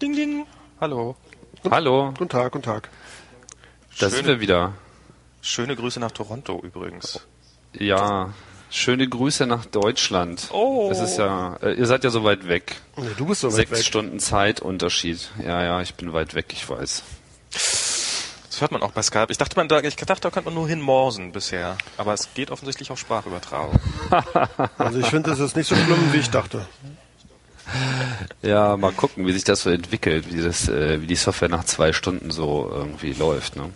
Ding, ding. Hallo. Hallo. Guten Tag, guten Tag. Da sind wir wieder. Schöne Grüße nach Toronto übrigens. Ja. Schöne Grüße nach Deutschland. Oh. Es ist ja, äh, ihr seid ja so weit weg. Nee, du bist so weit Sechs weg. Stunden Zeitunterschied. Ja, ja, ich bin weit weg, ich weiß. Das hört man auch bei Skype. Ich dachte, man da, ich dachte, da könnte man nur hinmorsen bisher. Aber es geht offensichtlich auf Sprachübertragung. Also ich finde, es ist nicht so schlimm, wie ich dachte. Ja, mal gucken, wie sich das so entwickelt, wie das, äh, wie die Software nach zwei Stunden so irgendwie läuft. Ne?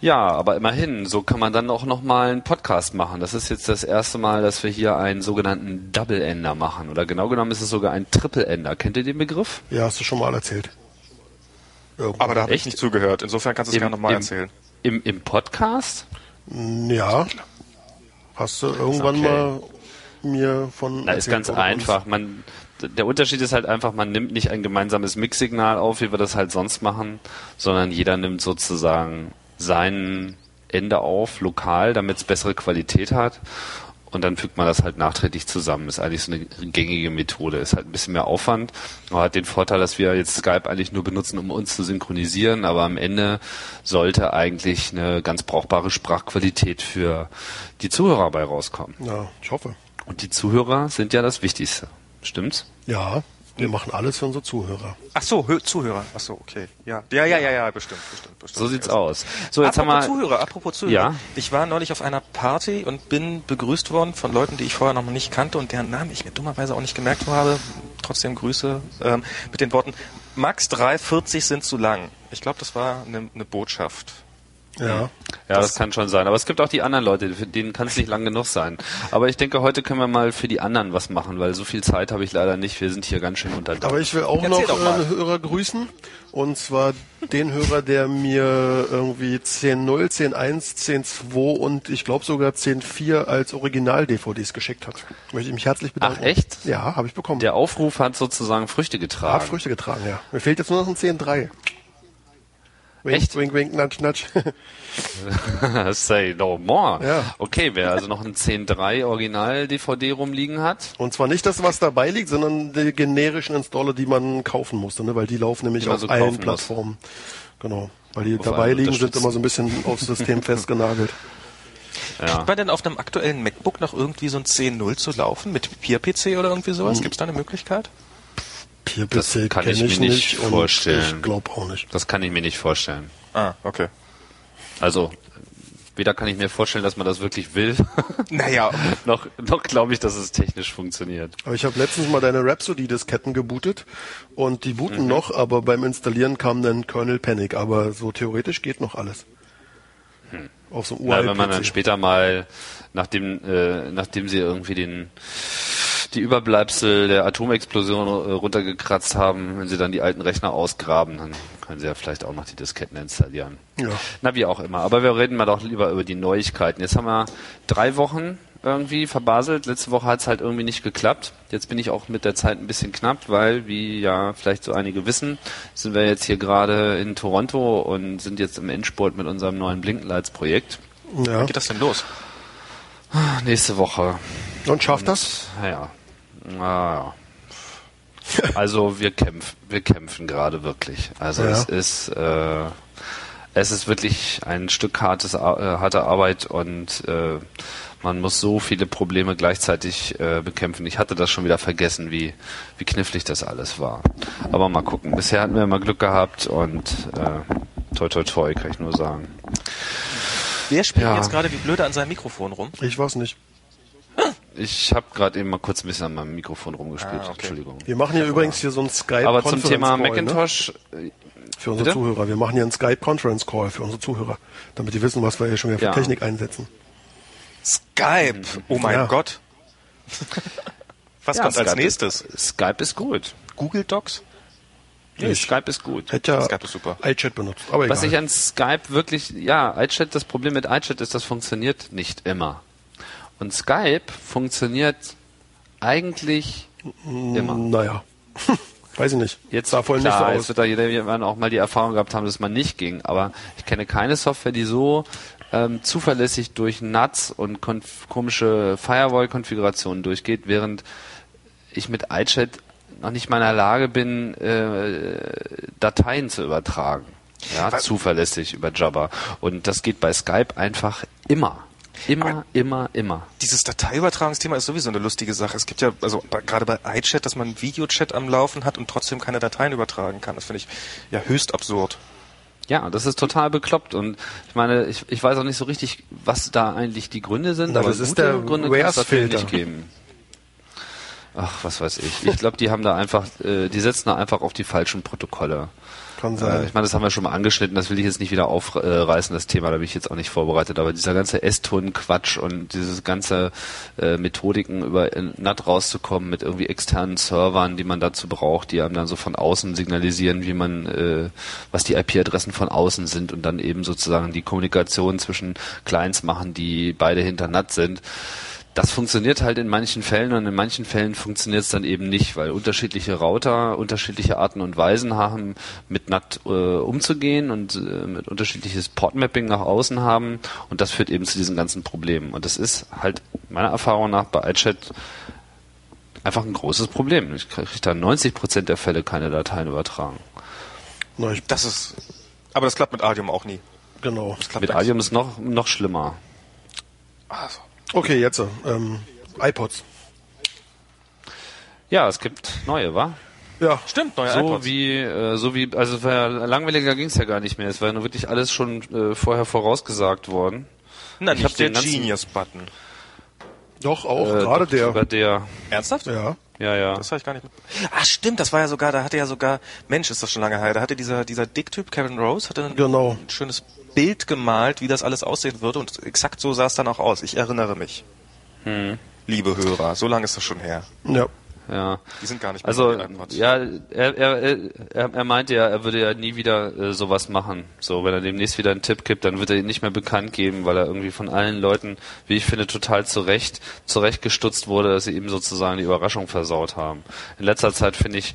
Ja, aber immerhin, so kann man dann auch noch mal einen Podcast machen. Das ist jetzt das erste Mal, dass wir hier einen sogenannten Double Ender machen. Oder genau genommen ist es sogar ein Triple Ender. Kennt ihr den Begriff? Ja, hast du schon mal erzählt. Irgendwann. Aber da habe ich Echt? nicht zugehört. Insofern kannst du es gerne nochmal erzählen. Im, Im Podcast? Ja. Hast du irgendwann Okay. mal mir von Na, ist ganz einfach. Man, der Unterschied ist halt einfach, man nimmt nicht ein gemeinsames Mixsignal auf, wie wir das halt sonst machen, sondern jeder nimmt sozusagen sein Ende auf, lokal, damit es bessere Qualität hat. Und dann fügt man das halt nachträglich zusammen. Ist eigentlich so eine gängige Methode. Ist halt ein bisschen mehr Aufwand, aber hat den Vorteil, dass wir jetzt Skype eigentlich nur benutzen, um uns zu synchronisieren. Aber am Ende sollte eigentlich eine ganz brauchbare Sprachqualität für die Zuhörer bei rauskommen. Ja, ich hoffe. Und die Zuhörer sind ja das Wichtigste. Stimmt's? Ja, wir machen alles für unsere Zuhörer. Ach so, Hö Zuhörer. Ach so, okay. Ja, ja, ja, ja, ja bestimmt, bestimmt, bestimmt. So sieht's Also- aus. So, jetzt haben apropos wir. Zuhörer, apropos Zuhörer. Ja. Ich war neulich auf einer Party und bin begrüßt worden von Leuten, die ich vorher noch nicht kannte und deren Namen ich mir dummerweise auch nicht gemerkt habe. Trotzdem Grüße ähm, mit den Worten Max 340 sind zu lang. Ich glaube, das war eine, eine Botschaft. Ja. Ja, das kann schon sein. Aber es gibt auch die anderen Leute, für denen kann es nicht lang genug sein. Aber ich denke, heute können wir mal für die anderen was machen, weil so viel Zeit habe ich leider nicht. Wir sind hier ganz schön unter Druck. Aber ich will auch Erzähl noch einen Hörer grüßen. Und zwar den Hörer, der mir irgendwie 10.0, 10.1, 10.2 und ich glaube sogar 10.4 als Original-DVDs geschickt hat. Möchte ich mich herzlich bedanken. Ach, echt? Ja, habe ich bekommen. Der Aufruf hat sozusagen Früchte getragen. Hat Früchte getragen, ja. Mir fehlt jetzt nur noch ein 10.3. Wink, Echt? wink, wink, nudge, nudge. Say no more. Ja. Okay, wer also noch ein 10.3 Original-DVD rumliegen hat, Und zwar nicht das, was dabei liegt, sondern die generischen Installer, die man kaufen musste, ne? weil die laufen nämlich Die auf so allen kaufen muss. Plattformen. Genau. Weil die Auf dabei liegen, sind immer so ein bisschen aufs System festgenagelt. ja. Hat man denn auf einem aktuellen MacBook noch irgendwie so ein 10.0 zu laufen mit Peer-PC oder irgendwie Hm. sowas? Gibt es da eine Möglichkeit? Das PPC kann kenn ich mir nicht vorstellen. Ich glaube auch nicht. das kann ich mir nicht vorstellen. Ah, okay. Also, weder kann ich mir vorstellen, dass man das wirklich will, Naja, noch, noch glaube ich, dass es technisch funktioniert. Aber ich habe letztens mal deine Rhapsody-Disketten gebootet und die Mhm. booten noch, aber beim Installieren kam dann Kernel Panic. Aber so theoretisch geht noch alles. Auf so einem wenn man dann später mal, nachdem, äh, nachdem sie irgendwie den die Überbleibsel der Atomexplosion äh, runtergekratzt haben, wenn sie dann die alten Rechner ausgraben, dann können sie ja vielleicht auch noch die Disketten installieren. Ja. Na, wie auch immer. Aber wir reden mal doch lieber über die Neuigkeiten. Jetzt haben wir drei Wochen irgendwie verbaselt. Letzte Woche hat es halt irgendwie nicht geklappt. Jetzt bin ich auch mit der Zeit ein bisschen knapp, weil, wie ja vielleicht so einige wissen, sind wir jetzt hier gerade in Toronto und sind jetzt im Endspurt mit unserem neuen Blinkenlights-Projekt. Ja. geht das denn los? Nächste Woche. Und schafft das? Ja. Naja. Also wir kämpfen, wir kämpfen gerade wirklich. Also Ja. es ist äh, es ist wirklich ein Stück hartes, Ar- äh, harte Arbeit und äh, man muss so viele Probleme gleichzeitig äh, bekämpfen. Ich hatte das schon wieder vergessen, wie wie knifflig das alles war. Aber mal gucken. Bisher hatten wir immer Glück gehabt und äh, toi toi toi kann ich nur sagen. Wer spielt Ja. jetzt gerade wie blöde an seinem Mikrofon rum? Ich weiß nicht. Ich habe gerade eben mal kurz ein bisschen an meinem Mikrofon rumgespielt. Ah, okay. Entschuldigung. Wir machen hier übrigens hier so ein Skype Aber zum Thema Call, Ne? Macintosh, äh, Für unsere Bitte? Zuhörer. Wir machen hier einen Skype Conference Call für unsere Zuhörer, damit die wissen, was wir hier schon wieder für Ja. Technik einsetzen. Skype. Oh mein Ja. Gott. Was ja, kommt als Skype nächstes? Ist, Skype ist gut. Google Docs? Nee, Ich- Skype ist gut. Hätte ja Skype ist super. iChat benutzt. Aber egal. Was ich an Skype wirklich, ja, iChat, das Problem mit iChat ist, das funktioniert nicht immer. Und Skype funktioniert eigentlich immer. Naja. Weiß ich nicht. Jetzt sah klar, nicht so jetzt aus. wird da jeder irgendwann auch mal die Erfahrung gehabt haben, dass man nicht ging. Aber ich kenne keine Software, die so ähm, zuverlässig durch NATs und komische Firewall-Konfigurationen durchgeht, während ich mit iChat noch nicht mal in der Lage bin, äh, Dateien zu übertragen. Ja, zuverlässig über Jabber. Und das geht bei Skype einfach immer. Immer, Aber- immer, immer. Dieses Dateiübertragungsthema ist sowieso eine lustige Sache. Es gibt ja, also bei, gerade bei iChat, dass man einen Videochat am Laufen hat und trotzdem keine Dateien übertragen kann. Das finde ich ja höchst absurd. Ja, das ist total bekloppt und ich meine, ich, ich weiß auch nicht so richtig, was da eigentlich die Gründe sind, Na, aber das ist gute der Gründe kann es dafür Wares-Filter. nicht geben. Ach, was weiß ich. Ich glaube, die haben da einfach, äh, die setzen da einfach auf die falschen Protokolle. Kann Äh, sein. ich meine, das haben wir schon mal angeschnitten, das will ich jetzt nicht wieder aufreißen, das Thema, da bin ich jetzt auch nicht vorbereitet, aber dieser ganze S-Ton-Quatsch und dieses ganze äh, Methodiken über äh, NAT rauszukommen mit irgendwie externen Servern, die man dazu braucht, die einem dann so von außen signalisieren, wie man, äh, was die IP-Adressen von außen sind und dann eben sozusagen die Kommunikation zwischen Clients machen, die beide hinter NAT sind. Das funktioniert halt in manchen Fällen und in manchen Fällen funktioniert es dann eben nicht, weil unterschiedliche Router unterschiedliche Arten und Weisen haben, mit NAT äh, umzugehen und äh, mit unterschiedliches Portmapping nach außen haben und das führt eben zu diesen ganzen Problemen. Und das ist halt meiner Erfahrung nach bei iChat einfach ein großes Problem. Ich kriege da 90 Prozent der Fälle keine Dateien übertragen. Das ist, aber das klappt mit Adium auch nie. genau. Das klappt Mit Adium ist noch noch schlimmer. Also, Okay, jetzt ähm, iPods. Ja, es gibt neue, wa? Ja, stimmt, neue so iPods. wie äh, so wie also es ja, langweiliger ging's ja gar nicht mehr. Es war ja nur wirklich alles schon äh, vorher vorausgesagt worden. Na, ich nicht hab der Genius-Button. doch auch Äh, gerade der. Sogar der. Ernsthaft? Ja. Ja, ja. Das habe ich gar nicht mit. Ah, stimmt, das war ja sogar, da hatte ja sogar, Mensch, ist das schon lange her, da hatte dieser, dieser Dicktyp, Kevin Rose, hatte ein, Genau. ein schönes Bild gemalt, wie das alles aussehen würde und exakt so sah es dann auch aus. Ich erinnere mich. Hm. Liebe Hörer, so lange ist das schon her. Ja. Ja. Die sind gar nicht mehr Also ja, er, er, er, er meinte ja, er würde ja nie wieder äh, sowas machen. So, wenn er demnächst wieder einen Tipp gibt, dann wird er ihn nicht mehr bekannt geben, weil er irgendwie von allen Leuten, wie ich finde, total zurecht zurechtgestutzt wurde, dass sie ihm sozusagen die Überraschung versaut haben. In letzter Zeit finde ich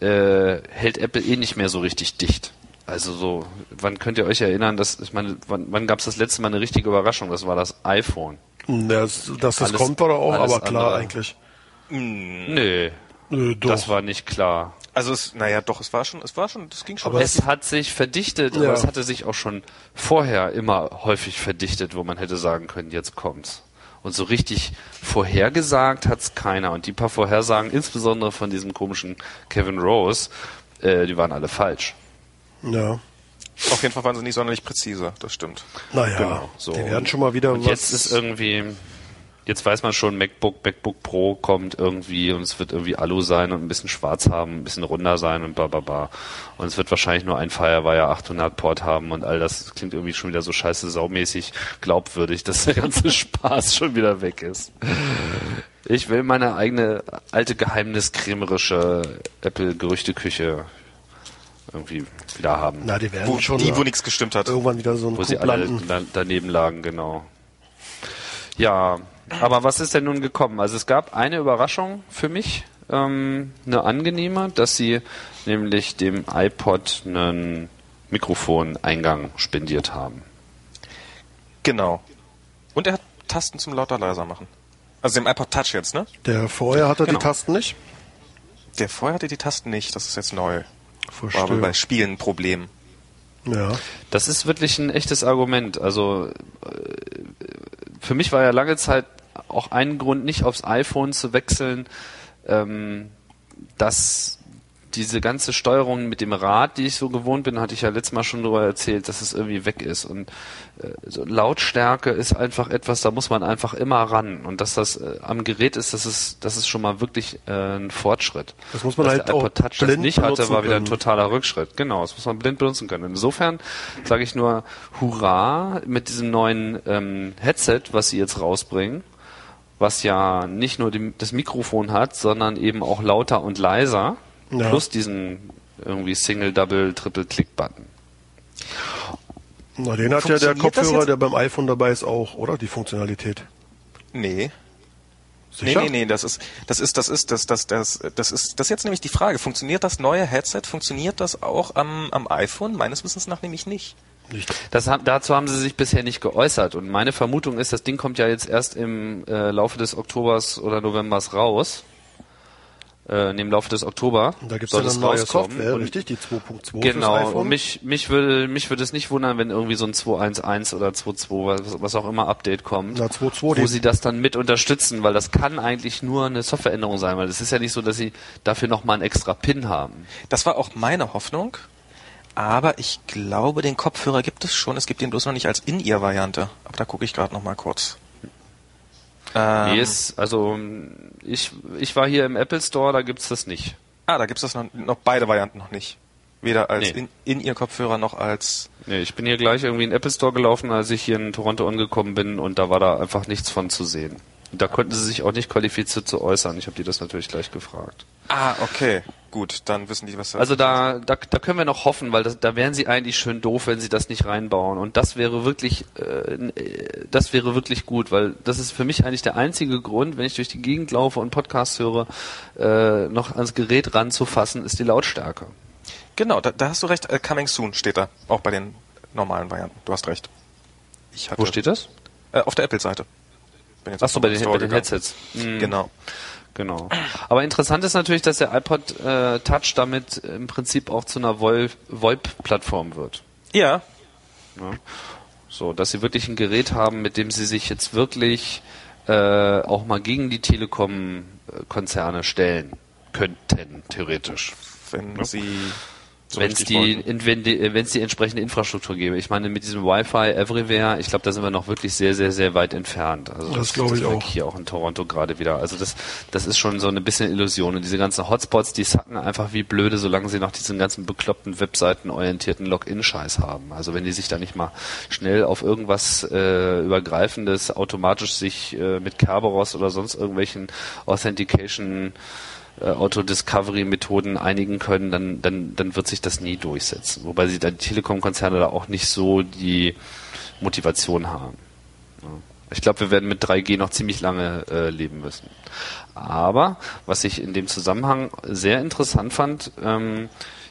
äh, hält Apple eh nicht mehr so richtig dicht. Also so, wann könnt ihr euch erinnern, dass ich meine, wann, wann gab es das letzte Mal eine richtige Überraschung? Das war das iPhone. Das, dass das Alles- kommt, war doch auch, aber klar andere. eigentlich. Nö, Nö, doch. das war nicht klar. Also es, naja, doch, es war schon, es war schon, das ging schon. Aber Es hat sich verdichtet, Ja. aber es hatte sich auch schon vorher immer häufig verdichtet, wo man hätte sagen können, jetzt kommt's. Und so richtig vorhergesagt hat's keiner. Und die paar Vorhersagen, insbesondere von diesem komischen Kevin Rose, äh, die waren alle falsch. Ja. Auf jeden Fall waren sie nicht sonderlich präzise, das stimmt. Naja, Genau, so. die werden schon mal wieder Und was. jetzt ist irgendwie, jetzt weiß man schon, MacBook, MacBook Pro kommt irgendwie und es wird irgendwie Alu sein und ein bisschen schwarz haben, ein bisschen runder sein und bla bla bla. Und es wird wahrscheinlich nur ein Firewire 800 Port haben und all das Das klingt irgendwie schon wieder so scheiße saumäßig glaubwürdig, dass der ganze Spaß schon wieder weg ist. Ich will meine eigene alte geheimniskrämerische Apple-Gerüchteküche irgendwie wieder haben. Na, die werden Wo, schon die, wo nichts gestimmt hat. irgendwann wieder so einen wo sie Coup alle landen. daneben lagen, genau. Ja, aber was ist denn nun gekommen? Also es gab eine Überraschung für mich, ähm, eine angenehme, dass sie nämlich dem iPod einen Mikrofoneingang spendiert haben. Genau. Und er hat Tasten zum lauter leiser machen. Also dem iPod Touch jetzt, ne? Der vorher hatte Genau. die Tasten nicht. Der vorher hatte die Tasten nicht, das ist jetzt neu. Verstehe. aber bei Spielen ein Problem. Ja. Das ist wirklich ein echtes Argument. Also äh, für mich war ja lange Zeit auch ein Grund, nicht aufs iPhone zu wechseln, ähm, dass diese ganze Steuerung mit dem Rad, die ich so gewohnt bin, hatte ich ja letztes Mal schon darüber erzählt, dass es irgendwie weg ist. Und äh, so Lautstärke ist einfach etwas, da muss man einfach immer ran. Und dass das äh, am Gerät ist, das ist, das ist schon mal wirklich äh, ein Fortschritt. Das muss man Dass halt der auch iPod Touch das nicht hatte, war wieder ein totaler Rückschritt. Genau, das muss man blind benutzen können. Insofern sage ich nur Hurra mit diesem neuen ähm, Headset, was sie jetzt rausbringen, was ja nicht nur die, das Mikrofon hat, sondern eben auch lauter und leiser, Ja. plus diesen irgendwie Single, Double, Triple Click-Button. Na, den hat ja der Kopfhörer, der beim iPhone dabei ist, auch, oder? Die Funktionalität. Nee. Sicher? Nee, nee, nee, das ist, das ist, das ist, das, das, das, das ist, das ist jetzt nämlich die Frage. Funktioniert das neue Headset, funktioniert das auch am, am iPhone? Meines Wissens nach nämlich nicht. Nicht. Das, haben- dazu haben sie sich bisher nicht geäußert. Und meine Vermutung ist, das Ding kommt ja jetzt erst im äh, Laufe des Oktobers oder Novembers raus. Äh, im Laufe des Oktober. Und da gibt es soll dann neue rauskommen. Software, Und richtig? Die 2.2 fürs Genau, iPhone. und mich, mich würde mich würde es nicht wundern, wenn irgendwie so ein 2.1.1 oder 2.2, was, was auch immer Update kommt, Na, 2.2, wo die- sie das dann mit unterstützen, weil das kann eigentlich nur eine Softwareänderung sein, weil es ist ja nicht so, dass sie dafür nochmal einen extra Pin haben. Das war auch meine Hoffnung. Aber ich glaube, den Kopfhörer gibt es schon. Es gibt ihn bloß noch nicht als In-Ear-Variante. Aber da gucke ich gerade noch mal kurz. Ähm, Nee, ist, also ich, ich war hier im Apple Store, da gibt's das nicht. ah, da gibt es das noch, noch beide Varianten noch nicht. Weder als Nee. In- In-Ear-Kopfhörer noch als... Nee, ich bin hier gleich irgendwie in den Apple Store gelaufen, als ich hier in Toronto angekommen bin und da war da einfach nichts von zu sehen. Und da konnten sie sich auch nicht qualifiziert zu äußern. Ich habe die das natürlich gleich gefragt. Ah, okay. Gut, dann wissen die, was Also da, da, da können wir noch hoffen, weil das, da wären sie eigentlich schön doof, wenn sie das nicht reinbauen. Und das wäre wirklich, äh, äh, das wäre wirklich gut, weil das ist für mich eigentlich der einzige Grund, wenn ich durch die Gegend laufe und Podcasts höre, äh, noch ans Gerät ranzufassen, ist die Lautstärke. Genau, da, da hast du recht. Äh, coming soon steht da. Auch bei den normalen Varianten. Du hast recht. Wo steht das? Äh, auf der Apple-Seite. Bin jetzt Achso, bei den bei den. Headsets. Mhm. Genau. Genau. Aber interessant ist natürlich, dass der iPod äh, Touch damit im Prinzip auch zu einer VoIP- VoIP-Plattform wird. Ja, Ja. So, dass sie wirklich ein Gerät haben, mit dem sie sich jetzt wirklich äh, auch mal gegen die Telekom-Konzerne stellen könnten, theoretisch. wenn sie so wenn es die, wenn die, wenn es die entsprechende Infrastruktur gäbe. Ich meine, mit diesem Wi-Fi Everywhere, ich glaube, da sind wir noch wirklich sehr, sehr, sehr weit entfernt. Also Das glaube ich auch. Hier auch in Toronto gerade wieder. Also das, das ist schon so eine bisschen Illusion. Und diese ganzen Hotspots, die sacken einfach wie blöde, solange sie noch diesen ganzen bekloppten Webseiten-orientierten Login-Scheiß haben. Also wenn die sich da nicht mal schnell auf irgendwas äh, übergreifendes automatisch sich äh, mit Kerberos oder sonst irgendwelchen Authentication äh, Auto-Discovery-Methoden einigen können, dann, dann, dann wird sich das nie durchsetzen. Wobei sie dann die Telekom-Konzerne da auch nicht so die Motivation haben. Ja. Ich glaube, wir werden mit 3G noch ziemlich lange äh, leben müssen. Aber was ich in dem Zusammenhang sehr interessant fand, ähm,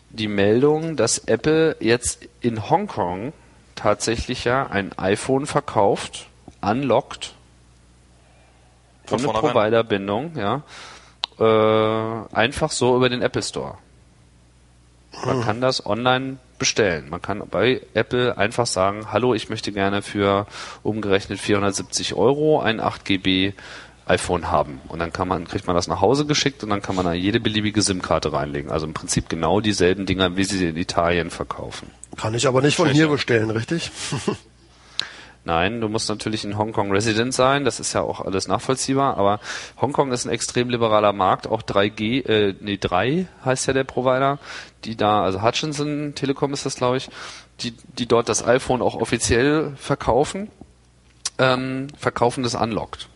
die Meldung, dass Apple jetzt in Hongkong tatsächlich ja ein iPhone verkauft, unlockt, Von ohne. Provider-Bindung, ja, äh, einfach so über den Apple Store. Man kann das online bestellen. Man kann bei Apple einfach sagen, hallo, ich möchte gerne für umgerechnet 470 Euro ein 8 GB iPhone haben. Und dann kann man, kriegt man das nach Hause geschickt und dann kann man da jede beliebige SIM-Karte reinlegen. Also im Prinzip genau dieselben Dinger, wie sie in Italien verkaufen. Kann ich aber nicht von hier bestellen, richtig? Nein, du musst natürlich in Hongkong Resident sein, das ist ja auch alles nachvollziehbar, aber Hongkong ist ein extrem liberaler Markt, auch 3G, äh, nee, 3 heißt ja der Provider, die da, also Hutchinson Telekom ist das, glaube ich, die, die dort das iPhone auch offiziell verkaufen, ähm, verkaufen das unlocked.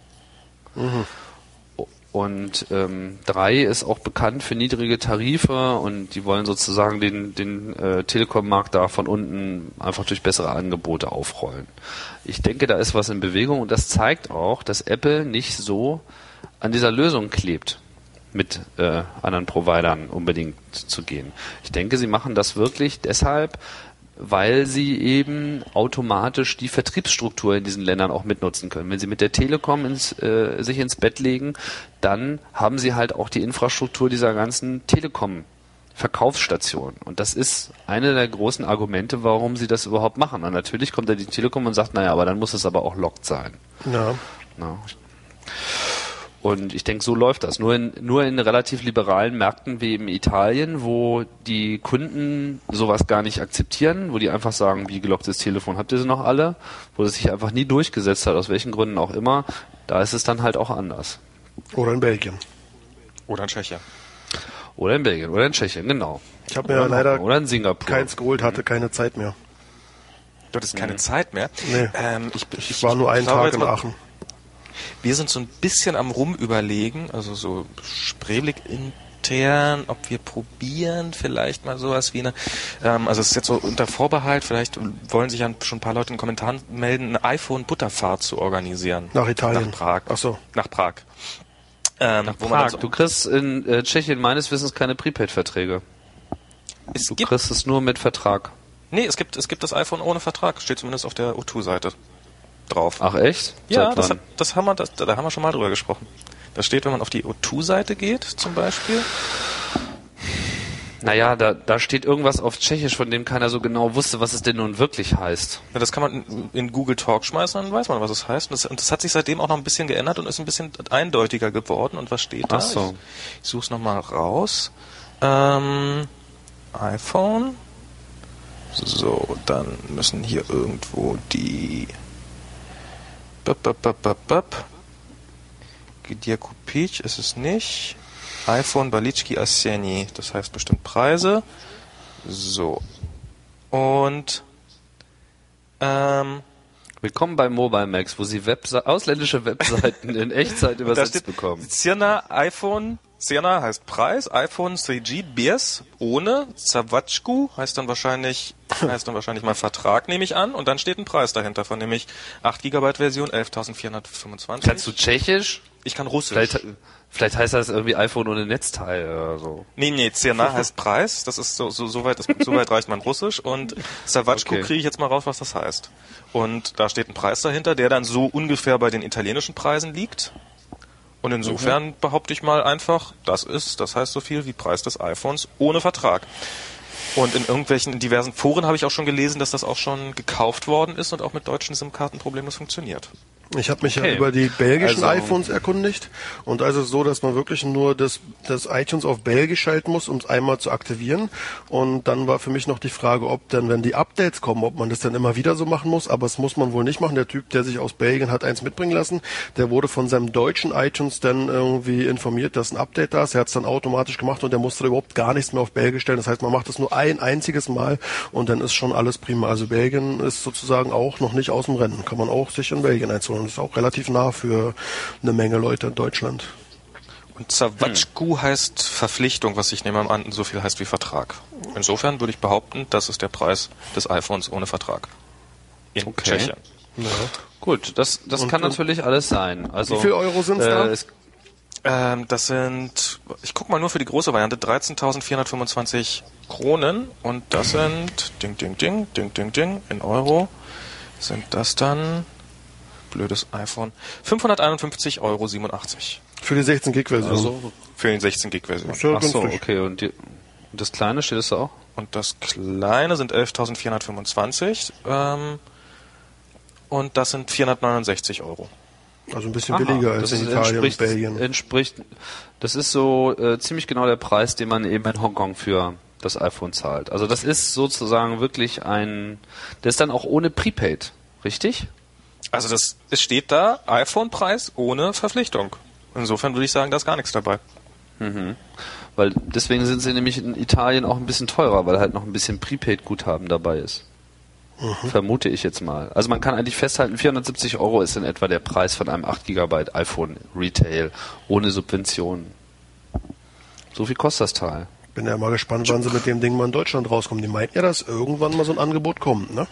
Und ähm, 3 ist auch bekannt für niedrige Tarife und die wollen sozusagen den, den äh, Telekom-Markt da von unten einfach durch bessere Angebote aufrollen. Ich denke, da ist was in Bewegung und das zeigt auch, dass Apple nicht so an dieser Lösung klebt, mit äh, anderen Providern unbedingt zu gehen. Ich denke, sie machen das wirklich deshalb, weil sie eben automatisch die Vertriebsstruktur in diesen Ländern auch mitnutzen können. Wenn sie mit der Telekom ins, äh, sich ins Bett legen, dann haben sie halt auch die Infrastruktur dieser ganzen Telekom Verkaufsstation. Und das ist eine der großen Argumente, warum sie das überhaupt machen. Und natürlich kommt da die Telekom und sagt, naja, aber dann muss es aber auch locked sein. Ja. Ja. Und ich denke, so läuft das. Nur in, nur in relativ liberalen Märkten wie in Italien, wo die Kunden sowas gar nicht akzeptieren, wo die einfach sagen, wie gelocktes Telefon habt ihr sie noch alle, wo es sich einfach nie durchgesetzt hat, aus welchen Gründen auch immer, da ist es dann halt auch anders. Oder in Belgien. Oder in Tschechien. Oder in Belgien oder in Tschechien, genau. Ich habe mir Oder in leider oder in Singapur. keins geholt, hatte keine Zeit mehr. Du hattest keine Zeit mehr. Nee. Ähm, ich, Ich war nur einen Tag in mal- Aachen. Wir sind so ein bisschen am Rumüberlegen, also so Spreeblick intern, ob wir probieren, vielleicht mal sowas wie eine, ähm, also es ist jetzt so unter Vorbehalt, vielleicht wollen sich ja schon ein paar Leute in den Kommentaren melden, eine iPhone-Butterfahrt zu organisieren. Nach Italien. Nach Prag. Ach so. Nach Prag. Ähm, Nach wo man dann Prag. so, Du kriegst in äh, Tschechien meines Wissens keine Prepaid-Verträge. es Du gibt, kriegst es nur mit Vertrag. nee, es gibt, es gibt das iPhone ohne Vertrag, steht zumindest auf der O2-Seite drauf. Ach echt? ja, das, hat, das haben wir, das, da haben wir schon mal drüber gesprochen. Da steht, wenn man auf die O2-Seite geht, zum Beispiel. Naja, da, da steht irgendwas auf Tschechisch, von dem keiner so genau wusste, was es denn nun wirklich heißt. Ja, das kann man in, in Google Talk schmeißen, dann weiß man, was es heißt. Und das, und das, hat sich seitdem auch noch ein bisschen geändert und ist ein bisschen eindeutiger geworden. Und was steht da? Ach so. Ich, ich suche es nochmal raus. Ähm, iPhone. So, dann müssen hier irgendwo die Bap, bap, bap, bap, bap. Gdia Kupic ist es nicht. iPhone Balitschki Asieni. Das heißt bestimmt Preise. So. Und ähm, Willkommen bei Mobile Max, wo Sie Webse ausländische Webseiten in Echtzeit übersetzt bekommen. Cirna iPhone, Cirna heißt Preis, iPhone 3G BS ohne, Zawatschku heißt dann wahrscheinlich, heißt dann wahrscheinlich mal Vertrag, nehme ich an, und dann steht ein Preis dahinter von nämlich 8 GB Version, 11.425. Kannst du Tschechisch? Ich kann Russisch. Vielleicht, vielleicht heißt das irgendwie iPhone ohne Netzteil oder so. Nee, nee, Cirna heißt Preis. Das ist so, so, so weit, ist, so weit reicht mein Russisch. Und Savachko Okay. kriege ich jetzt mal raus, was das heißt. Und da steht ein Preis dahinter, der dann so ungefähr bei den italienischen Preisen liegt. Und insofern behaupte ich mal einfach, das ist, das heißt so viel wie Preis des iPhones ohne Vertrag. Und in irgendwelchen, in diversen Foren habe ich auch schon gelesen, dass das auch schon gekauft worden ist und auch mit deutschen SIM-Karten problemlos funktioniert. Ich habe mich Okay. ja über die belgischen Also- iPhones erkundigt und also so, dass man wirklich nur das, das iTunes auf Belgisch schalten muss, um es einmal zu aktivieren. Und dann war für mich noch die Frage, ob dann, wenn die Updates kommen, ob man das dann immer wieder so machen muss. Aber das muss man wohl nicht machen. Der Typ, der sich aus Belgien hat eins mitbringen lassen, der wurde von seinem deutschen iTunes dann irgendwie informiert, dass ein Update da ist. Er hat es dann automatisch gemacht und der musste überhaupt gar nichts mehr auf Belgisch stellen. Das heißt, man macht es nur ein einziges Mal und dann ist schon alles prima. Also Belgien ist sozusagen auch noch nicht aus dem Rennen. Kann man auch sich in Belgien einzeln. Und ist auch relativ nah für eine Menge Leute in Deutschland. Und Zawatschku heißt Verpflichtung, was ich nehme an, so viel heißt wie Vertrag. Insofern würde ich behaupten, das ist der Preis des iPhones ohne Vertrag. In Okay. Tschechien. Ja. Gut, das, das Und- kann und- natürlich alles sein. Also, Wie viel Euro sind's da? es, Ähm, das sind, ich guck mal nur für die große Variante, 13.425 Kronen und das sind, ding, ding, ding, ding, ding, ding, in Euro sind das dann, blödes iPhone, 551,87 Euro Für die 16 Gig Version. also, für den 16 Gig Version. Ja ach so, okay. Und, die, das kleine steht es da auch? Und das kleine sind 11.425 ähm, und das sind 469 Euro. Also ein bisschen Aha, billiger als das in ist- Italien und Belgien. Entspricht, das ist so äh, ziemlich genau der Preis, den man eben in Hongkong für das iPhone zahlt. Also das ist sozusagen wirklich ein, der ist dann auch ohne Prepaid, richtig? Also das, es steht da, iPhone-Preis ohne Verpflichtung. Insofern würde ich sagen, da ist gar nichts dabei. Weil deswegen sind sie nämlich in Italien auch ein bisschen teurer, weil halt noch ein bisschen Prepaid-Guthaben dabei ist. Vermute ich jetzt mal. Also man kann eigentlich festhalten, 470 Euro ist in etwa der Preis von einem 8 GB iPhone Retail ohne Subventionen. So viel kostet das Teil. Bin ja mal gespannt, wann sie mit dem Ding mal in Deutschland rauskommen. Die meinten ja, dass irgendwann mal so ein Angebot kommt, ne?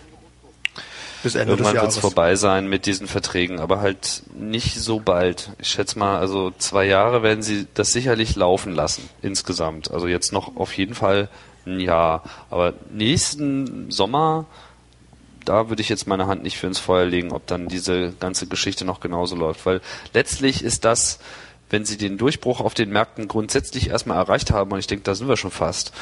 Bis Ende Irgendwann wird es vorbei sein mit diesen Verträgen, aber halt nicht so bald. Ich schätze mal, also zwei Jahre werden sie das sicherlich laufen lassen insgesamt. Also jetzt noch auf jeden Fall ein Jahr. Aber nächsten Sommer, da würde ich jetzt meine Hand nicht für ins Feuer legen, ob dann diese ganze Geschichte noch genauso läuft. Weil letztlich ist das, wenn sie den Durchbruch auf den Märkten grundsätzlich erstmal erreicht haben, und ich denke, da sind wir schon fast,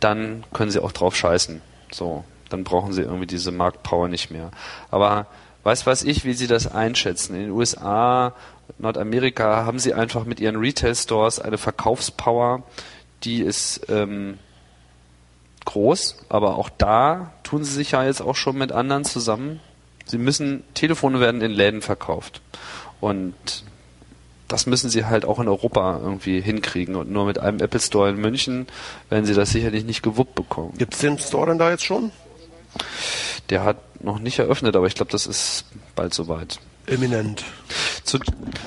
dann können sie auch drauf scheißen. So, dann brauchen sie irgendwie diese Marktpower nicht mehr. Aber weiß weiß ich, wie sie das einschätzen. In den USA, Nordamerika haben sie einfach mit ihren Retail-Stores eine Verkaufspower, die ist ähm, groß, aber auch da tun sie sich ja jetzt auch schon mit anderen zusammen. Sie müssen, Telefone werden in Läden verkauft. Und das müssen sie halt auch in Europa irgendwie hinkriegen. Und nur mit einem Apple Store in München werden sie das sicherlich nicht gewuppt bekommen. Gibt's den Store denn da jetzt schon? Der hat noch nicht eröffnet, aber ich glaube, das ist bald soweit. Eminent. Zu,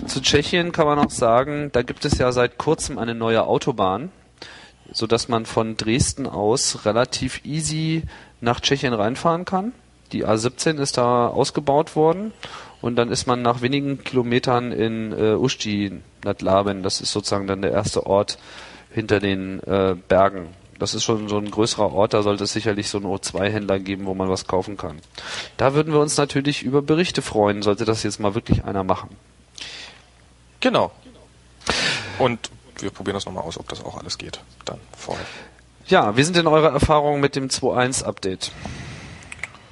zu Tschechien kann man auch sagen, da gibt es ja seit kurzem eine neue Autobahn, so dass man von Dresden aus relativ easy nach Tschechien reinfahren kann. Die A17 ist da ausgebaut worden und dann ist man nach wenigen Kilometern in äh, Usti nad Labem. Das ist sozusagen dann der erste Ort hinter den äh, Bergen. Das ist schon so ein größerer Ort, da sollte es sicherlich so einen O2-Händler geben, wo man was kaufen kann. Da würden wir uns natürlich über Berichte freuen, sollte das jetzt mal wirklich einer machen. Genau. Und wir probieren das nochmal aus, ob das auch alles geht. Dann vorher. Ja, wie sind denn eure Erfahrungen mit dem 2.1 Update?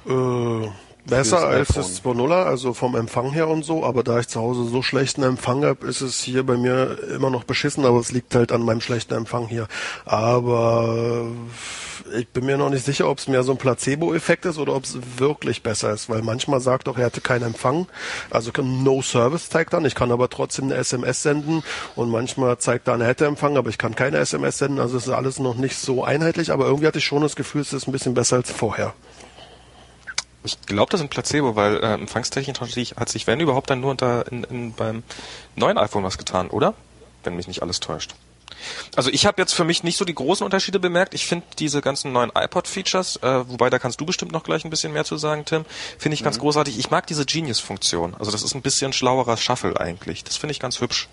Äh, besser als das 2.0er, also vom Empfang her und so, aber da ich zu Hause so schlechten Empfang habe, ist es hier bei mir immer noch beschissen, aber es liegt halt an meinem schlechten Empfang hier. Aber ich bin mir noch nicht sicher, ob es mehr so ein Placebo-Effekt ist oder ob es wirklich besser ist, weil manchmal sagt doch, er hatte keinen Empfang, also No Service zeigt dann, ich kann aber trotzdem eine SMS senden und manchmal zeigt dann, er hätte Empfang, aber ich kann keine SMS senden, also es ist alles noch nicht so einheitlich, aber irgendwie hatte ich schon das Gefühl, es ist ein bisschen besser als vorher. Ich glaube, das ist ein Placebo, weil äh, empfangstechnisch hat sich, hat sich, wenn überhaupt, dann nur unter, in, in, beim neuen iPhone was getan, oder? Wenn mich nicht alles täuscht. Also ich habe jetzt für mich nicht so die großen Unterschiede bemerkt. Ich finde diese ganzen neuen iPod-Features, äh, wobei da kannst du bestimmt noch gleich ein bisschen mehr zu sagen, Tim, finde ich ganz großartig. Ich mag diese Genius-Funktion. Also das ist ein bisschen schlauerer Shuffle eigentlich. Das finde ich ganz hübsch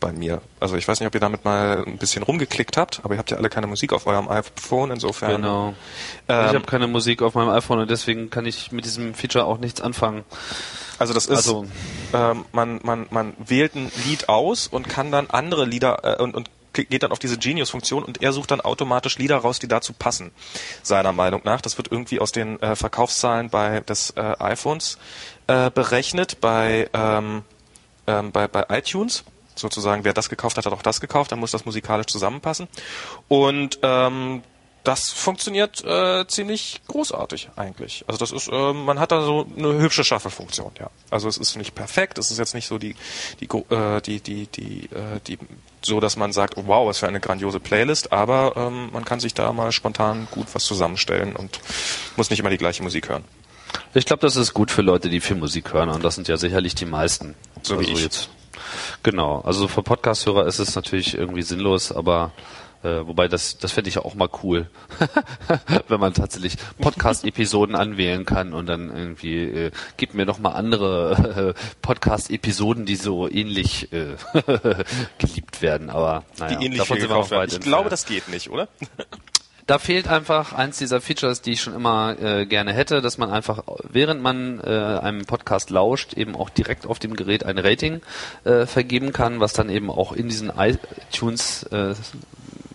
bei mir. Also ich weiß nicht, ob ihr damit mal ein bisschen rumgeklickt habt, aber ihr habt ja alle keine Musik auf eurem iPhone, insofern. Genau. Ähm, ich habe keine Musik auf meinem iPhone und deswegen kann ich mit diesem Feature auch nichts anfangen. Also das ist, Also- ähm, man, man, man wählt ein Lied aus und kann dann andere Lieder äh, und, und geht dann auf diese Genius-Funktion und er sucht dann automatisch Lieder raus, die dazu passen, seiner Meinung nach. Das wird irgendwie aus den äh, Verkaufszahlen bei des äh, iPhones äh, berechnet, bei, ähm, ähm, bei, bei iTunes. Sozusagen, wer das gekauft hat, hat auch das gekauft, dann muss das musikalisch zusammenpassen. Und ähm, das funktioniert äh, ziemlich großartig eigentlich. Also das ist, äh, man hat da so eine hübsche Shuffle-Funktion, ja. Also es ist nicht perfekt, es ist jetzt nicht so die die äh, die die die äh, die so, dass man sagt, oh, wow, was für eine grandiose Playlist, aber ähm, man kann sich da mal spontan gut was zusammenstellen und muss nicht immer die gleiche Musik hören. Ich glaube, das ist gut für Leute, die viel Musik hören und das sind ja sicherlich die meisten. So wie also ich. Jetzt, genau. Also für Podcast-Hörer ist es natürlich irgendwie sinnlos, aber äh, wobei das das fände ich ja auch mal cool, wenn man tatsächlich Podcast-Episoden anwählen kann und dann irgendwie äh, gibt mir noch mal andere äh, Podcast-Episoden, die so ähnlich äh, geliebt werden. Aber naja, die ähnlich davon sind wir noch weit Ich glaube, entfernt. das geht nicht, oder? Da fehlt einfach eins dieser Features, die ich schon immer äh, gerne hätte, dass man einfach, während man äh, einem Podcast lauscht, eben auch direkt auf dem Gerät ein Rating äh, vergeben kann, was dann eben auch in diesen iTunes äh,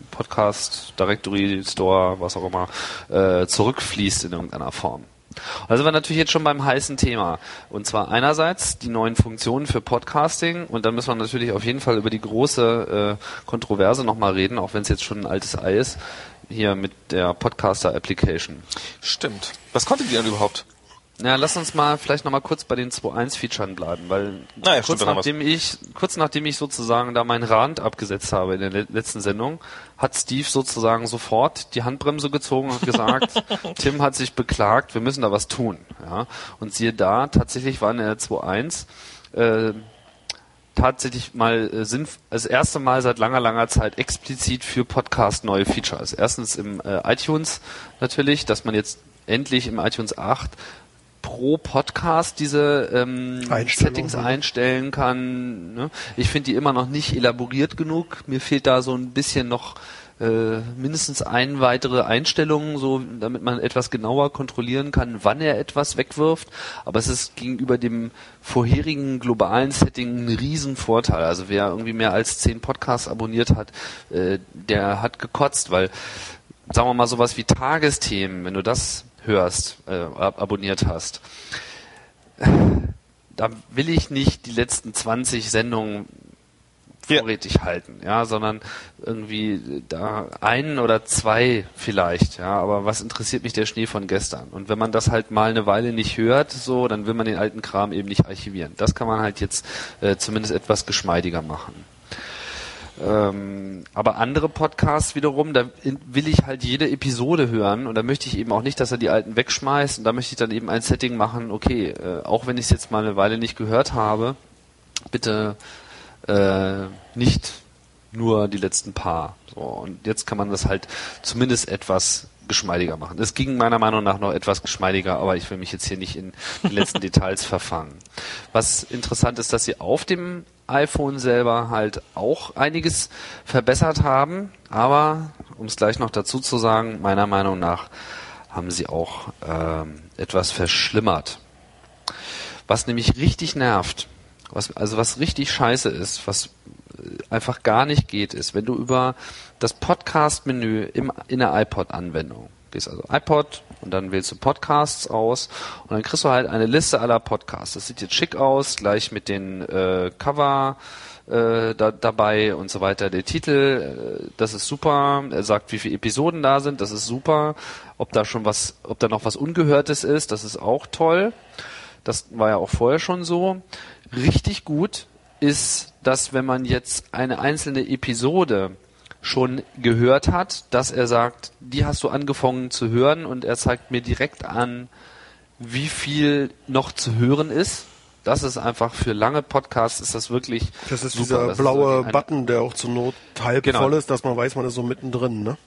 Podcast, Directory, Store, was auch immer, äh, zurückfließt in irgendeiner Form. Also sind wir natürlich jetzt schon beim heißen Thema. Und zwar einerseits die neuen Funktionen für Podcasting und dann müssen wir natürlich auf jeden Fall über die große äh, Kontroverse nochmal reden, auch wenn es jetzt schon ein altes Ei ist, hier mit der Podcaster Application. Stimmt. Was konntet ihr denn überhaupt? Ja, lass uns mal vielleicht nochmal kurz bei den 2.1-Featuren bleiben, weil Ah ja, kurz, stimmt, nachdem ich, kurz nachdem ich sozusagen da meinen Rand abgesetzt habe in der le- letzten Sendung, hat Steve sozusagen sofort die Handbremse gezogen und gesagt, Tim hat sich beklagt, wir müssen da was tun. Ja? Und siehe da, tatsächlich war in der 2.1 äh, tatsächlich mal äh, sind das erste Mal seit langer, langer Zeit explizit für Podcast neue Features. Erstens im äh, iTunes natürlich, dass man jetzt endlich im iTunes 8 pro Podcast diese ähm, Settings einstellen kann. Ne? Ich finde die immer noch nicht elaboriert genug. Mir fehlt da so ein bisschen noch äh, mindestens ein weitere Einstellungen, so damit man etwas genauer kontrollieren kann, wann er etwas wegwirft. Aber es ist gegenüber dem vorherigen globalen Setting ein Riesenvorteil. Also wer irgendwie mehr als zehn Podcasts abonniert hat, äh, der hat gekotzt, weil sagen wir mal sowas wie Tagesthemen, wenn du das hörst, äh, ab abonniert hast, da will ich nicht die letzten 20 Sendungen Ja. vorrätig halten, ja, sondern irgendwie da einen oder zwei vielleicht, ja, aber was interessiert mich der Schnee von gestern? Und wenn man das halt mal eine Weile nicht hört, so, dann will man den alten Kram eben nicht archivieren. Das kann man halt jetzt äh, zumindest etwas geschmeidiger machen. Ähm, aber andere Podcasts wiederum, da will ich halt jede Episode hören und da möchte ich eben auch nicht, dass er die alten wegschmeißt und da möchte ich dann eben ein Setting machen, okay, äh, auch wenn ich es jetzt mal eine Weile nicht gehört habe, bitte äh, nicht nur die letzten paar. So, und jetzt kann man das halt zumindest etwas geschmeidiger machen. Es ging meiner Meinung nach noch etwas geschmeidiger, aber ich will mich jetzt hier nicht in die letzten Details verfangen. Was interessant ist, dass sie auf dem iPhone selber halt auch einiges verbessert haben, aber um es gleich noch dazu zu sagen, meiner Meinung nach haben sie auch ähm, etwas verschlimmert. Was nämlich richtig nervt, was, also was richtig scheiße ist, was äh, einfach gar nicht geht, ist, wenn du über das Podcast-Menü im, in der iPod-Anwendung gehst, also iPod und dann wählst du Podcasts aus und dann kriegst du halt eine Liste aller Podcasts. Das sieht jetzt schick aus, gleich mit den äh, Cover äh, da, dabei und so weiter. Der Titel, äh, das ist super. Er sagt, wie viele Episoden da sind, das ist super. Ob da schon was, ob da noch was Ungehörtes ist, das ist auch toll. Das war ja auch vorher schon so. Richtig gut ist, dass wenn man jetzt eine einzelne Episode schon gehört hat, dass er sagt, die hast du angefangen zu hören und er zeigt mir direkt an, wie viel noch zu hören ist. Das ist einfach für lange Podcasts ist das wirklich. Das ist super. dieser Das blaue ein- Button, der auch zur Not halb Genau. voll ist, dass man weiß, man ist so mittendrin, ne?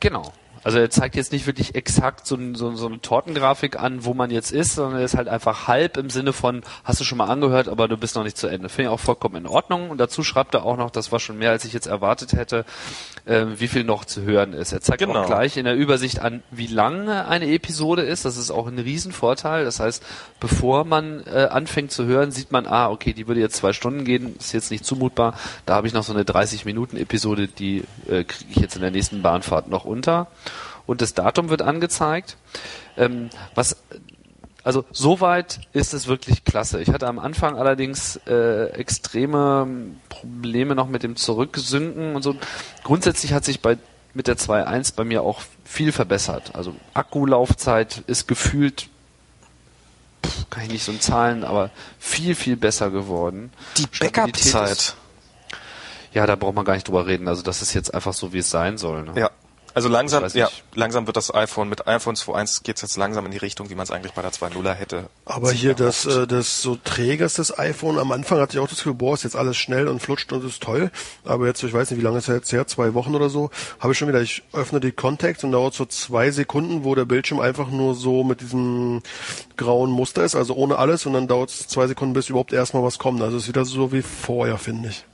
Genau. Also er zeigt jetzt nicht wirklich exakt so, so, so eine Tortengrafik an, wo man jetzt ist, sondern er ist halt einfach halb im Sinne von, hast du schon mal angehört, aber du bist noch nicht zu Ende. Finde ich auch vollkommen in Ordnung. Und dazu schreibt er auch noch, das war schon mehr, als ich jetzt erwartet hätte, äh, wie viel noch zu hören ist. Er zeigt Genau. auch gleich in der Übersicht an, wie lange eine Episode ist. Das ist auch ein Riesenvorteil. Das heißt, bevor man äh, anfängt zu hören, sieht man, ah, okay, die würde jetzt zwei Stunden gehen, ist jetzt nicht zumutbar. Da habe ich noch so eine 30-Minuten-Episode, die äh, kriege ich jetzt in der nächsten Bahnfahrt noch unter. Und das Datum wird angezeigt. Ähm, was also soweit ist es wirklich klasse. Ich hatte am Anfang allerdings äh, extreme Probleme noch mit dem Zurücksynken und so. Grundsätzlich hat sich bei mit der 2.1 bei mir auch viel verbessert. Also Akkulaufzeit ist gefühlt, pff, kann ich nicht so in Zahlen, aber viel, viel besser geworden. Die Backup-Zeit. Ja, da braucht man gar nicht drüber reden. Also das ist jetzt einfach so, wie es sein soll. Ne? Ja. Also langsam, ja, langsam wird das iPhone, mit iPhone 2.1 geht es jetzt langsam in die Richtung, wie man es eigentlich bei der 2.0er hätte. Aber hier das, äh, das so träges das iPhone, am Anfang hatte ich auch das Gefühl, boah, ist jetzt alles schnell und flutscht und ist toll. Aber jetzt, ich weiß nicht, wie lange ist es jetzt her, zwei Wochen oder so, habe ich schon wieder, ich öffne die Contacts und dauert so zwei Sekunden, wo der Bildschirm einfach nur so mit diesem grauen Muster ist, also ohne alles und dann dauert es zwei Sekunden, bis überhaupt erstmal was kommt. Also es ist wieder so wie vorher, finde ich.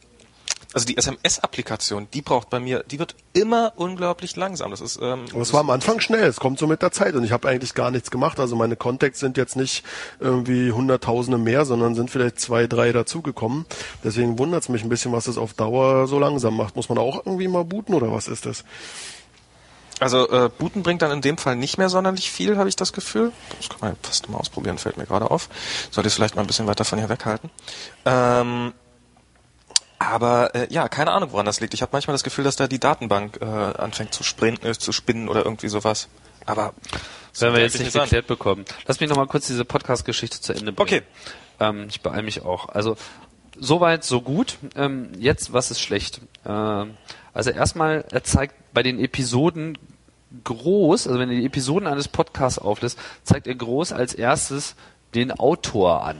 Also die SMS-Applikation, die braucht bei mir, die wird immer unglaublich langsam. Das ist, ähm, Aber es war am Anfang schnell, es kommt so mit der Zeit und ich habe eigentlich gar nichts gemacht. Also meine Contacts sind jetzt nicht irgendwie Hunderttausende mehr, sondern sind vielleicht zwei, drei dazugekommen. Deswegen wundert es mich ein bisschen, was das auf Dauer so langsam macht. Muss man auch irgendwie mal booten oder was ist das? Also äh, Booten bringt dann in dem Fall nicht mehr sonderlich viel, habe ich das Gefühl. Das kann man fast mal ausprobieren, fällt mir gerade auf. Sollte ich es vielleicht mal ein bisschen weiter von hier weghalten. Ähm, aber äh, ja, keine Ahnung, woran das liegt. Ich habe manchmal das Gefühl, dass da die Datenbank äh, anfängt zu, springen, äh, zu spinnen oder irgendwie sowas. Aber Das werden wir jetzt nicht geklärt bekommen. Lass mich noch mal kurz diese Podcast-Geschichte zu Ende bringen. Okay. Ähm, ich beeile mich auch. Also soweit, so gut. Ähm, jetzt, was ist schlecht? Ähm, also erstmal, er zeigt bei den Episoden groß, also wenn er die Episoden eines Podcasts auflässt, zeigt er groß als erstes den Autor an.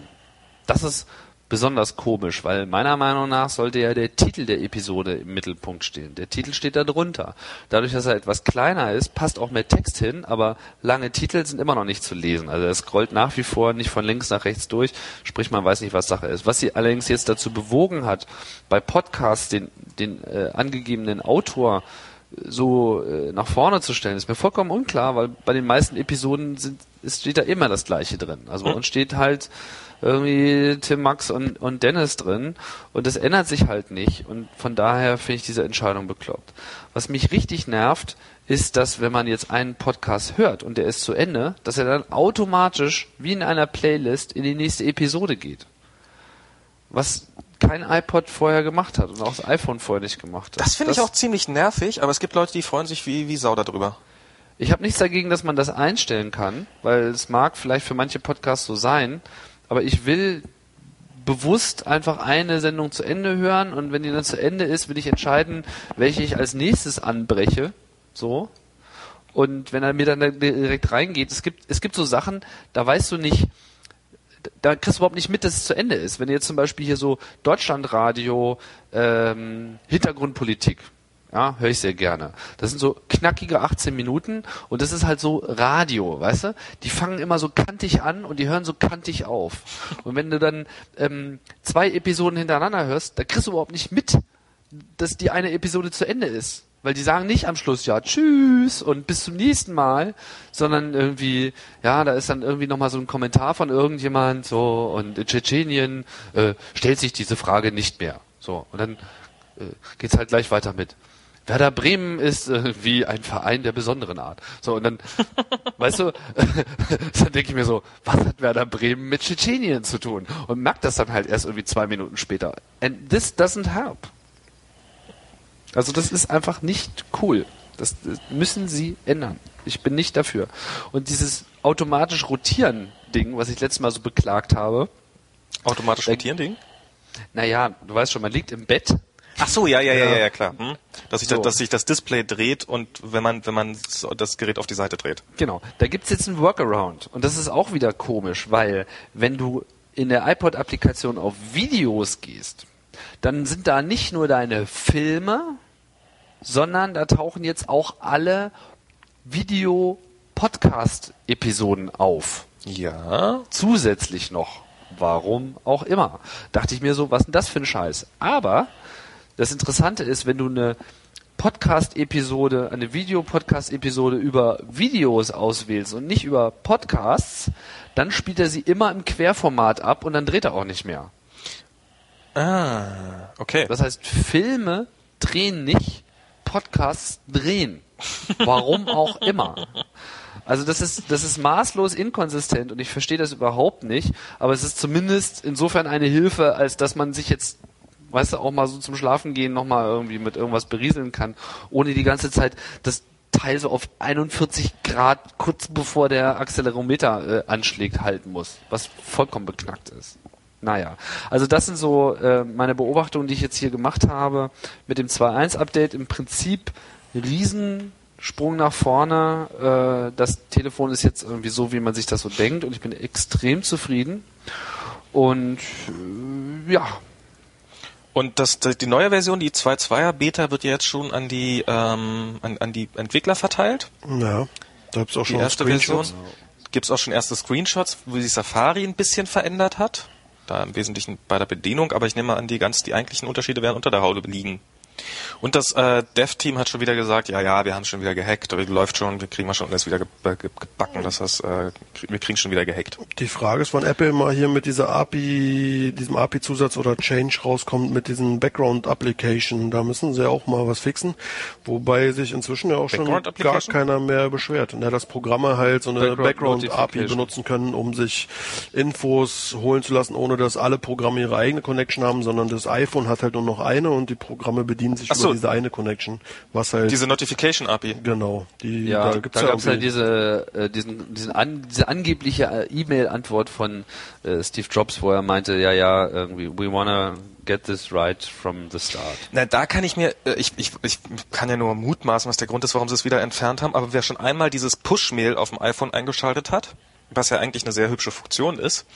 Das ist besonders komisch, weil meiner Meinung nach sollte ja der Titel der Episode im Mittelpunkt stehen. Der Titel steht da drunter. Dadurch, dass er etwas kleiner ist, passt auch mehr Text hin, aber lange Titel sind immer noch nicht zu lesen. Also er scrollt nach wie vor nicht von links nach rechts durch, sprich man weiß nicht, was Sache ist. Was sie allerdings jetzt dazu bewogen hat, bei Podcasts den, den äh, angegebenen Autor so äh, nach vorne zu stellen, ist mir vollkommen unklar, weil bei den meisten Episoden sind, steht da immer das Gleiche drin. Also bei uns steht halt irgendwie Tim, Max und, und Dennis drin und das ändert sich halt nicht und von daher finde ich diese Entscheidung bekloppt. Was mich richtig nervt, ist, dass wenn man jetzt einen Podcast hört und der ist zu Ende, dass er dann automatisch wie in einer Playlist in die nächste Episode geht. Was kein iPod vorher gemacht hat und auch das iPhone vorher nicht gemacht hat. Das finde ich auch ziemlich nervig, aber es gibt Leute, die freuen sich wie, wie Sau darüber. Ich habe nichts dagegen, dass man das einstellen kann, weil es mag vielleicht für manche Podcasts so sein, aber ich will bewusst einfach eine Sendung zu Ende hören und wenn die dann zu Ende ist, will ich entscheiden, welche ich als nächstes anbreche. So. Und wenn er mir dann da direkt reingeht, es gibt, es gibt so Sachen, da weißt du nicht, da kriegst du überhaupt nicht mit, dass es zu Ende ist. Wenn du jetzt zum Beispiel hier so Deutschlandradio, ähm, Hintergrundpolitik, ja, höre ich sehr gerne. Das sind so knackige 18 Minuten und das ist halt so Radio, weißt du? Die fangen immer so kantig an und die hören so kantig auf. Und wenn du dann ähm, zwei Episoden hintereinander hörst, da kriegst du überhaupt nicht mit, dass die eine Episode zu Ende ist. Weil die sagen nicht am Schluss, ja, tschüss und bis zum nächsten Mal, sondern irgendwie, ja, da ist dann irgendwie nochmal so ein Kommentar von irgendjemand, so, und in Tschetschenien äh, stellt sich diese Frage nicht mehr. So, und dann äh, geht's halt gleich weiter mit. Werder Bremen ist äh, wie ein Verein der besonderen Art. So, und dann, weißt du, dann denke ich mir so, was hat Werder Bremen mit Tschetschenien zu tun? Und merkt das dann halt erst irgendwie zwei Minuten später. And this doesn't help. Also das ist einfach nicht cool. Das, das müssen sie ändern. Ich bin nicht dafür. Und dieses automatisch rotieren Ding, was ich letztes Mal so beklagt habe, Automatisch Äh, rotieren Ding? naja, du weißt schon, man liegt im Bett Ach so, ja, ja, ja, ja, ja klar. Hm? Dass, sich So. das, dass sich das Display dreht und wenn man, wenn man das Gerät auf die Seite dreht. Genau. Da gibt's jetzt einen Workaround. Und das ist auch wieder komisch, weil wenn du in der iPod-Applikation auf Videos gehst, dann sind da nicht nur deine Filme, sondern da tauchen jetzt auch alle Video-Podcast-Episoden auf. Ja. Zusätzlich noch. Warum auch immer. Dachte ich mir so, was denn das für ein Scheiß? Aber das Interessante ist, wenn du eine Podcast-Episode, eine Video-Podcast-Episode über Videos auswählst und nicht über Podcasts, dann spielt er sie immer im Querformat ab und dann dreht er auch nicht mehr. Ah, okay. Das heißt, Filme drehen nicht, Podcasts drehen. Warum auch immer. Also das ist, das ist maßlos inkonsistent und ich verstehe das überhaupt nicht, aber es ist zumindest insofern eine Hilfe, als dass man sich jetzt, weißt du, auch mal so zum Schlafen gehen nochmal irgendwie mit irgendwas berieseln kann, ohne die ganze Zeit das Teil so auf 41 Grad kurz bevor der Accelerometer äh, anschlägt halten muss, was vollkommen beknackt ist. Naja, also das sind so äh, meine Beobachtungen, die ich jetzt hier gemacht habe mit dem 2.1-Update. Im Prinzip Riesensprung nach vorne. Äh, das Telefon ist jetzt irgendwie so, wie man sich das so denkt und ich bin extrem zufrieden. Und äh, ja, Und das, die neue Version, die 2.2er Beta, wird ja jetzt schon an die, ähm, an, an die Entwickler verteilt. Ja, da gibt's auch Die schon erste Screenshots. Version. Gibt's auch schon erste Screenshots, wo sich Safari ein bisschen verändert hat. Da im Wesentlichen bei der Bedienung, aber ich nehme an, die ganz, die eigentlichen Unterschiede werden unter der Haube liegen. Und das äh, Dev-Team hat schon wieder gesagt, ja, ja, wir haben schon wieder gehackt, aber läuft schon, wir kriegen wir schon alles wieder ge gebacken, das heißt, äh, wir kriegen schon wieder gehackt. Die Frage ist, wann Apple mal hier mit dieser API, diesem API-Zusatz oder Change rauskommt mit diesen Background-Application. Da müssen sie ja auch mal was fixen. Wobei sich inzwischen ja auch schon Background gar keiner mehr beschwert. Ja, dass Programme halt so eine Background Background-API Notification. benutzen können, um sich Infos holen zu lassen, ohne dass alle Programme ihre eigene Connection haben, sondern das iPhone hat halt nur noch eine und die Programme bedienen sich Ach so. über diese eine Connection. Was halt Diese Notification API. genau, die Ja, da gibt's da ja gab es halt diese, äh, diesen, diesen an, diese angebliche äh, E-Mail-Antwort von äh, Steve Jobs, wo er meinte, ja, ja, irgendwie, we wanna get this right from the start. Na, da kann ich mir, äh, ich, ich, ich kann ja nur mutmaßen, was der Grund ist, warum sie es wieder entfernt haben, aber wer schon einmal dieses Push-Mail auf dem iPhone eingeschaltet hat, was ja eigentlich eine sehr hübsche Funktion ist,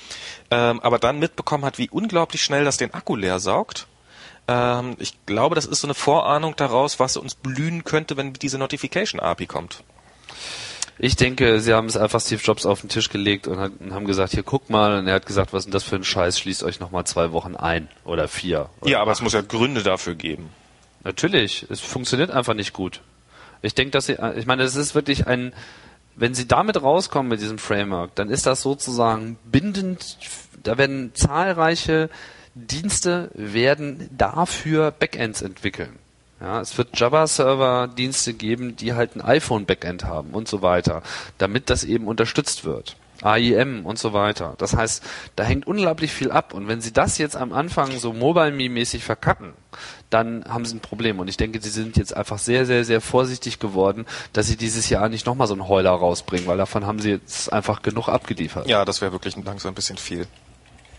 ähm, aber dann mitbekommen hat, wie unglaublich schnell das den Akku leer saugt, ähm, ich glaube, das ist so eine Vorahnung daraus, was uns blühen könnte, wenn diese Notification-API kommt. Ich denke, sie haben es einfach Steve Jobs auf den Tisch gelegt und, hat, und haben gesagt, hier guck mal, und er hat gesagt, was ist denn das für ein Scheiß, schließt euch nochmal zwei Wochen ein oder vier. Oder Ja, aber es muss ja Gründe dafür geben. Natürlich, es funktioniert einfach nicht gut. Ich denke, dass sie, ich meine, es ist wirklich ein, wenn sie damit rauskommen mit diesem Framework, dann ist das sozusagen bindend, da werden zahlreiche Dienste werden dafür Backends entwickeln. Ja, es wird Java-Server-Dienste geben, die halt ein iPhone-Backend haben und so weiter, damit das eben unterstützt wird. AIM und so weiter. Das heißt, da hängt unglaublich viel ab. Und wenn sie das jetzt am Anfang so Mobile-Me-mäßig verkacken, dann haben sie ein Problem. Und ich denke, sie sind jetzt einfach sehr, sehr, sehr vorsichtig geworden, dass sie dieses Jahr nicht nochmal so einen Heuler rausbringen, weil davon haben sie jetzt einfach genug abgeliefert. Ja, das wäre wirklich langsam ein bisschen viel.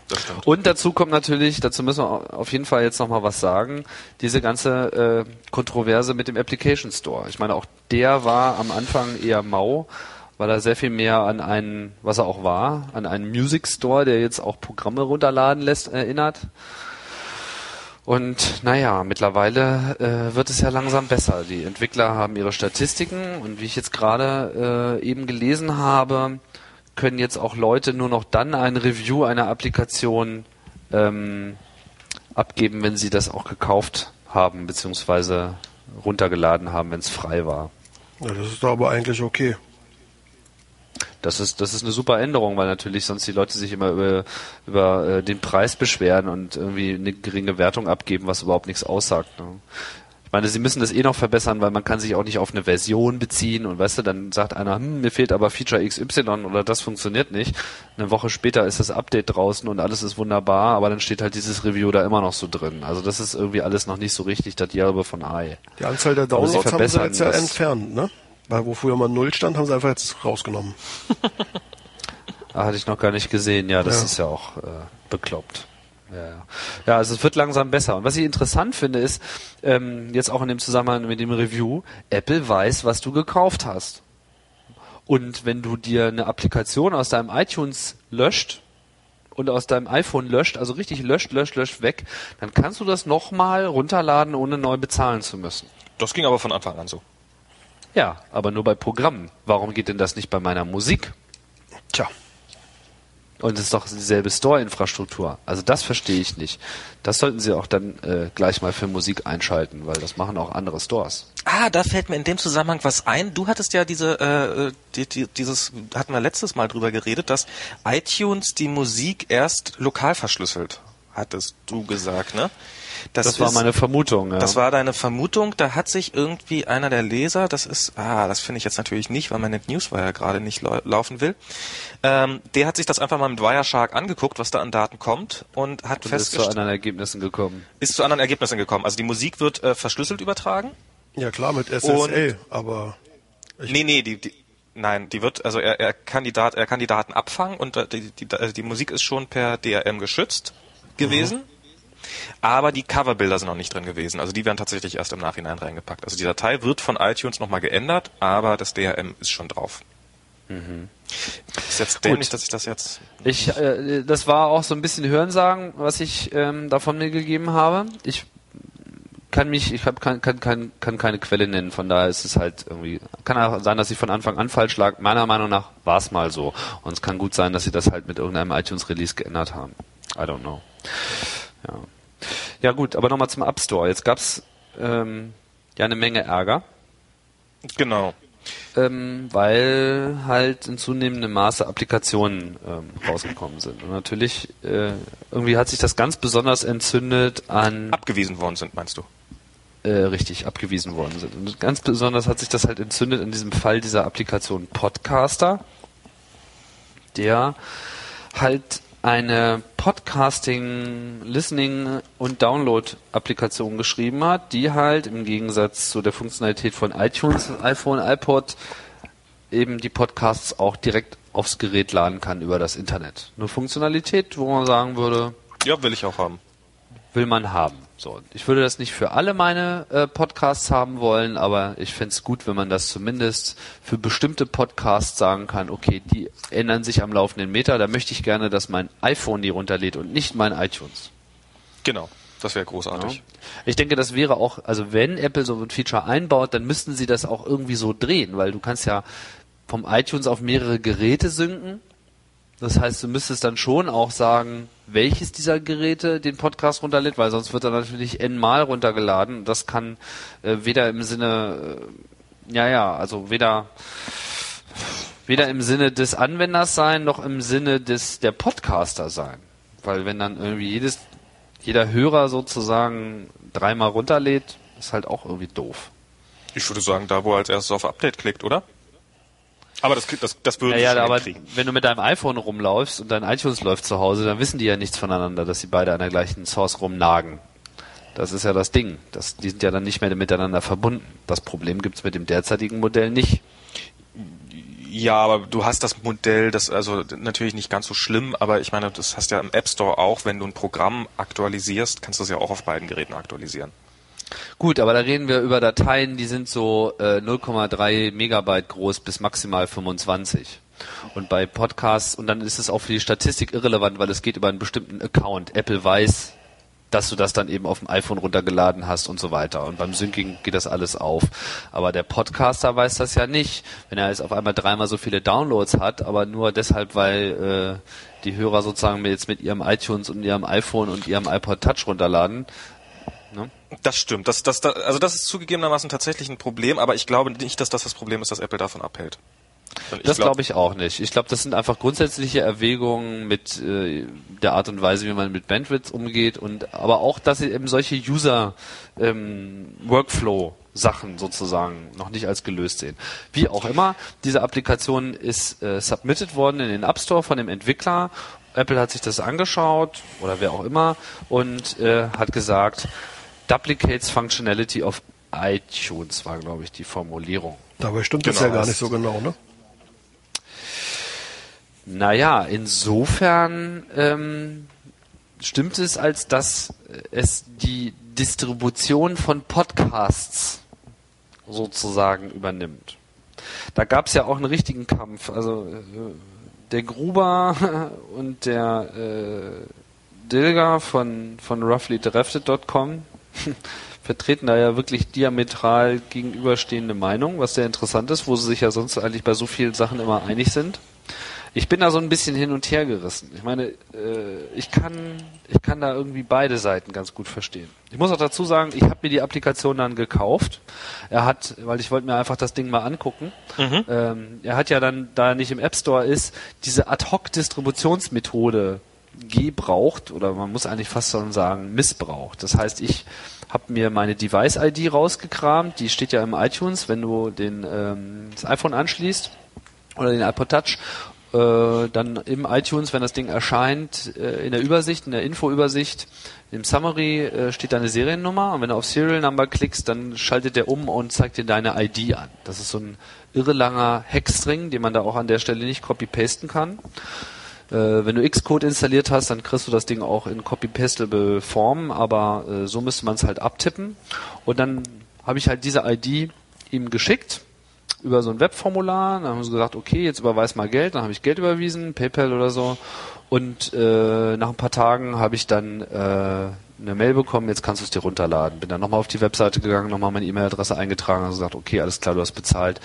Das stimmt. Und dazu kommt natürlich, dazu müssen wir auf jeden Fall jetzt nochmal was sagen, diese ganze äh, Kontroverse mit dem Application Store. Ich meine, auch der war am Anfang eher mau, weil er sehr viel mehr an einen, was er auch war, an einen Music Store, der jetzt auch Programme runterladen lässt, erinnert. Und naja, mittlerweile äh, wird es ja langsam besser. Die Entwickler haben ihre Statistiken und wie ich jetzt gerade äh, eben gelesen habe, können jetzt auch Leute nur noch dann ein Review einer Applikation ähm, abgeben, wenn sie das auch gekauft haben, beziehungsweise runtergeladen haben, wenn es frei war. Ja, das ist doch aber eigentlich okay. Das ist, das ist eine super Änderung, weil natürlich sonst die Leute sich immer über, über äh, den Preis beschweren und irgendwie eine geringe Wertung abgeben, was überhaupt nichts aussagt. Ne? Ich meine, sie müssen das eh noch verbessern, weil man kann sich auch nicht auf eine Version beziehen und weißt du, dann sagt einer, hm, mir fehlt aber Feature XY oder das funktioniert nicht. Eine Woche später ist das Update draußen und alles ist wunderbar, aber dann steht halt dieses Review da immer noch so drin. Also das ist irgendwie alles noch nicht so richtig das Dialbe von Ei. Die Anzahl der Downloads haben sie jetzt ja entfernt, ne? Weil wo früher mal Null stand, haben sie einfach jetzt rausgenommen. Ah, hatte ich noch gar nicht gesehen. Ja, das Ja. ist ja auch äh, bekloppt. Ja, ja. ja, also es wird langsam besser. Und was ich interessant finde, ist, ähm, jetzt auch in dem Zusammenhang mit dem Review, Apple weiß, was du gekauft hast. Und wenn du dir eine Applikation aus deinem iTunes löscht und aus deinem iPhone löscht, also richtig löscht, löscht, löscht weg, dann kannst du das nochmal runterladen, ohne neu bezahlen zu müssen. Das ging aber von Anfang an so. Ja, aber nur bei Programmen. Warum geht denn das nicht bei meiner Musik? Tja. Und es ist doch dieselbe Store-Infrastruktur. Also das verstehe ich nicht. Das sollten sie auch dann äh, gleich mal für Musik einschalten, weil das machen auch andere Stores. Ah, da fällt mir in dem Zusammenhang was ein. Du hattest ja diese, äh, die, die, dieses, hatten wir letztes Mal drüber geredet, dass iTunes die Musik erst lokal verschlüsselt, hattest du gesagt, ne? Das, war ist- meine Vermutung. Ja. Das war deine Vermutung, da hat sich irgendwie einer der Leser, das ist, ah, das finde ich jetzt natürlich nicht, weil meine Newswire gerade nicht lau laufen will, ähm, der hat sich das einfach mal mit Wireshark angeguckt, was da an Daten kommt und hat und ist zu festgestellt, anderen Ergebnissen gekommen. ist zu anderen Ergebnissen gekommen. Also die Musik wird äh, verschlüsselt übertragen. Ja klar, mit SSL, aber Nee, nee, die, die nein, die wird, also er, er kann die Dat, er kann die Daten abfangen und äh, die, die, die, die Musik ist schon per DRM geschützt gewesen. Aber die Coverbilder sind noch nicht drin gewesen. Also die werden tatsächlich erst im Nachhinein reingepackt. Also die Datei wird von iTunes nochmal geändert, aber das DRM ist schon drauf. Ist jetzt dämlich, dass ich das jetzt. Ich, äh, das war auch so ein bisschen Hörensagen, was ich ähm, davon mir gegeben habe. Ich kann mich, ich hab, kann, kann, kann, kann keine Quelle nennen, von daher ist es halt irgendwie, kann auch sein, dass ich von Anfang an falsch lag. Meiner Meinung nach war es mal so. Und es kann gut sein, dass sie das halt mit irgendeinem iTunes-Release geändert haben. I don't know. Ja, ja gut, aber nochmal zum App Store. Jetzt gab's ähm, ja eine Menge Ärger Genau. ähm, weil halt in zunehmendem Maße Applikationen ähm, rausgekommen sind. Und natürlich, äh, irgendwie hat sich das ganz besonders entzündet an Abgewiesen worden sind, meinst du? äh, richtig abgewiesen worden sind. Und ganz besonders hat sich das halt entzündet in diesem Fall dieser Applikation Podcaster, der halt eine Podcasting, Listening und Download-Applikation geschrieben hat, die halt im Gegensatz zu der Funktionalität von iTunes, iPhone, iPod eben die Podcasts auch direkt aufs Gerät laden kann über das Internet. Eine Funktionalität, wo man sagen würde, Ja, will ich auch haben. will man haben. So, ich würde das nicht für alle meine äh, Podcasts haben wollen, aber ich fänd's gut, wenn man das zumindest für bestimmte Podcasts sagen kann, okay, die ändern sich am laufenden Meter, da möchte ich gerne, dass mein iPhone die runterlädt und nicht mein iTunes. Genau. Das wäre großartig. Ja. Ich denke, das wäre auch, also wenn Apple so ein Feature einbaut, dann müssten sie das auch irgendwie so drehen, weil du kannst ja vom iTunes auf mehrere Geräte synken. Das heißt, du müsstest dann schon auch sagen, welches dieser Geräte den Podcast runterlädt, weil sonst wird er natürlich n-mal runtergeladen. Das kann äh, weder im Sinne, äh, ja, ja, also weder weder im Sinne des Anwenders sein, noch im Sinne des der Podcaster sein. Weil wenn dann irgendwie jedes jeder Hörer sozusagen dreimal runterlädt, ist halt auch irgendwie doof. Ich würde sagen, da wo er als erstes auf Update klickt, oder? Aber das, das, das würden Ja, ja, aber hinkriegen. wenn du mit deinem iPhone rumläufst und dein iTunes läuft zu Hause, dann wissen die ja nichts voneinander, dass sie beide an der gleichen Source rumnagen. Das ist ja das Ding. Das, die sind ja dann nicht mehr miteinander verbunden. Das Problem gibt's mit dem derzeitigen Modell nicht. Ja, aber du hast das Modell, das also natürlich nicht ganz so schlimm, aber ich meine, das hast ja im App Store auch, wenn du ein Programm aktualisierst, kannst du es ja auch auf beiden Geräten aktualisieren. Gut, aber da reden wir über Dateien, die sind so äh, 0,3 Megabyte groß bis maximal 25. Und bei Podcasts, und dann ist es auch für die Statistik irrelevant, weil es geht über einen bestimmten Account. Apple weiß, dass du das dann eben auf dem iPhone runtergeladen hast und so weiter. Und beim Syncing geht das alles auf. Aber der Podcaster weiß das ja nicht, wenn er jetzt auf einmal dreimal so viele Downloads hat, aber nur deshalb, weil äh, die Hörer sozusagen jetzt mit ihrem iTunes und ihrem iPhone und ihrem iPod Touch runterladen. Ne? Das stimmt. Das, das, das, also das ist zugegebenermaßen tatsächlich ein Problem, aber ich glaube nicht, dass das das Problem ist, das Apple davon abhält. das glaube ich auch nicht. Ich glaube, das sind einfach grundsätzliche Erwägungen mit äh, der Art und Weise, wie man mit Bandwidth umgeht und aber auch, dass sie eben solche User ähm, Workflow Sachen sozusagen noch nicht als gelöst sehen. Wie auch immer, diese Applikation ist äh, submitted worden in den App Store von dem Entwickler. Apple hat sich das angeschaut oder wer auch immer und äh, hat gesagt, duplicates functionality of iTunes war, glaube ich, die Formulierung. Dabei stimmt genau, das ja gar nicht so genau, ne? Naja, insofern ähm, stimmt es, als dass es die Distribution von Podcasts sozusagen übernimmt. Da gab es ja auch einen richtigen Kampf. Also äh, der Gruber und der äh, Dilger von, von roughlydrafted.com vertreten da ja wirklich diametral gegenüberstehende Meinungen, was sehr interessant ist, wo sie sich ja sonst eigentlich bei so vielen Sachen immer einig sind ich bin da so ein bisschen hin und her gerissen. Ich meine, äh, ich kann, ich kann da irgendwie beide Seiten ganz gut verstehen. Ich muss auch dazu sagen, ich habe mir die Applikation dann gekauft. Er hat, weil ich wollte mir einfach das Ding mal angucken. Mhm. Ähm, er hat ja dann, da er nicht im App Store ist, diese Ad-Hoc-Distributionsmethode gebraucht oder man muss eigentlich fast schon sagen missbraucht. Das heißt, ich habe mir meine Device-ID rausgekramt. Die steht ja im iTunes, wenn du den ähm, das iPhone anschließt oder den iPod Touch äh, dann im iTunes, wenn das Ding erscheint, äh, in der Übersicht, in der Infoübersicht, im Summary äh, steht deine Seriennummer und wenn du auf Serial Number klickst, dann schaltet der um und zeigt dir deine ID an. Das ist so ein irre langer Hexstring, den man da auch an der Stelle nicht copy-pasten kann. Äh, wenn du Xcode installiert hast, dann kriegst du das Ding auch in copy-pastable Form, aber äh, so müsste man es halt abtippen. Und dann habe ich halt diese ID ihm geschickt über so ein Webformular. Dann haben sie gesagt, okay, jetzt überweis mal Geld. Dann habe ich Geld überwiesen, PayPal oder so. Und äh, nach ein paar Tagen habe ich dann äh, eine Mail bekommen, jetzt kannst du es dir runterladen. Bin dann nochmal auf die Webseite gegangen, nochmal meine E-Mail-Adresse eingetragen und gesagt, okay, alles klar, du hast bezahlt.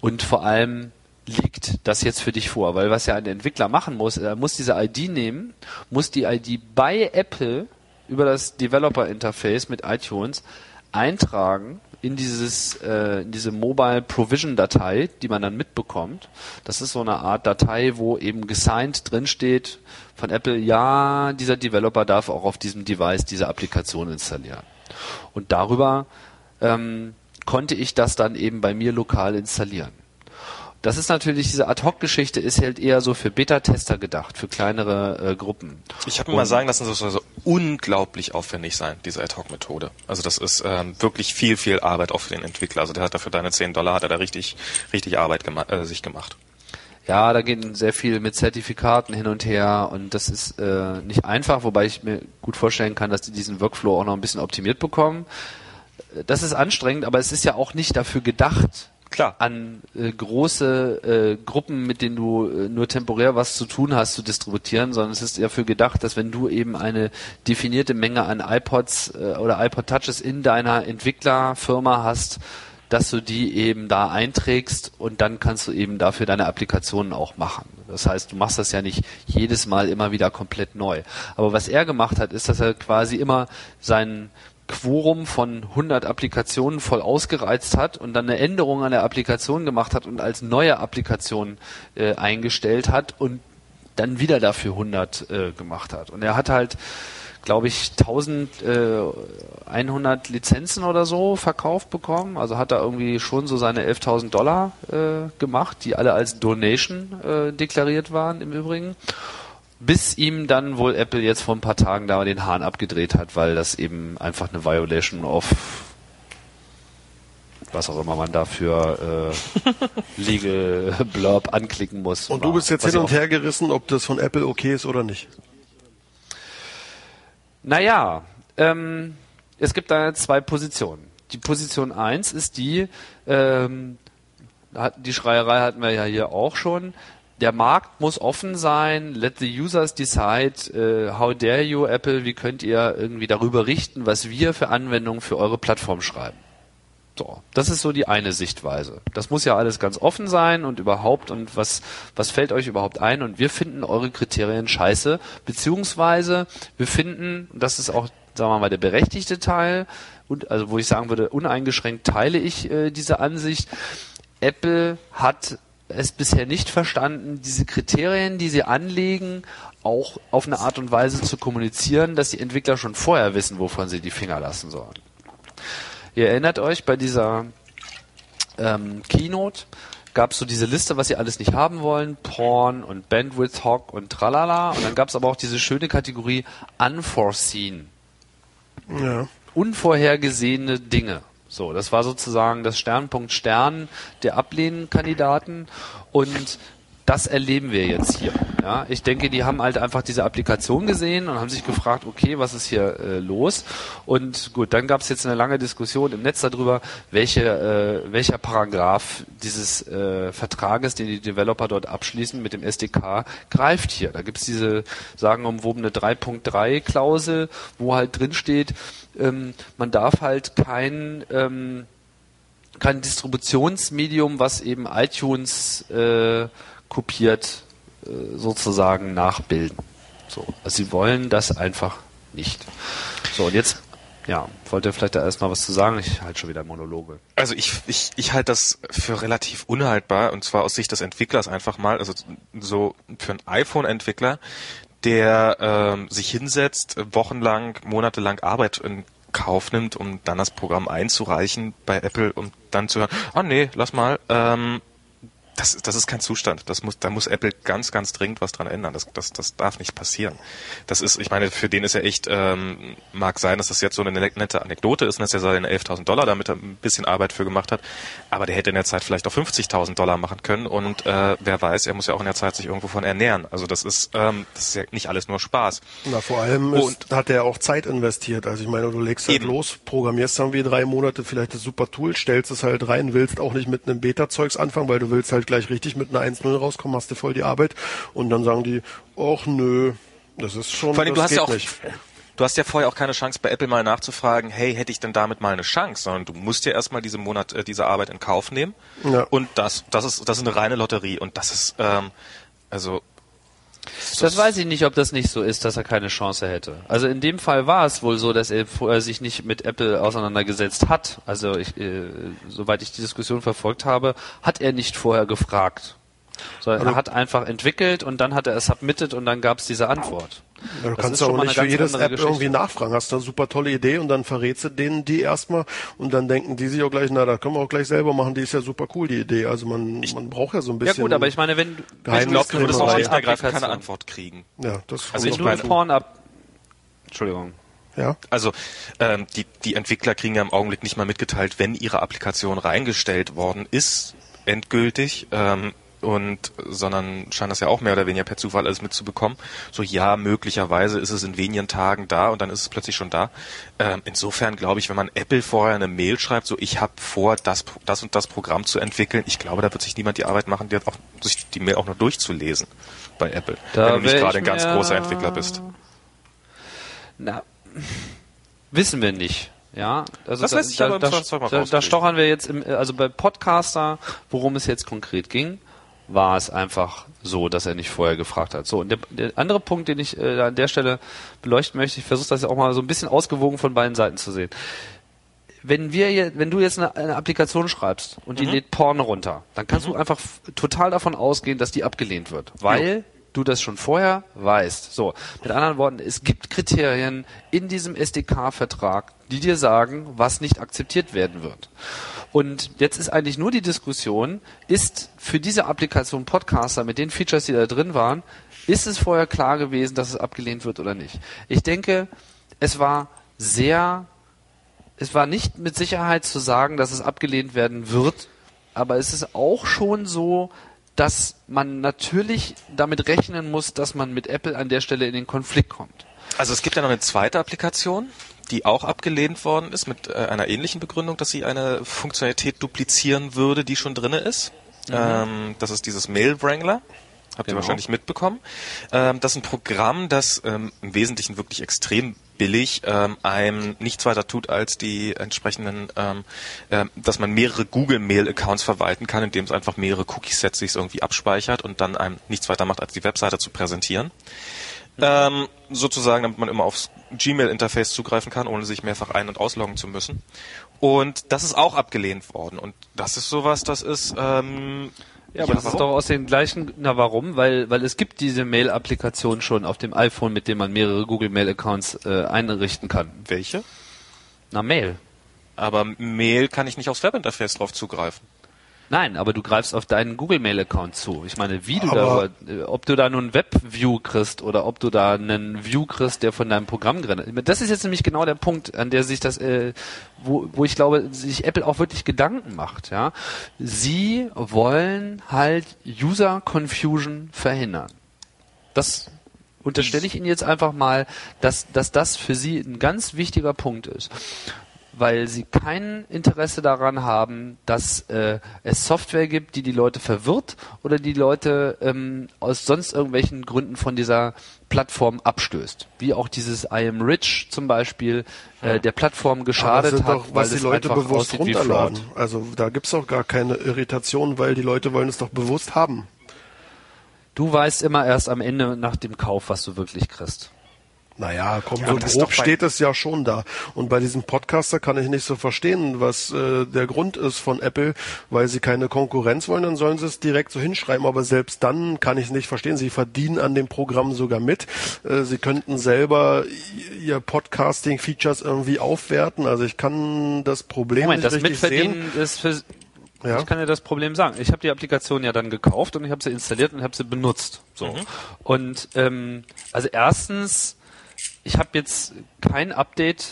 Und vor allem liegt das jetzt für dich vor, weil was ja ein Entwickler machen muss, er muss diese ID nehmen, muss die ID bei Apple über das Developer Interface mit iTunes eintragen in dieses äh, in diese Mobile Provision Datei, die man dann mitbekommt. Das ist so eine Art Datei, wo eben gesigned drin steht von Apple, ja, dieser Developer darf auch auf diesem Device diese Applikation installieren. Und darüber ähm, konnte ich das dann eben bei mir lokal installieren. Das ist natürlich, diese Ad-Hoc-Geschichte ist halt eher so für Beta-Tester gedacht, für kleinere äh, Gruppen. Ich habe mir mal sagen lassen, das soll so unglaublich aufwendig sein, diese Ad-Hoc-Methode. Also das ist ähm, wirklich viel, viel Arbeit auch für den Entwickler. Also der hat dafür deine 10 Dollar, hat er da richtig, richtig Arbeit gema äh, sich gemacht. Ja, da geht sehr viel mit Zertifikaten hin und her und das ist äh, nicht einfach, wobei ich mir gut vorstellen kann, dass die diesen Workflow auch noch ein bisschen optimiert bekommen. Das ist anstrengend, aber es ist ja auch nicht dafür gedacht, Klar. an äh, große äh, Gruppen, mit denen du äh, nur temporär was zu tun hast, zu distributieren, sondern es ist dafür gedacht, dass wenn du eben eine definierte Menge an iPods äh, oder iPod Touches in deiner Entwicklerfirma hast, dass du die eben da einträgst und dann kannst du eben dafür deine Applikationen auch machen. Das heißt, du machst das ja nicht jedes Mal immer wieder komplett neu. Aber was er gemacht hat, ist, dass er quasi immer seinen Quorum von 100 Applikationen voll ausgereizt hat und dann eine Änderung an der Applikation gemacht hat und als neue Applikation äh, eingestellt hat und dann wieder dafür 100 äh, gemacht hat. Und er hat halt, glaube ich, 1100 äh, Lizenzen oder so verkauft bekommen. Also hat er irgendwie schon so seine 11.000 Dollar äh, gemacht, die alle als Donation äh, deklariert waren im Übrigen bis ihm dann wohl Apple jetzt vor ein paar Tagen da den Hahn abgedreht hat, weil das eben einfach eine Violation of was auch immer man dafür äh, Legal Blurb anklicken muss. Und du bist jetzt hin und her gerissen, ob das von Apple okay ist oder nicht. Naja, ähm, es gibt da zwei Positionen. Die Position eins ist die, ähm, die Schreierei hatten wir ja hier auch schon, der Markt muss offen sein. Let the users decide. Uh, how dare you, Apple? Wie könnt ihr irgendwie darüber richten, was wir für Anwendungen für eure Plattform schreiben? So, das ist so die eine Sichtweise. Das muss ja alles ganz offen sein und überhaupt und was was fällt euch überhaupt ein? Und wir finden eure Kriterien scheiße, beziehungsweise wir finden, das ist auch sagen wir mal der berechtigte Teil und also wo ich sagen würde uneingeschränkt teile ich äh, diese Ansicht. Apple hat es bisher nicht verstanden, diese Kriterien, die sie anlegen, auch auf eine Art und Weise zu kommunizieren, dass die Entwickler schon vorher wissen, wovon sie die Finger lassen sollen. Ihr erinnert euch bei dieser ähm, Keynote gab es so diese Liste, was sie alles nicht haben wollen, Porn und Bandwidth Hog und tralala. Und dann gab es aber auch diese schöne Kategorie Unforeseen. Ja. Unvorhergesehene Dinge. So, das war sozusagen das Sternpunkt Stern der Ablehnkandidaten. Und das erleben wir jetzt hier. Ja, ich denke, die haben halt einfach diese Applikation gesehen und haben sich gefragt, okay, was ist hier äh, los? Und gut, dann gab es jetzt eine lange Diskussion im Netz darüber, welche, äh, welcher Paragraph dieses äh, Vertrages, den die Developer dort abschließen mit dem SDK, greift hier. Da gibt es diese sagenumwobene 3.3-Klausel, wo halt drin steht, ähm, man darf halt kein ähm, kein Distributionsmedium, was eben iTunes äh, kopiert, äh, sozusagen nachbilden. So, also sie wollen das einfach nicht. So, und jetzt, ja, wollt ihr vielleicht da erstmal was zu sagen? Ich halte schon wieder Monologe. Also ich, ich, ich halte das für relativ unhaltbar und zwar aus Sicht des Entwicklers einfach mal, also so für einen iPhone-Entwickler, der ähm, sich hinsetzt, wochenlang, monatelang Arbeit in Kauf nimmt, um dann das Programm einzureichen bei Apple und dann zu hören, ah nee, lass mal, ähm, das, das ist kein Zustand. Das muss, da muss Apple ganz, ganz dringend was dran ändern. Das, das, das darf nicht passieren. Das ist, ich meine, für den ist ja echt, ähm, mag sein, dass das jetzt so eine nette Anekdote ist, dass er seine 11.000 Dollar damit ein bisschen Arbeit für gemacht hat. Aber der hätte in der Zeit vielleicht auch 50.000 Dollar machen können und äh, wer weiß, er muss ja auch in der Zeit sich irgendwo von ernähren. Also das ist, ähm, das ist ja nicht alles nur Spaß. Na, vor allem ist, hat er auch Zeit investiert. Also ich meine, du legst halt Eben. los, programmierst dann wie drei Monate vielleicht das super Tool, stellst es halt rein, willst auch nicht mit einem Beta-Zeugs anfangen, weil du willst halt gleich richtig mit einer 1-0 rauskommen, hast du voll die Arbeit und dann sagen die, ach nö, das ist schon, Vor allem, du hast ja auch, nicht. Du hast ja vorher auch keine Chance bei Apple mal nachzufragen, hey, hätte ich denn damit mal eine Chance, sondern du musst ja erstmal diese Monat, äh, diese Arbeit in Kauf nehmen. Ja. Und das, das ist, das ist eine reine Lotterie. Und das ist, ähm, also das weiß ich nicht, ob das nicht so ist, dass er keine Chance hätte. Also in dem Fall war es wohl so, dass er vorher sich nicht mit Apple auseinandergesetzt hat. Also ich, äh, soweit ich die Diskussion verfolgt habe, hat er nicht vorher gefragt. Sondern also, er hat einfach entwickelt und dann hat er es submitted und dann gab es diese Antwort. Ja, du das kannst auch nicht für jedes App Geschichte. irgendwie nachfragen. Hast du eine super tolle Idee und dann verrätst du denen die erstmal und dann denken die sich auch gleich, na, da können wir auch gleich selber machen, die ist ja super cool, die Idee. Also man, ich, man braucht ja so ein bisschen. Ja gut, aber ich meine, wenn du, glaube, du würdest auch schlicht ergreifend keine Antwort kriegen. Ja, das also ich meine, Porn ab. Entschuldigung. Ja. Also ähm, die, die Entwickler kriegen ja im Augenblick nicht mal mitgeteilt, wenn ihre Applikation reingestellt worden ist, endgültig. Ähm, und sondern scheint das ja auch mehr oder weniger per Zufall alles mitzubekommen. So ja, möglicherweise ist es in wenigen Tagen da und dann ist es plötzlich schon da. Ähm, insofern glaube ich, wenn man Apple vorher eine Mail schreibt, so ich habe vor, das, das und das Programm zu entwickeln, ich glaube, da wird sich niemand die Arbeit machen, die auch, sich die Mail auch nur durchzulesen bei Apple, da wenn du nicht gerade ein ganz großer Entwickler bist. Na, wissen wir nicht. Ja, also das da, lässt sich da, da, da, da stochern wir jetzt im, also bei Podcaster, worum es jetzt konkret ging war es einfach so, dass er nicht vorher gefragt hat. So, und der, der andere Punkt, den ich äh, an der Stelle beleuchten möchte, ich versuche das ja auch mal so ein bisschen ausgewogen von beiden Seiten zu sehen. Wenn wir hier, wenn du jetzt eine, eine Applikation schreibst und die mhm. lädt Porn runter, dann kannst mhm. du einfach total davon ausgehen, dass die abgelehnt wird, weil ja. Du das schon vorher weißt. So, mit anderen Worten, es gibt Kriterien in diesem SDK-Vertrag, die dir sagen, was nicht akzeptiert werden wird. Und jetzt ist eigentlich nur die Diskussion, ist für diese Applikation Podcaster mit den Features, die da drin waren, ist es vorher klar gewesen, dass es abgelehnt wird oder nicht? Ich denke, es war sehr, es war nicht mit Sicherheit zu sagen, dass es abgelehnt werden wird, aber es ist auch schon so, dass man natürlich damit rechnen muss, dass man mit Apple an der Stelle in den Konflikt kommt. Also es gibt ja noch eine zweite Applikation, die auch abgelehnt worden ist mit äh, einer ähnlichen Begründung, dass sie eine Funktionalität duplizieren würde, die schon drinne ist. Mhm. Ähm, das ist dieses Mail Wrangler. Habt genau. ihr wahrscheinlich mitbekommen. Ähm, das ist ein Programm, das ähm, im Wesentlichen wirklich extrem billig ähm, einem nichts weiter tut als die entsprechenden, ähm, äh, dass man mehrere Google-Mail-Accounts verwalten kann, indem es einfach mehrere Cookie-Sets sich irgendwie abspeichert und dann einem nichts weiter macht, als die Webseite zu präsentieren. Ähm, sozusagen, damit man immer aufs Gmail-Interface zugreifen kann, ohne sich mehrfach ein- und ausloggen zu müssen. Und das ist auch abgelehnt worden. Und das ist sowas, das ist ähm, Ja, aber das ist doch aus den gleichen, na warum? Weil, weil es gibt diese Mail-Applikation schon auf dem iPhone, mit dem man mehrere Google Mail-Accounts äh, einrichten kann. Welche? Na, Mail. Aber Mail kann ich nicht aufs Webinterface drauf zugreifen. Nein, aber du greifst auf deinen Google Mail Account zu. Ich meine, wie du Aber- da, äh, ob du da nun Web-View kriegst oder ob du da einen View kriegst, der von deinem Programm gerendert. Das ist jetzt nämlich genau der Punkt, an der sich das, äh, wo, wo ich glaube, sich Apple auch wirklich Gedanken macht. Ja, sie wollen halt User Confusion verhindern. Das unterstelle ich Ihnen jetzt einfach mal, dass, dass das für Sie ein ganz wichtiger Punkt ist weil sie kein Interesse daran haben, dass äh, es Software gibt, die die Leute verwirrt oder die Leute ähm, aus sonst irgendwelchen Gründen von dieser Plattform abstößt. Wie auch dieses I am rich zum Beispiel äh, der Plattform geschadet sind hat, doch, was weil die es Leute bewusst runterladen. Also da gibt's doch gar keine Irritation, weil die Leute wollen es doch bewusst haben. Du weißt immer erst am Ende nach dem Kauf, was du wirklich kriegst. Naja, komm, Ja, so grob steht es ja schon da. Und bei diesem Podcaster kann ich nicht so verstehen, was äh, der Grund ist von Apple, weil sie keine Konkurrenz wollen, dann sollen sie es direkt so hinschreiben. Aber selbst dann kann ich es nicht verstehen. Sie verdienen an dem Programm sogar mit. Äh, sie könnten selber ihr Podcasting-Features irgendwie aufwerten. Also ich kann das Problem Moment, nicht das richtig sehen. Mitverdienen ist für Ja. Ich kann dir das Problem sagen. Ich habe die Applikation ja dann gekauft und ich habe sie installiert und habe sie benutzt. So. Und ähm, also erstens, ich habe jetzt kein Update,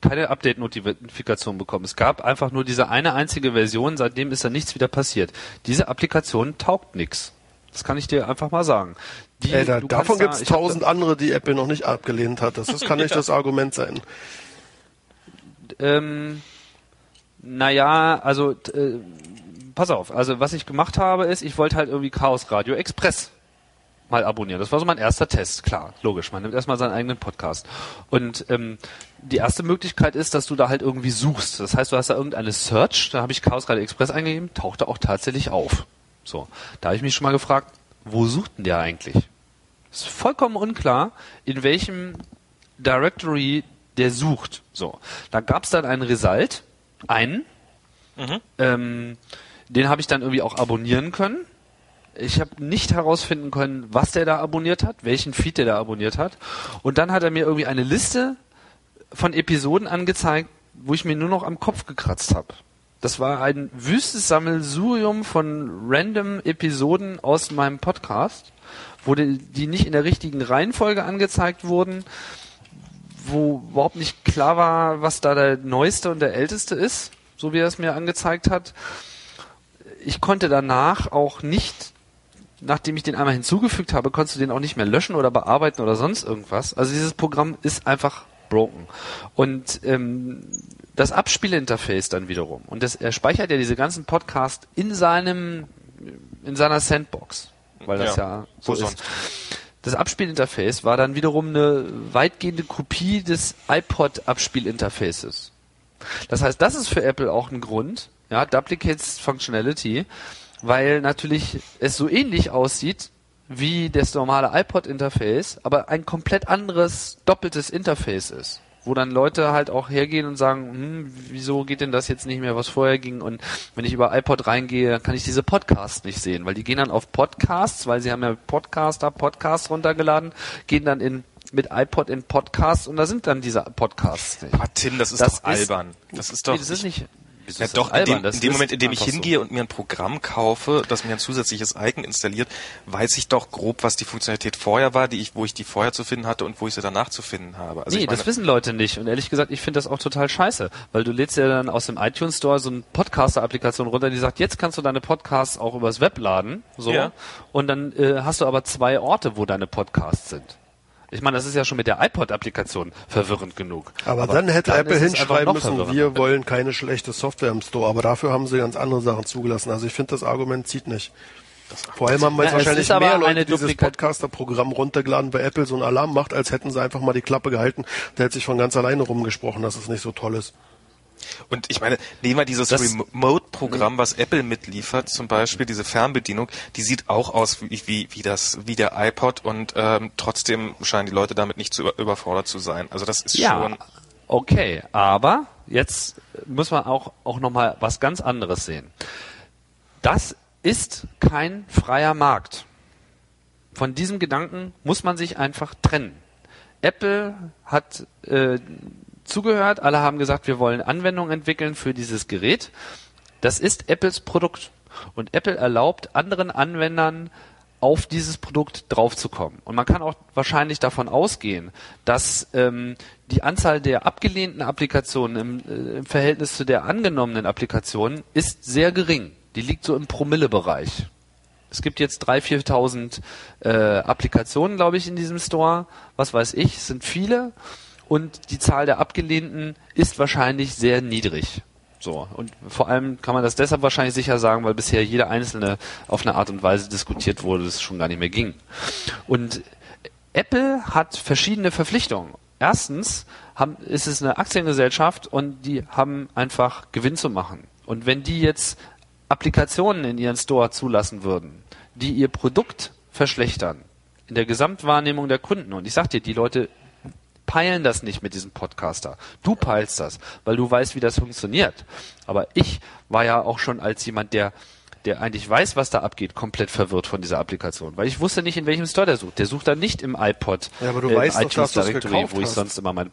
keine Update-Notifikation bekommen. Es gab einfach nur diese eine einzige Version, seitdem ist da nichts wieder passiert. Diese Applikation taugt nix. Das kann ich dir einfach mal sagen. Die, Ey, da, davon hab da- tausend andere, die Apple noch nicht abgelehnt hat. Das, das kann nicht das Argument sein. Ähm, naja, also äh, pass auf, also was ich gemacht habe, ist, ich wollte halt irgendwie Chaos Radio Express mal abonnieren. Das war so mein erster Test, klar, logisch. Man nimmt erstmal seinen eigenen Podcast. Und ähm, die erste Möglichkeit ist, dass du da halt irgendwie suchst. Das heißt, du hast da irgendeine Search, da habe ich Chaos Radio Express eingegeben, tauchte auch tatsächlich auf. So, da habe ich mich schon mal gefragt, wo sucht denn der eigentlich? ist vollkommen unklar, in welchem Directory der sucht. So, da gab es dann einen Result, einen, ähm, den habe ich dann irgendwie auch abonnieren können. Ich habe nicht herausfinden können, was der da abonniert hat, welchen Feed der da abonniert hat. Und dann hat er mir irgendwie eine Liste von Episoden angezeigt, wo ich mir nur noch am Kopf gekratzt habe. Das war ein wüstes Sammelsurium von random Episoden aus meinem Podcast, wo die, die nicht in der richtigen Reihenfolge angezeigt wurden, wo überhaupt nicht klar war, was da der neueste und der älteste ist, so wie er es mir angezeigt hat. Ich konnte danach auch nicht, nachdem ich den einmal hinzugefügt habe, konntest du den auch nicht mehr löschen oder bearbeiten oder sonst irgendwas. Also dieses Programm ist einfach broken. Und ähm, das Abspielinterface dann wiederum. Und das, er speichert ja diese ganzen Podcasts in seinem, in seiner Sandbox. Weil das Ja, ja, so ist. Das Abspielinterface war dann wiederum eine weitgehende Kopie des iPod-Abspielinterfaces. Das heißt, das ist für Apple auch ein Grund, ja, Duplicates Functionality, weil natürlich es so ähnlich aussieht wie das normale iPod-Interface, aber ein komplett anderes, doppeltes Interface ist. Wo dann Leute halt auch hergehen und sagen, hm, wieso geht denn das jetzt nicht mehr, was vorher ging? Und wenn ich über iPod reingehe, dann kann ich diese Podcasts nicht sehen, weil die gehen dann auf Podcasts, weil sie haben ja Podcaster, Podcasts runtergeladen, gehen dann in mit iPod in Podcasts und da sind dann diese Podcasts nicht. Aber Tim, das ist Das doch ist- albern. Das ist doch. Nee, das ist nicht. Wieso ja, doch, in dem, in dem Moment, in dem ich einfach so. hingehe und mir ein Programm kaufe, das mir ein zusätzliches Icon installiert, weiß ich doch grob, was die Funktionalität vorher war, die ich, wo ich die vorher zu finden hatte und wo ich sie danach zu finden habe. Also nee, meine, das wissen Leute nicht. Und ehrlich gesagt, ich finde das auch total scheiße. Weil du lädst ja dann aus dem iTunes Store so eine Podcaster-Applikation runter, die sagt, jetzt kannst du deine Podcasts auch übers Web laden. So. Ja. Und dann äh, hast du aber zwei Orte, wo deine Podcasts sind. Ich meine, das ist ja schon mit der iPod-Applikation verwirrend genug. Aber, dann hätte dann Apple hinschreiben müssen, wir wollen keine schlechte Software im Store. Aber dafür haben sie ganz andere Sachen zugelassen. Also ich finde, das Argument zieht nicht. Vor allem haben wir Ja, jetzt es wahrscheinlich ist aber mehr Leute dieses Podcaster-Programm runtergeladen, weil Apple so einen Alarm macht, als hätten sie einfach mal die Klappe gehalten. Der hätte sich von ganz alleine rumgesprochen, dass es nicht so toll ist. Und ich meine, nehmen wir dieses Remote-Programm, was Apple mitliefert, zum Beispiel diese Fernbedienung, die sieht auch aus wie, wie, wie das, wie der iPod und ähm, trotzdem scheinen die Leute damit nicht zu über, überfordert zu sein. Also das ist Ja, schon. okay, aber jetzt muss man auch, auch nochmal was ganz anderes sehen. Das ist kein freier Markt. Von diesem Gedanken muss man sich einfach trennen. Apple hat äh, zugehört, alle haben gesagt, wir wollen Anwendungen entwickeln für dieses Gerät. Das ist Apples Produkt. Und Apple erlaubt anderen Anwendern auf dieses Produkt draufzukommen. Und man kann auch wahrscheinlich davon ausgehen, dass ähm, die Anzahl der abgelehnten Applikationen im, äh, im Verhältnis zu der angenommenen Applikationen ist sehr gering. Die liegt so im Promillebereich. Es gibt jetzt 3.000, 4.000 äh, Applikationen, glaube ich, in diesem Store. Was weiß ich, sind viele. Und die Zahl der abgelehnten ist wahrscheinlich sehr niedrig. So. Und vor allem kann man das deshalb wahrscheinlich sicher sagen, weil bisher jeder einzelne auf eine Art und Weise diskutiert wurde, dass es schon gar nicht mehr ging. Und Apple hat verschiedene Verpflichtungen. Erstens haben, ist es eine Aktiengesellschaft und die haben einfach Gewinn zu machen. Und wenn die jetzt Applikationen in ihren Store zulassen würden, die ihr Produkt verschlechtern, in der Gesamtwahrnehmung der Kunden, und ich sag dir, die Leute peilen das nicht mit diesem Podcaster. Du peilst das, weil du weißt, wie das funktioniert. Aber ich war ja auch schon als jemand, der der eigentlich weiß, was da abgeht, komplett verwirrt von dieser Applikation, weil ich wusste nicht, in welchem Store der sucht. Der sucht dann nicht im iPod, Ja, aber du äh, weißt doch, iTunes du's Directory, wo ich hast. sonst immer mein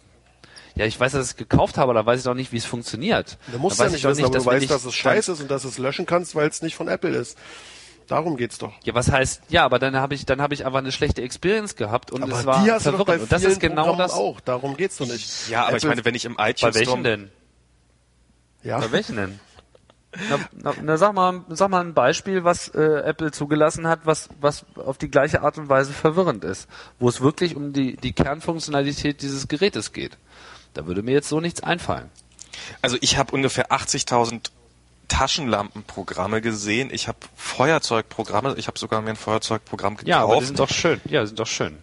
ja, ich weiß, dass ich es gekauft habe, aber da weiß ich doch nicht, wie es funktioniert. Du musst ja nicht ich doch wissen, aber du weißt, dass es scheiße ist und dass es löschen kannst, weil es nicht von Apple ist. Darum geht's doch. Ja, was heißt, ja, aber dann habe ich, dann habe ich einfach eine schlechte Experience gehabt und Aber es war die hast du doch bei verwirrend. Und das ist genau Programmen das. auch. Darum geht's doch nicht. Ja, aber ich Apple- meine, wenn ich im Bei iTunes welchen Store denn? Ja, Bei welchen denn? Na, na, na, sag mal, sag mal ein Beispiel, was äh, Apple zugelassen hat, was, was auf die gleiche Art und Weise verwirrend ist, wo es wirklich um die, die Kernfunktionalität dieses Gerätes geht. Da würde mir jetzt so nichts einfallen. Also ich habe ungefähr 80.000 Taschenlampenprogramme gesehen. Ich habe Feuerzeugprogramme. Ich habe sogar mir ein Feuerzeugprogramm gekauft. Ja, aber die sind doch schön. Ja, die sind doch schön.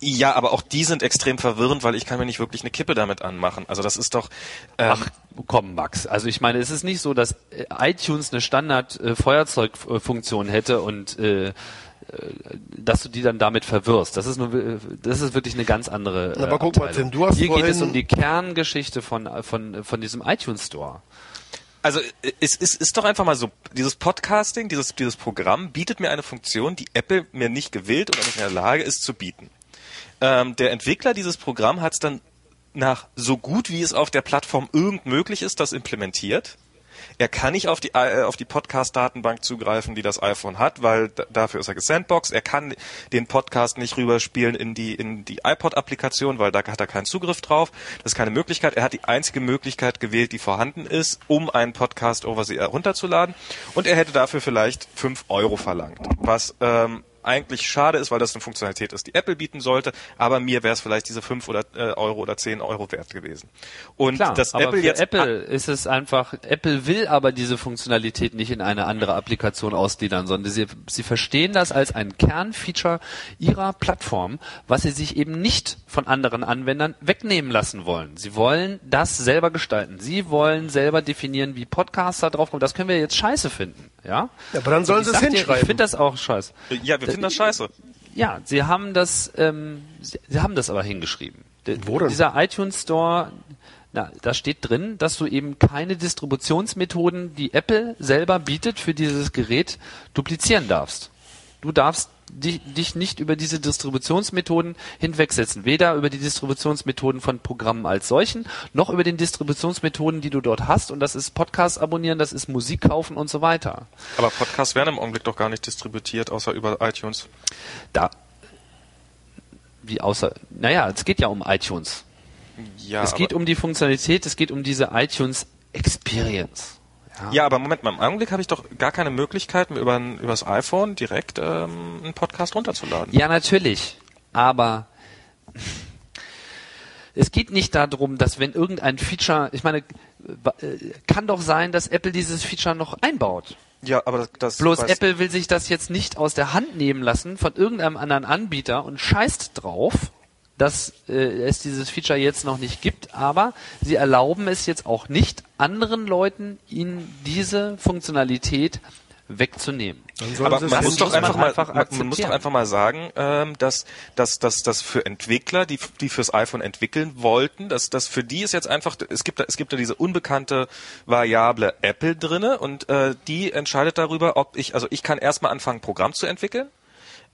Ja, aber auch die sind extrem verwirrend, weil ich kann mir nicht wirklich eine Kippe damit anmachen. Also das ist doch. Ähm, Ach, komm, Max. Also ich meine, es ist nicht so, dass äh, iTunes eine Standard-Feuerzeugfunktion hätte und äh, äh, dass du die dann damit verwirrst. Das ist nur, äh, das ist wirklich eine ganz andere. Äh, Aber guck mal. Tim, du hast Hier geht es um die Kerngeschichte von von von diesem iTunes Store. Also es ist, ist doch einfach mal so, dieses Podcasting, dieses, dieses Programm bietet mir eine Funktion, die Apple mir nicht gewillt oder nicht in der Lage ist zu bieten. Ähm, der Entwickler dieses Programm hat es dann nach so gut wie es auf der Plattform irgend möglich ist, das implementiert. Er kann nicht auf die, äh, auf die Podcast-Datenbank zugreifen, die das iPhone hat, weil dafür ist er gesandboxed. Er kann den Podcast nicht rüberspielen in die, in die iPod-Applikation, weil da hat er keinen Zugriff drauf. Das ist keine Möglichkeit. Er hat die einzige Möglichkeit gewählt, die vorhanden ist, um einen Podcast over the air runterzuladen. Und er hätte dafür vielleicht fünf Euro verlangt. Was, ähm, eigentlich schade ist, weil das eine Funktionalität ist, die Apple bieten sollte, aber mir wäre es vielleicht diese fünf oder, äh, Euro oder zehn Euro wert gewesen. Und Klar, dass aber Apple jetzt Apple ist es einfach, Apple will aber diese Funktionalität nicht in eine andere Applikation ausgliedern, sondern sie, sie verstehen das als ein Kernfeature ihrer Plattform, was sie sich eben nicht von anderen Anwendern wegnehmen lassen wollen. Sie wollen das selber gestalten. Sie wollen selber definieren, wie Podcaster draufkommen. Das können wir jetzt scheiße finden, ja? Ja, aber dann sollen sie es dir, hinschreiben. Ich finde das auch scheiße. Ja, wir finden das scheiße. Ja, sie haben das, ähm, sie, sie haben das aber hingeschrieben. Der, Wo denn? Dieser iTunes Store, na, da steht drin, dass du eben keine Distributionsmethoden, die Apple selber bietet für dieses Gerät, duplizieren darfst. Du darfst dich, dich nicht über diese Distributionsmethoden hinwegsetzen. Weder über die Distributionsmethoden von Programmen als solchen, noch über den Distributionsmethoden, die du dort hast. Und das ist Podcast abonnieren, das ist Musik kaufen und so weiter. Aber Podcasts werden im Augenblick doch gar nicht distributiert, außer über iTunes. Da, wie außer, naja, es geht ja um iTunes. Ja, es geht um die Funktionalität, es geht um diese iTunes Experience. Ja, aber Moment mal, im Augenblick habe ich doch gar keine Möglichkeit, mir über, über das iPhone direkt ähm, einen Podcast runterzuladen. Ja, natürlich. Aber es geht nicht darum, dass wenn irgendein Feature, ich meine, äh, kann doch sein, dass Apple dieses Feature noch einbaut. Ja, aber das, das Bloß Apple will sich das jetzt nicht aus der Hand nehmen lassen von irgendeinem anderen Anbieter und scheißt drauf, dass äh, es dieses Feature jetzt noch nicht gibt, aber sie erlauben es jetzt auch nicht anderen Leuten, ihnen diese Funktionalität wegzunehmen. Aber man muss doch muss man einfach mal, einfach man, muss doch einfach mal sagen, ähm, dass, dass, dass, dass für Entwickler, die, die fürs iPhone entwickeln wollten, dass, dass für die ist jetzt einfach, es gibt, da- es gibt da diese unbekannte Variable Apple drinne und äh, die entscheidet darüber, ob ich, also ich kann erstmal anfangen, ein Programm zu entwickeln.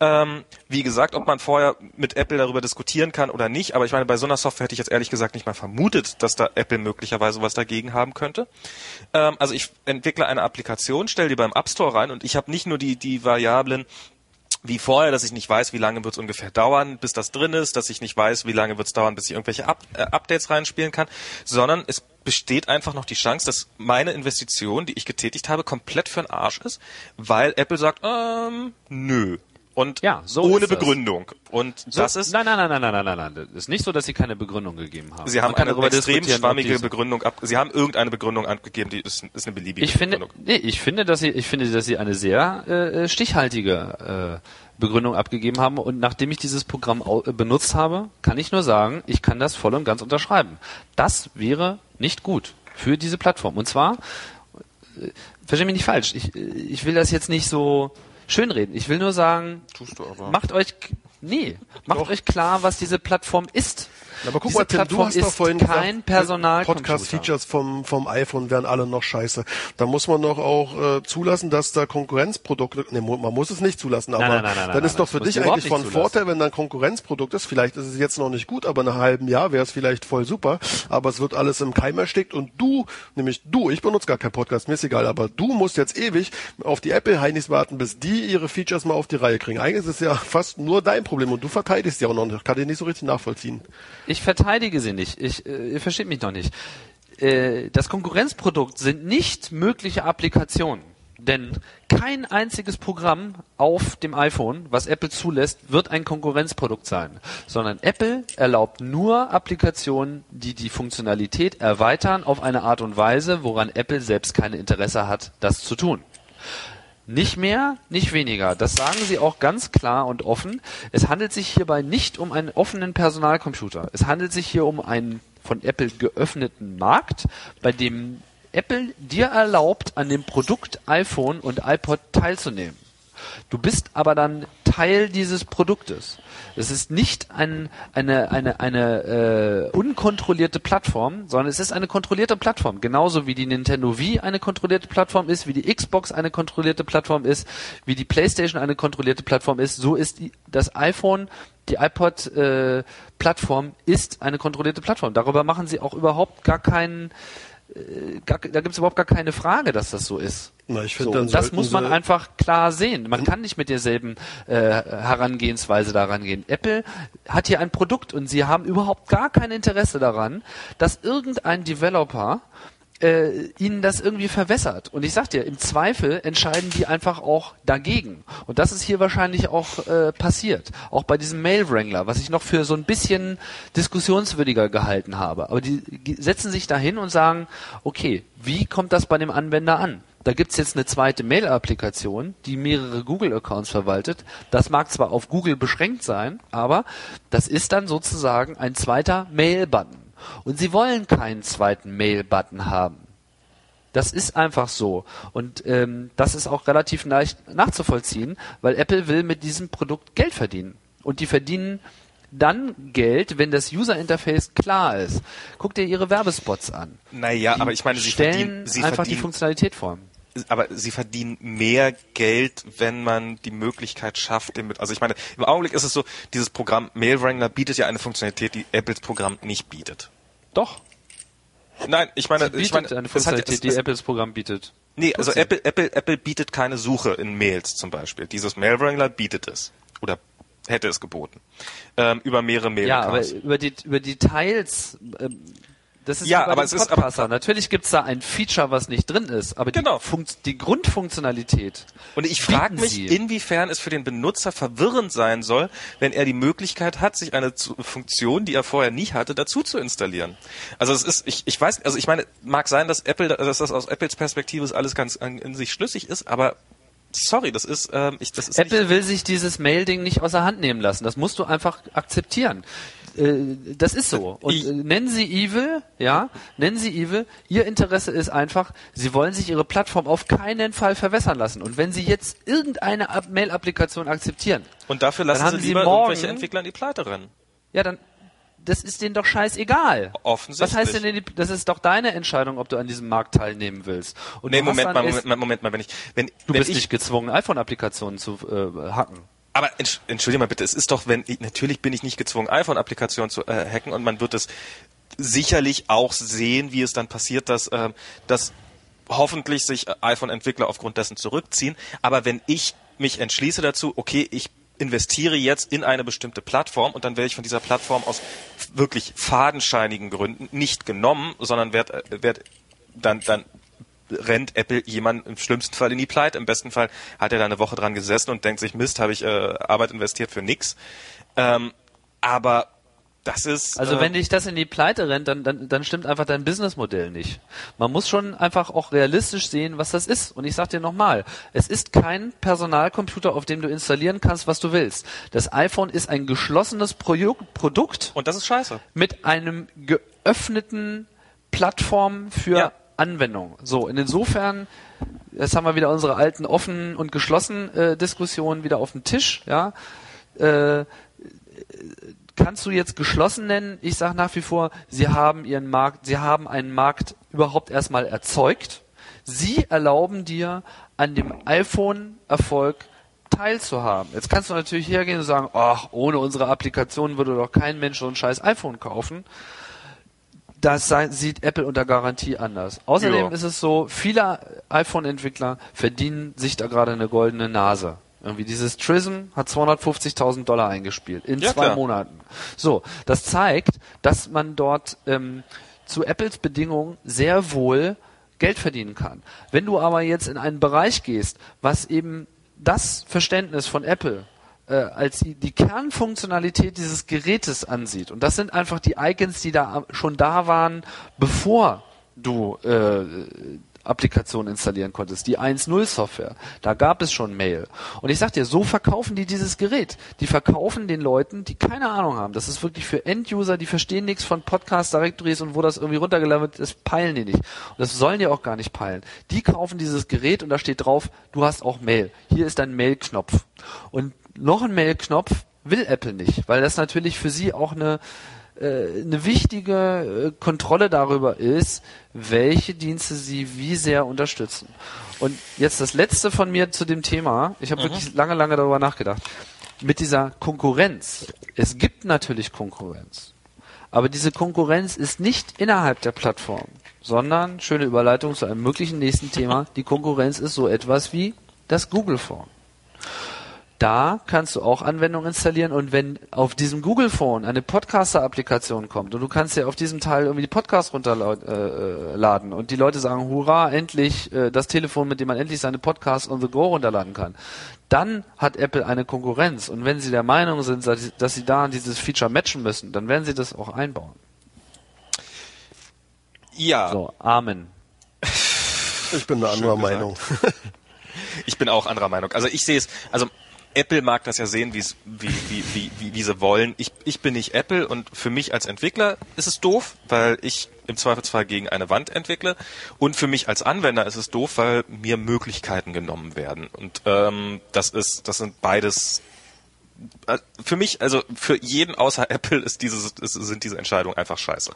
Ähm, wie gesagt, ob man vorher mit Apple darüber diskutieren kann oder nicht, aber ich meine, bei so einer Software hätte ich jetzt ehrlich gesagt nicht mal vermutet, dass da Apple möglicherweise was dagegen haben könnte. Ähm, also ich entwickle eine Applikation, stelle die beim App Store rein und ich habe nicht nur die, die Variablen wie vorher, dass ich nicht weiß, wie lange wird es ungefähr dauern, bis das drin ist, dass ich nicht weiß, wie lange wird es dauern, bis ich irgendwelche Up äh, Updates reinspielen kann, sondern es besteht einfach noch die Chance, dass meine Investition, die ich getätigt habe, komplett für den Arsch ist, weil Apple sagt, ähm, nö und ja, so ohne Begründung. Und so, das ist nein, nein, nein, nein, nein, nein, nein. Es ist nicht so, dass sie keine Begründung gegeben haben. Sie haben eine extrem schwammige Begründung ab. Sie haben irgendeine Begründung abgegeben, die ist, ist eine beliebige ich finde, Begründung. Nee, ich finde, dass sie, ich finde, dass sie eine sehr äh, stichhaltige äh, Begründung abgegeben haben. Und nachdem ich dieses Programm äh, benutzt habe, kann ich nur sagen, ich kann das voll und ganz unterschreiben. Das wäre nicht gut für diese Plattform. Und zwar, äh, verstehe mich nicht falsch, ich, äh, ich will das jetzt nicht so schönreden. Ich will nur sagen, macht euch, nee, macht Doch. euch klar, was diese Plattform ist. Aber guck Diese mal, Tim, du hast doch vorhin kein gesagt. Podcast-Features vom, vom iPhone wären alle noch scheiße. Da muss man doch auch äh, zulassen, dass da Konkurrenzprodukte, nee, man muss es nicht zulassen, aber nein, nein, nein, dann ist doch für dich eigentlich von. Vorteil, wenn da ein Konkurrenzprodukt ist. Vielleicht ist es jetzt noch nicht gut, aber in einem halben Jahr wäre es vielleicht voll super. Aber es wird alles im Keim erstickt und du, nämlich du, ich benutze gar keinen Podcast, mir ist egal, aber du musst jetzt ewig auf die Apple-Heinis warten, bis die ihre Features mal auf die Reihe kriegen. Eigentlich ist es ja fast nur dein Problem und du verteidigst ja auch noch nicht. Kann ich nicht so richtig nachvollziehen. Ich verteidige sie nicht. Ich, äh, ihr versteht mich noch nicht. Äh, das Konkurrenzprodukt sind nicht mögliche Applikationen. Denn kein einziges Programm auf dem iPhone, was Apple zulässt, wird ein Konkurrenzprodukt sein. Sondern Apple erlaubt nur Applikationen, die die Funktionalität erweitern auf eine Art und Weise, woran Apple selbst keine Interesse hat, das zu tun. Nicht mehr, nicht weniger. Das sagen sie auch ganz klar und offen. Es handelt sich hierbei nicht um einen offenen Personalcomputer. Es handelt sich hier um einen von Apple geöffneten Markt, bei dem Apple dir erlaubt, an dem Produkt iPhone und iPod teilzunehmen. Du bist aber dann Teil dieses Produktes. Es ist nicht ein, eine, eine, eine äh, unkontrollierte Plattform, sondern es ist eine kontrollierte Plattform. Genauso wie die Nintendo Wii eine kontrollierte Plattform ist, wie die Xbox eine kontrollierte Plattform ist, wie die PlayStation eine kontrollierte Plattform ist, so ist die, das iPhone, die iPod-Plattform ist eine kontrollierte Plattform. Darüber machen sie auch überhaupt gar keinen, äh, gar, da gibt es überhaupt gar keine Frage, dass das so ist. Na, ich So, finde, dann das muss man einfach klar sehen. Man kann nicht mit derselben äh, Herangehensweise daran gehen. Apple hat hier ein Produkt und sie haben überhaupt gar kein Interesse daran, dass irgendein Developer äh, ihnen das irgendwie verwässert. Und ich sag dir, im Zweifel entscheiden die einfach auch dagegen. Und das ist hier wahrscheinlich auch äh, passiert. Auch bei diesem Mail Wrangler, was ich noch für so ein bisschen diskussionswürdiger gehalten habe. Aber die setzen sich dahin und sagen, okay, wie kommt das bei dem Anwender an? Da gibt's jetzt eine zweite Mail-Applikation, die mehrere Google-Accounts verwaltet. Das mag zwar auf Google beschränkt sein, aber das ist dann sozusagen ein zweiter Mail-Button. Und sie wollen keinen zweiten Mail-Button haben. Das ist einfach so. Und ähm, das ist auch relativ leicht nachzuvollziehen, weil Apple will mit diesem Produkt Geld verdienen. Und die verdienen dann Geld, wenn das User-Interface klar ist. Guck dir ihre Werbespots an. Naja, Die aber ich meine, sie stellen verdienen, sie einfach die verdienen, Funktionalität vor. Aber sie verdienen mehr Geld, wenn man die Möglichkeit schafft, den mit, also ich meine, im Augenblick ist es so, dieses Programm Mail Wrangler bietet ja eine Funktionalität, die Apples Programm nicht bietet. Doch. Nein, ich meine, ich meine, eine es hat, Funktionalität, es, die es, Apples Programm bietet. nee, also. Apple, Apple, Apple bietet keine Suche in Mails zum Beispiel. Dieses Mail Wrangler bietet es. Oder hätte es geboten. Ähm, über mehrere mail Ja, aber über die über Details ähm, das ist Ja, aber es ist- Podcaster. aber- Natürlich gibt's da ein Feature, was nicht drin ist, aber Genau. die, Funkt, die Grundfunktionalität. Und ich frage mich, sie. inwiefern es für den Benutzer verwirrend sein soll, wenn er die Möglichkeit hat, sich eine Funktion, die er vorher nie hatte, dazu zu installieren. Also es ist, ich, ich weiß, also ich meine, mag sein, dass Apple, dass das aus Apples Perspektive ist alles ganz an- in sich schlüssig ist, aber sorry, das ist, ähm, ich, das ist Apple will sich dieses Mail-Ding nicht außer Hand nehmen lassen. Das musst du einfach akzeptieren. Äh, das ist so. Und äh, nennen Sie Evil, ja, nennen Sie Evil. Ihr Interesse ist einfach, Sie wollen sich Ihre Plattform auf keinen Fall verwässern lassen. Und wenn Sie jetzt irgendeine Mail-Applikation akzeptieren, Und dafür Dann lassen haben sie Sie lieber morgen- irgendwelche Entwickler in die Pleite rennen. ja, dann das ist denen doch scheißegal. Offensichtlich. Was heißt denn, die- das ist doch deine Entscheidung, ob du an diesem Markt teilnehmen willst. Und Nee, Moment mal, Moment mal, Moment mal, wenn ich, wenn, Du wenn bist ich, nicht gezwungen, iPhone-Applikationen zu äh, hacken. Aber entsch- entschuldige mal bitte, es ist doch, wenn, ich, natürlich bin ich nicht gezwungen, iPhone-Applikationen zu äh, hacken und man wird es sicherlich auch sehen, wie es dann passiert, dass, ähm, dass hoffentlich sich äh, iPhone-Entwickler aufgrund dessen zurückziehen. Aber wenn ich mich entschließe dazu, okay, ich investiere jetzt in eine bestimmte Plattform und dann werde ich von dieser Plattform aus wirklich fadenscheinigen Gründen nicht genommen, sondern werde werd dann, dann rennt Apple jemand im schlimmsten Fall in die Pleite. Im besten Fall hat er da eine Woche dran gesessen und denkt sich, Mist, habe ich äh, Arbeit investiert für nix. Ähm, aber das ist Also äh, wenn dich das in die Pleite rennt, dann, dann, dann stimmt einfach dein Businessmodell nicht. Man muss schon einfach auch realistisch sehen, was das ist. Und ich sag dir nochmal, es ist kein Personalcomputer, auf dem du installieren kannst, was du willst. Das iPhone ist ein geschlossenes Proju Produkt und das ist scheiße. mit einem geöffneten Plattform für Ja. Anwendung. So, insofern, jetzt haben wir wieder unsere alten offen und geschlossen äh, Diskussionen wieder auf dem Tisch, ja. Äh, kannst du jetzt geschlossen nennen? Ich sage nach wie vor, sie haben ihren Markt, sie haben einen Markt überhaupt erstmal erzeugt. Sie erlauben dir an dem iPhone-Erfolg teilzuhaben. Jetzt kannst du natürlich hergehen und sagen, ach, ohne unsere Applikation würde doch kein Mensch so ein scheiß iPhone kaufen. Das sieht Apple unter Garantie anders. Außerdem Ja. ist es so, viele iPhone-Entwickler verdienen sich da gerade eine goldene Nase. Irgendwie dieses Trism hat 250.000 Dollar eingespielt in Ja, zwei klar. Monaten. So, das zeigt, dass man dort ähm, zu Apples Bedingungen sehr wohl Geld verdienen kann. Wenn du aber jetzt in einen Bereich gehst, was eben das Verständnis von Apple äh, als die, Kernfunktionalität dieses Gerätes ansieht, und das sind einfach die Icons, die da schon da waren, bevor du äh, Applikation installieren konntest, die 1.0 Software. Da gab es schon Mail. Und ich sag dir, so verkaufen die dieses Gerät. Die verkaufen den Leuten, die keine Ahnung haben. Das ist wirklich für End-User, die verstehen nichts von Podcast Directories und wo das irgendwie runtergeladen wird, das peilen die nicht. Und das sollen die auch gar nicht peilen. Die kaufen dieses Gerät und da steht drauf, du hast auch Mail. Hier ist dein Mail-Knopf. Und noch ein Mail-Knopf will Apple nicht, weil das natürlich für sie auch eine äh, eine wichtige äh, Kontrolle darüber ist, welche Dienste sie wie sehr unterstützen. Und jetzt das letzte von mir zu dem Thema. Ich habe wirklich lange, lange darüber nachgedacht. Mit dieser Konkurrenz. Es gibt natürlich Konkurrenz. Aber diese Konkurrenz ist nicht innerhalb der Plattform, sondern, schöne Überleitung zu einem möglichen nächsten Thema, die Konkurrenz ist so etwas wie das Google Phone. Da kannst du auch Anwendungen installieren und wenn auf diesem Google Phone eine Podcaster-Applikation kommt und du kannst ja auf diesem Teil irgendwie die Podcasts runterladen und die Leute sagen, hurra, endlich äh, das Telefon, mit dem man endlich seine Podcasts on the go runterladen kann, dann hat Apple eine Konkurrenz und wenn sie der Meinung sind, dass sie, da dieses Feature matchen müssen, dann werden sie das auch einbauen. ja, So, Amen. Ich bin eine andere. Meinung. ich bin auch anderer Meinung. Also ich sehe es, also Apple mag das ja sehen, wie, wie, wie, wie, wie sie wollen. Ich, ich bin nicht Apple und für mich als Entwickler ist es doof, weil ich im Zweifelsfall gegen eine Wand entwickle. Und für mich als Anwender ist es doof, weil mir Möglichkeiten genommen werden. Und ähm, das ist, das sind beides für mich, also für jeden außer Apple ist dieses, ist, sind diese Entscheidungen einfach scheiße.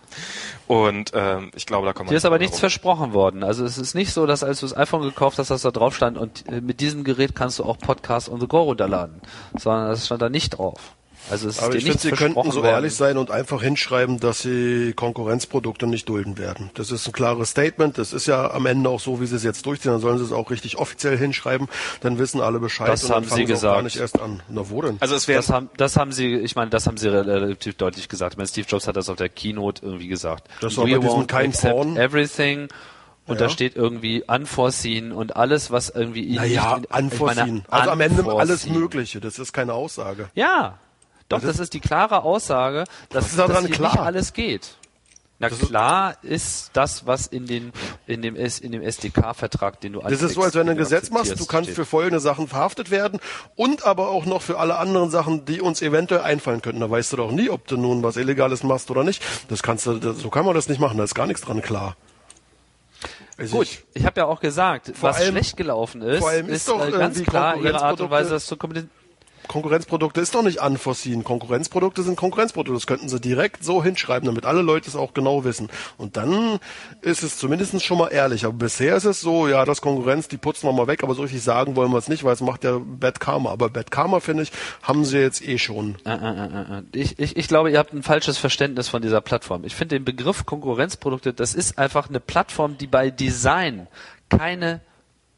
Und ähm, ich glaube, da kommt man Hier ist aber nicht nichts drum versprochen worden. Also es ist nicht so, dass als du das iPhone gekauft hast, dass da drauf stand und äh, mit diesem Gerät kannst du auch Podcasts on the go runterladen. Sondern das stand da nicht drauf. Also es ist Aber ich finde, sie könnten so ehrlich sein und einfach hinschreiben, dass sie Konkurrenzprodukte nicht dulden werden. Das ist ein klares Statement. Das ist ja am Ende auch so, wie sie es jetzt durchziehen. Dann sollen sie es auch richtig offiziell hinschreiben. Dann wissen alle Bescheid Das haben sie auch gar gesagt. nicht erst an. Na wo denn? Also es wäre Das haben, das haben sie, ich meine, das haben sie relativ deutlich gesagt. Ich meine, Steve Jobs hat das auf der Keynote irgendwie gesagt. Das war bei diesem won't kein accept Porn. everything. Und Ja. da steht irgendwie unforeseen und alles, was irgendwie ihnen naja, ich meine, unforeseen. Also am Ende alles unforeseen. Mögliche. Das ist keine Aussage. Ja, doch, das ist die klare Aussage, dass, daran dass hier klar? nicht alles geht. Na Das klar ist das, was in den in dem S in dem SDK-Vertrag, den du Das ist so, als wenn du ein Gesetz machst, du kannst steht. für folgende Sachen verhaftet werden und aber auch noch für alle anderen Sachen, die uns eventuell einfallen könnten. Da weißt du doch nie, ob du nun was Illegales machst oder nicht. Das kannst du, das, so kann man das nicht machen, da ist gar nichts dran klar. Also Gut, ich- ich habe ja auch gesagt, was allem- schlecht gelaufen ist, vor allem ist ist, doch äh, ganz klar ihre Art und Weise, das zu kommunizieren. Konkurrenzprodukte ist doch nicht unforeseen. Konkurrenzprodukte sind Konkurrenzprodukte. Das könnten sie direkt so hinschreiben, damit alle Leute es auch genau wissen. Und dann ist es zumindest schon mal ehrlich. Aber bisher ist es so, ja, das Konkurrenz, die putzen wir mal weg, aber so richtig sagen wollen wir es nicht, weil es macht ja Bad Karma. Aber Bad Karma, finde ich, haben sie jetzt eh schon. Äh, äh, äh. Ich, ich, ich glaube, ihr habt ein falsches Verständnis von dieser Plattform. Ich finde den Begriff Konkurrenzprodukte, das ist einfach eine Plattform, die bei Design keine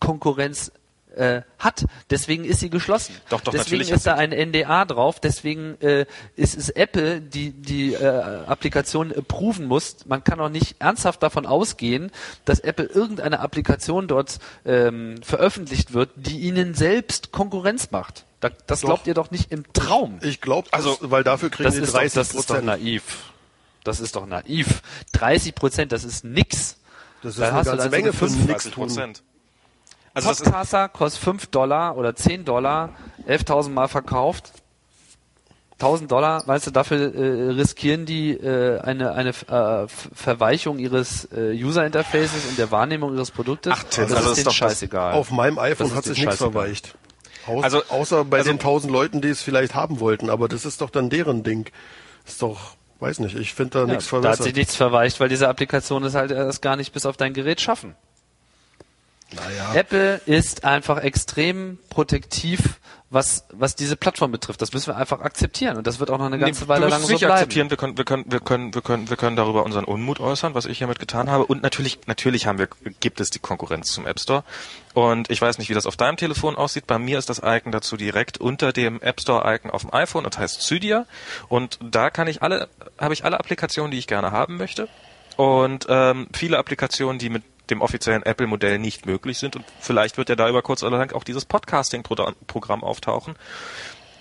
Konkurrenz äh, hat. Deswegen ist sie geschlossen. Doch, doch, deswegen natürlich ist da ein NDA drauf. Deswegen äh, ist es Apple, die die äh, Applikation approven muss. Man kann auch nicht ernsthaft davon ausgehen, dass Apple irgendeine Applikation dort ähm, veröffentlicht wird, die ihnen selbst Konkurrenz macht. Da, das Doch. glaubt ihr doch nicht im Traum. Ich glaube, Also, weil dafür kriegen Das die ist, doch, 30 das ist doch Prozent. naiv. Das ist doch naiv. 30 Prozent, das ist nix. Das ist Da eine ganze also Menge für 30 tun. Prozent. Also Podcaster kostet 5 Dollar oder 10 Dollar, 11.000 Mal verkauft. 1000 Dollar, weißt du, dafür äh, riskieren die äh, eine, eine äh, Verweichung ihres äh, User-Interfaces und der Wahrnehmung ihres Produktes. Ach, Tim, das also ist ist denen doch das- scheißegal. Auf meinem iPhone hat sich nichts verweicht. Au Also- außer bei also- den tausend Leuten, die es vielleicht haben wollten. Aber das ist doch dann deren Ding. Ist doch, weiß nicht, ich finde da Ja, nichts da hat sich nichts verweicht, weil diese Applikation es halt erst gar nicht bis auf dein Gerät schaffen. Naja. Apple ist einfach extrem protektiv, was, was diese Plattform betrifft. Das müssen wir einfach akzeptieren und das wird auch noch eine ganze Nee, Weile lang so bleiben. akzeptieren. Wir können, wir können, wir können, wir können, wir können darüber unseren Unmut äußern, was ich hiermit getan habe. Und natürlich, natürlich haben wir, gibt es die Konkurrenz zum App Store. Und ich weiß nicht, wie das auf deinem Telefon aussieht. Bei mir ist das Icon dazu direkt unter dem App Store Icon auf dem iPhone und heißt Cydia. Und da kann ich alle, habe ich alle Applikationen, die ich gerne haben möchte. Und ähm, viele Applikationen, die mit dem offiziellen Apple-Modell nicht möglich sind. Und vielleicht wird ja da über kurz oder lang auch dieses Podcasting-Programm auftauchen.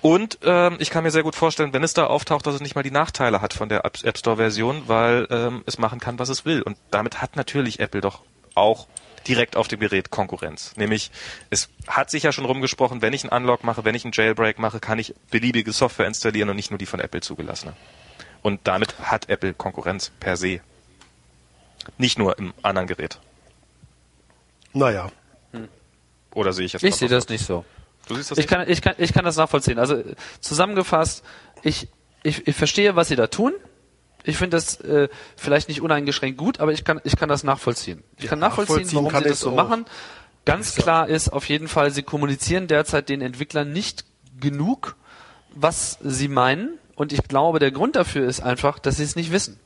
Und ähm, ich kann mir sehr gut vorstellen, wenn es da auftaucht, dass es nicht mal die Nachteile hat von der App Store-Version, weil ähm, es machen kann, was es will. Und damit hat natürlich Apple doch auch direkt auf dem Gerät Konkurrenz. Nämlich, es hat sich ja schon rumgesprochen, wenn ich einen Unlock mache, wenn ich einen Jailbreak mache, kann ich beliebige Software installieren und nicht nur die von Apple zugelassene. Und damit hat Apple Konkurrenz per se. Nicht nur im anderen Gerät. Naja. Oder sehe ich jetzt Ich sehe das nicht so. Du siehst das Ich nicht? kann, ich kann, ich kann das nachvollziehen. Also zusammengefasst, ich, ich, ich verstehe, was sie da tun. Ich finde das äh, vielleicht nicht uneingeschränkt gut, aber ich kann, ich kann das nachvollziehen. Ich kann nachvollziehen, nachvollziehen warum kann sie das so auch. machen. Ganz klar ist auf jeden Fall, sie kommunizieren derzeit den Entwicklern nicht genug, was sie meinen. Und ich glaube, der Grund dafür ist einfach, dass sie es nicht wissen.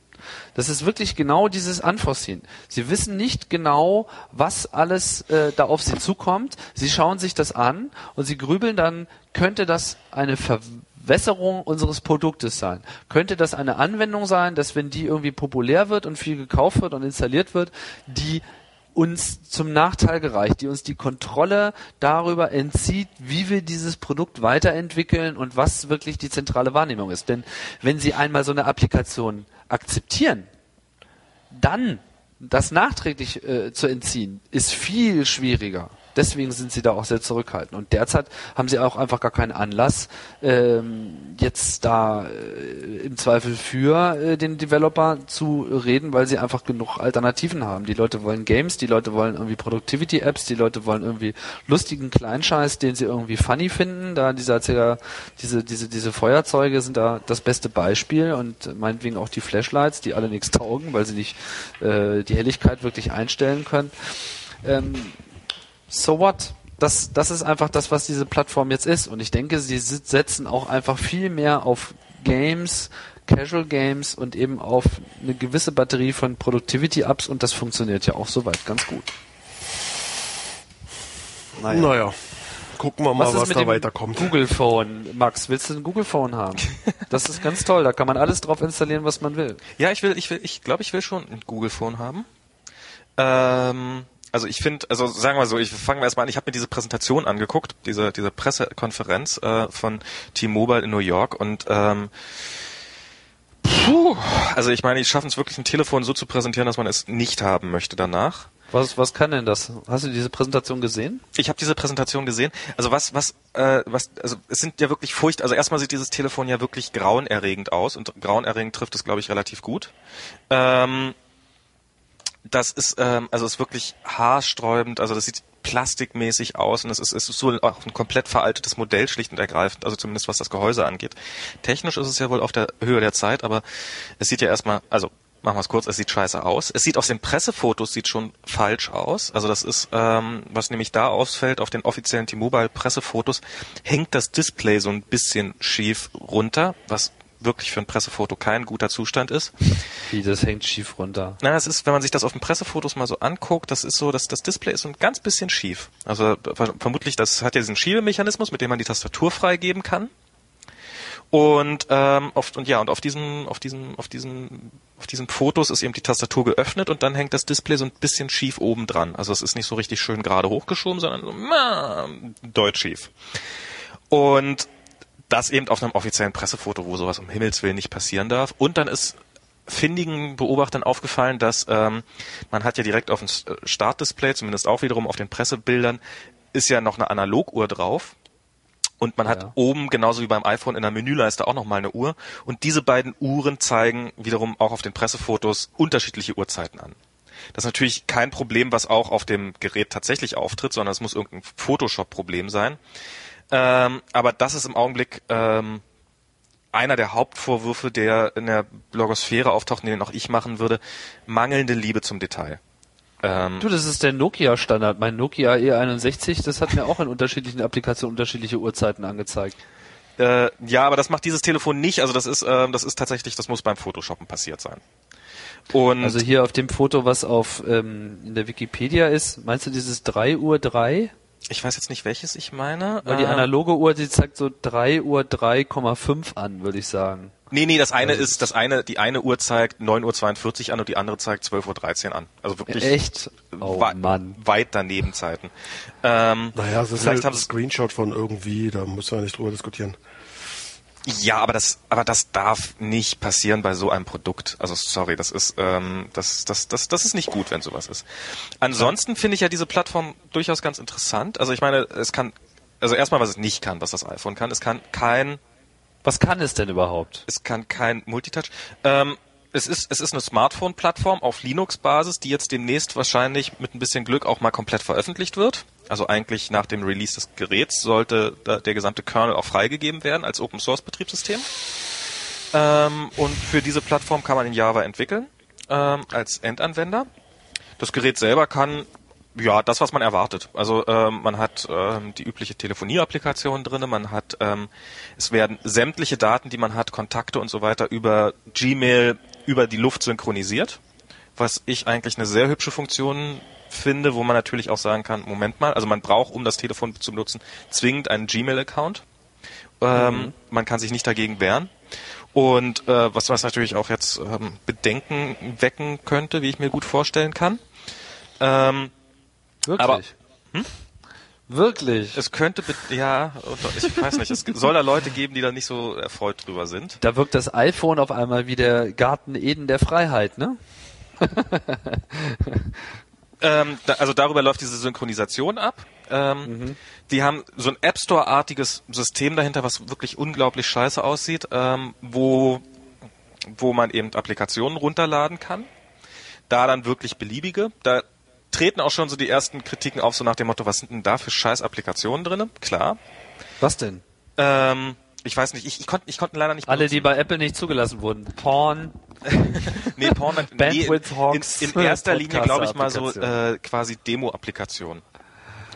Das ist wirklich genau dieses Unforeseen. Sie wissen nicht genau, was alles äh, da auf sie zukommt. Sie schauen sich das an und sie grübeln dann, könnte das eine Verwässerung unseres Produktes sein? Könnte das eine Anwendung sein, dass wenn die irgendwie populär wird und viel gekauft wird und installiert wird, die uns zum Nachteil gereicht, die uns die Kontrolle darüber entzieht, wie wir dieses Produkt weiterentwickeln und was wirklich die zentrale Wahrnehmung ist. Denn wenn Sie einmal so eine Applikation akzeptieren, dann das nachträglich äh, zu entziehen, ist viel schwieriger. Deswegen sind sie da auch sehr zurückhaltend. Und derzeit haben sie auch einfach gar keinen Anlass, ähm, jetzt da äh, im Zweifel für äh, den Developer zu reden, weil sie einfach genug Alternativen haben. Die Leute wollen Games, die Leute wollen irgendwie Productivity-Apps, die Leute wollen irgendwie lustigen Kleinscheiß, den sie irgendwie funny finden. Da dieser, diese, diese, diese Feuerzeuge sind da das beste Beispiel und meinetwegen auch die Flashlights, die alle nichts taugen, weil sie nicht äh, die Helligkeit wirklich einstellen können. Ähm, so what? Das, das ist einfach das, was diese Plattform jetzt ist. Und ich denke, sie setzen auch einfach viel mehr auf Games, Casual Games und eben auf eine gewisse Batterie von Productivity-Apps und das funktioniert ja auch soweit ganz gut. Naja. Gucken wir mal, Was was, da dem weiterkommt. Google Phone? Max, willst du ein Google Phone haben? Das ist ganz toll, da kann man alles drauf installieren, was man will. Ja, ich will, ich will, ich glaube, ich will schon ein Google Phone haben. Ähm, also ich finde, also sagen wir so, ich fangen wir erstmal an, ich habe mir diese Präsentation angeguckt, diese, diese Pressekonferenz äh, von T-Mobile in New York und ähm, Puh, also ich meine, die schaffen es wirklich, ein Telefon so zu präsentieren, dass man es nicht haben möchte danach. Was, was kann denn das? Hast du diese Präsentation gesehen? Ich habe diese Präsentation gesehen. Also was, was, äh, was, also es sind ja wirklich furcht. Also erstmal sieht dieses Telefon ja wirklich grauenerregend aus und grauenerregend trifft es, glaube ich, relativ gut. Ähm, das ist, ähm, also ist wirklich haarsträubend. Also das sieht plastikmäßig aus und es ist, es ist so auch ein komplett veraltetes Modell schlicht und ergreifend. Also zumindest was das Gehäuse angeht. Technisch ist es ja wohl auf der Höhe der Zeit, aber es sieht ja erstmal, also machen wir es kurz, es sieht scheiße aus. Es sieht aus den Pressefotos sieht schon falsch aus. Also das ist, ähm, was nämlich da ausfällt, auf den offiziellen T-Mobile Pressefotos hängt das Display so ein bisschen schief runter, was wirklich für ein Pressefoto kein guter Zustand ist. Wie, das hängt schief runter. Na, es ist, wenn man sich das auf den Pressefotos mal so anguckt, das ist so, dass das Display ist so ein ganz bisschen schief. Also vermutlich, das hat ja diesen Schiebemechanismus, mit dem man die Tastatur freigeben kann. Und ähm, oft und ja und auf diesen auf diesen auf diesen auf diesen Fotos ist eben die Tastatur geöffnet und dann hängt das Display so ein bisschen schief oben dran. Also es ist nicht so richtig schön gerade hochgeschoben, sondern so na, deutsch schief. Und das eben auf einem offiziellen Pressefoto, wo sowas um Himmels Willen nicht passieren darf. Und dann ist findigen Beobachtern aufgefallen, dass ähm, man hat ja direkt auf dem Startdisplay, zumindest auch wiederum auf den Pressebildern, ist ja noch eine Analoguhr drauf. Und man hat ja. oben, genauso wie beim iPhone, in der Menüleiste auch nochmal eine Uhr. Und diese beiden Uhren zeigen wiederum auch auf den Pressefotos unterschiedliche Uhrzeiten an. Das ist natürlich kein Problem, was auch auf dem Gerät tatsächlich auftritt, sondern es muss irgendein Photoshop-Problem sein. Ähm, aber das ist im Augenblick ähm, einer der Hauptvorwürfe, der in der Blogosphäre auftaucht, den auch ich machen würde, mangelnde Liebe zum Detail. Ähm, du, das ist der Nokia-Standard. Mein Nokia E61, das hat mir auch in unterschiedlichen Applikationen unterschiedliche Uhrzeiten angezeigt. Äh, ja, aber das macht dieses Telefon nicht. Also das ist, äh, das ist tatsächlich, das muss beim Photoshoppen passiert sein. Und also hier auf dem Foto, was auf ähm, in der Wikipedia ist, meinst du dieses 3 Uhr 3? Ich weiß jetzt nicht, welches ich meine. Weil die äh, analoge Uhr, die zeigt so 3 Uhr 3,5 an, würde ich sagen. Nee, nee, das eine also ist, das eine, die eine Uhr zeigt 9.42 Uhr an und die andere zeigt 12.13 Uhr an. Also wirklich. Echt? Oh, wei Mann. Weit daneben Zeiten. Ähm, naja, das ist halt ein Screenshot von irgendwie, da muss man nicht drüber diskutieren. Ja, aber das, aber das darf nicht passieren bei so einem Produkt. Also sorry, das ist, ähm, das, das, das, das ist nicht gut, wenn sowas ist. Ansonsten finde ich ja diese Plattform durchaus ganz interessant. Also ich meine, es kann, also erstmal, was es nicht kann, was das iPhone kann, es kann kein was kann es denn überhaupt? Es kann kein Multitouch. Ähm, es ist, es ist eine Smartphone-Plattform auf Linux-Basis, die jetzt demnächst wahrscheinlich mit ein bisschen Glück auch mal komplett veröffentlicht wird. Also eigentlich nach dem Release des Geräts sollte der gesamte Kernel auch freigegeben werden als Open-Source-Betriebssystem. Ähm, und für diese Plattform kann man in Java entwickeln ähm, als Endanwender. Das Gerät selber kann ja, das, was man erwartet. Also ähm, man hat ähm, die übliche Telefonie-Applikation drinne, man hat, ähm, es werden sämtliche Daten, die man hat, Kontakte und so weiter über Gmail über die Luft synchronisiert, was ich eigentlich eine sehr hübsche Funktion finde, wo man natürlich auch sagen kann, Moment mal, also man braucht, um das Telefon zu benutzen, zwingend einen Gmail-Account. Ähm, mhm. Man kann sich nicht dagegen wehren. Und äh, was, was natürlich auch jetzt ähm, Bedenken wecken könnte, wie ich mir gut vorstellen kann. Ähm, Wirklich? Aber, hm? Wirklich? Es könnte, ja, ich weiß nicht, es soll da Leute geben, die da nicht so erfreut drüber sind. Da wirkt das iPhone auf einmal wie der Garten Eden der Freiheit, ne? ähm, da, also darüber läuft diese Synchronisation ab. Ähm, mhm. Die haben so ein App Store-artiges System dahinter, was wirklich unglaublich scheiße aussieht, ähm, wo, wo man eben Applikationen runterladen kann. Da dann wirklich beliebige. Da treten auch schon so die ersten Kritiken auf, so nach dem Motto, was sind denn da für scheiß Applikationen drin? Klar. Was denn? Ähm, ich weiß nicht, ich, ich konnte ich konnte leider nicht Alle, die bei Apple nicht zugelassen wurden. Porn. nee, Porn, Bandwidth nee, in, in, erster Linie glaube ich mal so äh, quasi Demo-Applikationen.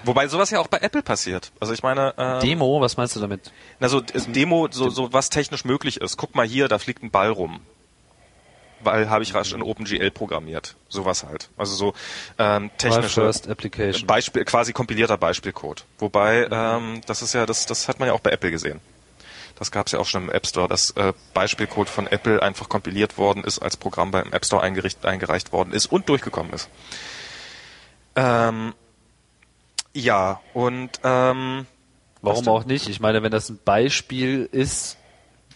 Wobei sowas ja auch bei Apple passiert. Also ich meine. Ähm, Demo, was meinst du damit? Na so Demo, so, so was technisch möglich ist. Guck mal hier, da fliegt ein Ball rum weil habe ich rasch in OpenGL programmiert. Sowas halt. Also so ähm, technische Beispiel, quasi kompilierter Beispielcode. Wobei, ähm, das ist ja, das, das hat man ja auch bei Apple gesehen. Das gab es ja auch schon im App Store, dass äh, Beispielcode von Apple einfach kompiliert worden ist, als Programm beim App Store eingereicht worden ist und durchgekommen ist. Ähm, ja, und ähm, warum auch nicht? Ich meine, wenn das ein Beispiel ist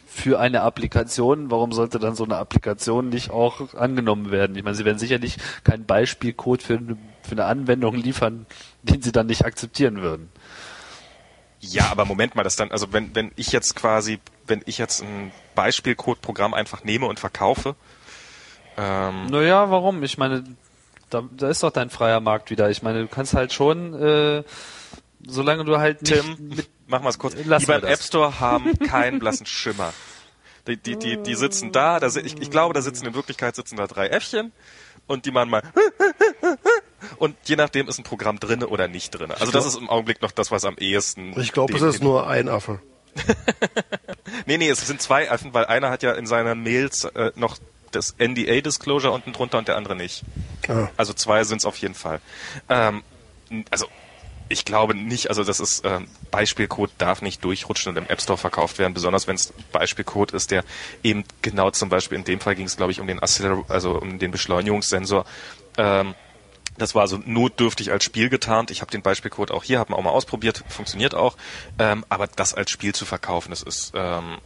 für eine Applikation, warum sollte dann so eine Applikation nicht auch angenommen werden? Ich meine, sie werden sicherlich keinen Beispielcode für für eine Anwendung liefern, den sie dann nicht akzeptieren würden. Ja, aber Moment mal, das dann, also wenn, wenn ich jetzt quasi, wenn ich jetzt ein Beispielcode-Programm einfach nehme und verkaufe, ähm, naja, warum? Ich meine, da, da ist doch dein freier Markt wieder. Ich meine, du kannst halt schon, äh, solange du halt nicht Tim, mit, mach mal's kurz. Die beim App Store haben keinen blassen Schimmer. Die, die, die, die sitzen da, da ich, ich glaube, da sitzen in Wirklichkeit sitzen da drei Äffchen und die machen mal und je nachdem ist ein Programm drinne oder nicht drinne. Also das ist im Augenblick noch das, was am ehesten. Ich glaube, es ist nur ein Affe. nee, nee, es sind zwei Affen, weil einer hat ja in seinen Mails äh, noch das NDA-Disclosure unten drunter und der andere nicht. Ah. Also zwei sind es auf jeden Fall. Ähm, also ich glaube nicht, also das ist ähm, Beispielcode darf nicht durchrutschen und im App Store verkauft werden, besonders wenn es Beispielcode ist, der eben genau zum Beispiel in dem Fall ging es glaube ich um den Acceler also um den Beschleunigungssensor. Ähm, das war so notdürftig als Spiel getarnt. Ich habe den Beispielcode auch hier, habe ihn auch mal ausprobiert, funktioniert auch. Ähm, aber das als Spiel zu verkaufen, das ist ähm,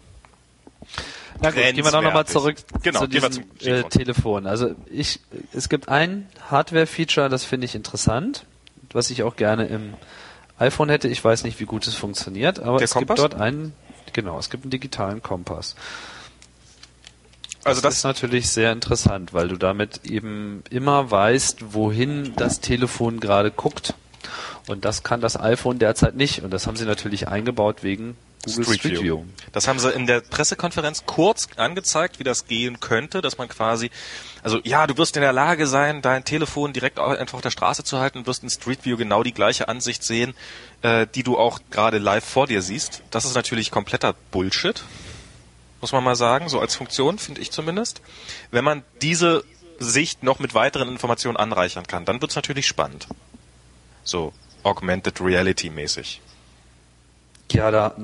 na gut, gehen wir doch nochmal zurück genau, zu diesem äh, Telefon. Also ich, es gibt ein Hardware-Feature, das finde ich interessant, was ich auch gerne im iPhone hätte. Ich weiß nicht, wie gut es funktioniert, aber Der es Kompass? gibt dort einen, genau, es gibt einen digitalen Kompass. Also das, das ist natürlich sehr interessant, weil du damit eben immer weißt, wohin das Telefon gerade guckt. Und das kann das iPhone derzeit nicht. Und das haben sie natürlich eingebaut wegen Google Street, Street View. View. Das haben sie in der Pressekonferenz kurz angezeigt, wie das gehen könnte, dass man quasi, also ja, du wirst in der Lage sein, dein Telefon direkt einfach auf der Straße zu halten und wirst in Street View genau die gleiche Ansicht sehen, äh, die du auch gerade live vor dir siehst. Das ist natürlich kompletter Bullshit, muss man mal sagen, so als Funktion, finde ich zumindest. Wenn man diese Sicht noch mit weiteren Informationen anreichern kann, dann wird's natürlich spannend. So Augmented Reality mäßig. Ja, da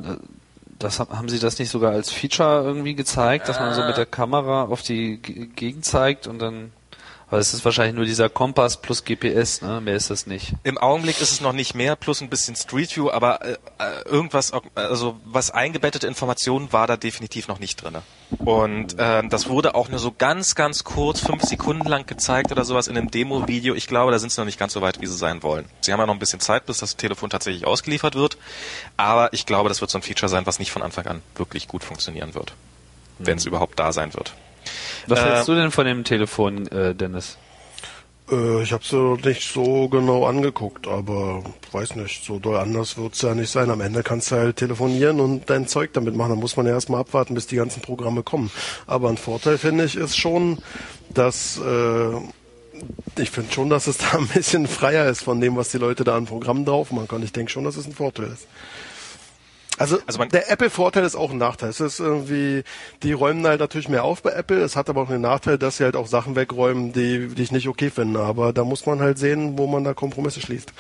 das haben sie das nicht sogar als Feature irgendwie gezeigt, dass man so mit der Kamera auf die Gegend zeigt und dann aber es ist wahrscheinlich nur dieser Kompass plus GPS, ne? Mehr ist das nicht. Im Augenblick ist es noch nicht mehr, plus ein bisschen Street View, aber äh, äh irgendwas, also was eingebettete Informationen war da definitiv noch nicht drinne. Und äh, das wurde auch nur so ganz, ganz kurz, fünf Sekunden lang gezeigt oder sowas in einem Demo-Video. Ich glaube, da sind sie noch nicht ganz so weit, wie sie sein wollen. Sie haben ja noch ein bisschen Zeit, bis das Telefon tatsächlich ausgeliefert wird. Aber ich glaube, das wird so ein Feature sein, was nicht von Anfang an wirklich gut funktionieren wird. Mhm. Wenn es überhaupt da sein wird. Was hältst äh, du denn von dem Telefon, äh, Dennis? Äh, ich habe es nicht so genau angeguckt, aber weiß nicht, so doll anders wird's ja nicht sein. Am Ende kannst du halt telefonieren und dein Zeug damit machen. Da muss man ja erstmal abwarten, bis die ganzen Programme kommen. Aber ein Vorteil finde ich ist schon, dass äh, ich finde schon, dass es da ein bisschen freier ist von dem, was die Leute da an Programmen drauf machen können. Ich denke schon, dass es ein Vorteil ist. Also, also der Apple-Vorteil ist auch ein Nachteil. Es ist irgendwie, die räumen halt natürlich mehr auf bei Apple. Es hat aber auch den Nachteil, dass sie halt auch Sachen wegräumen, die, die ich nicht okay finde. Aber da muss man halt sehen, wo man da Kompromisse schließt.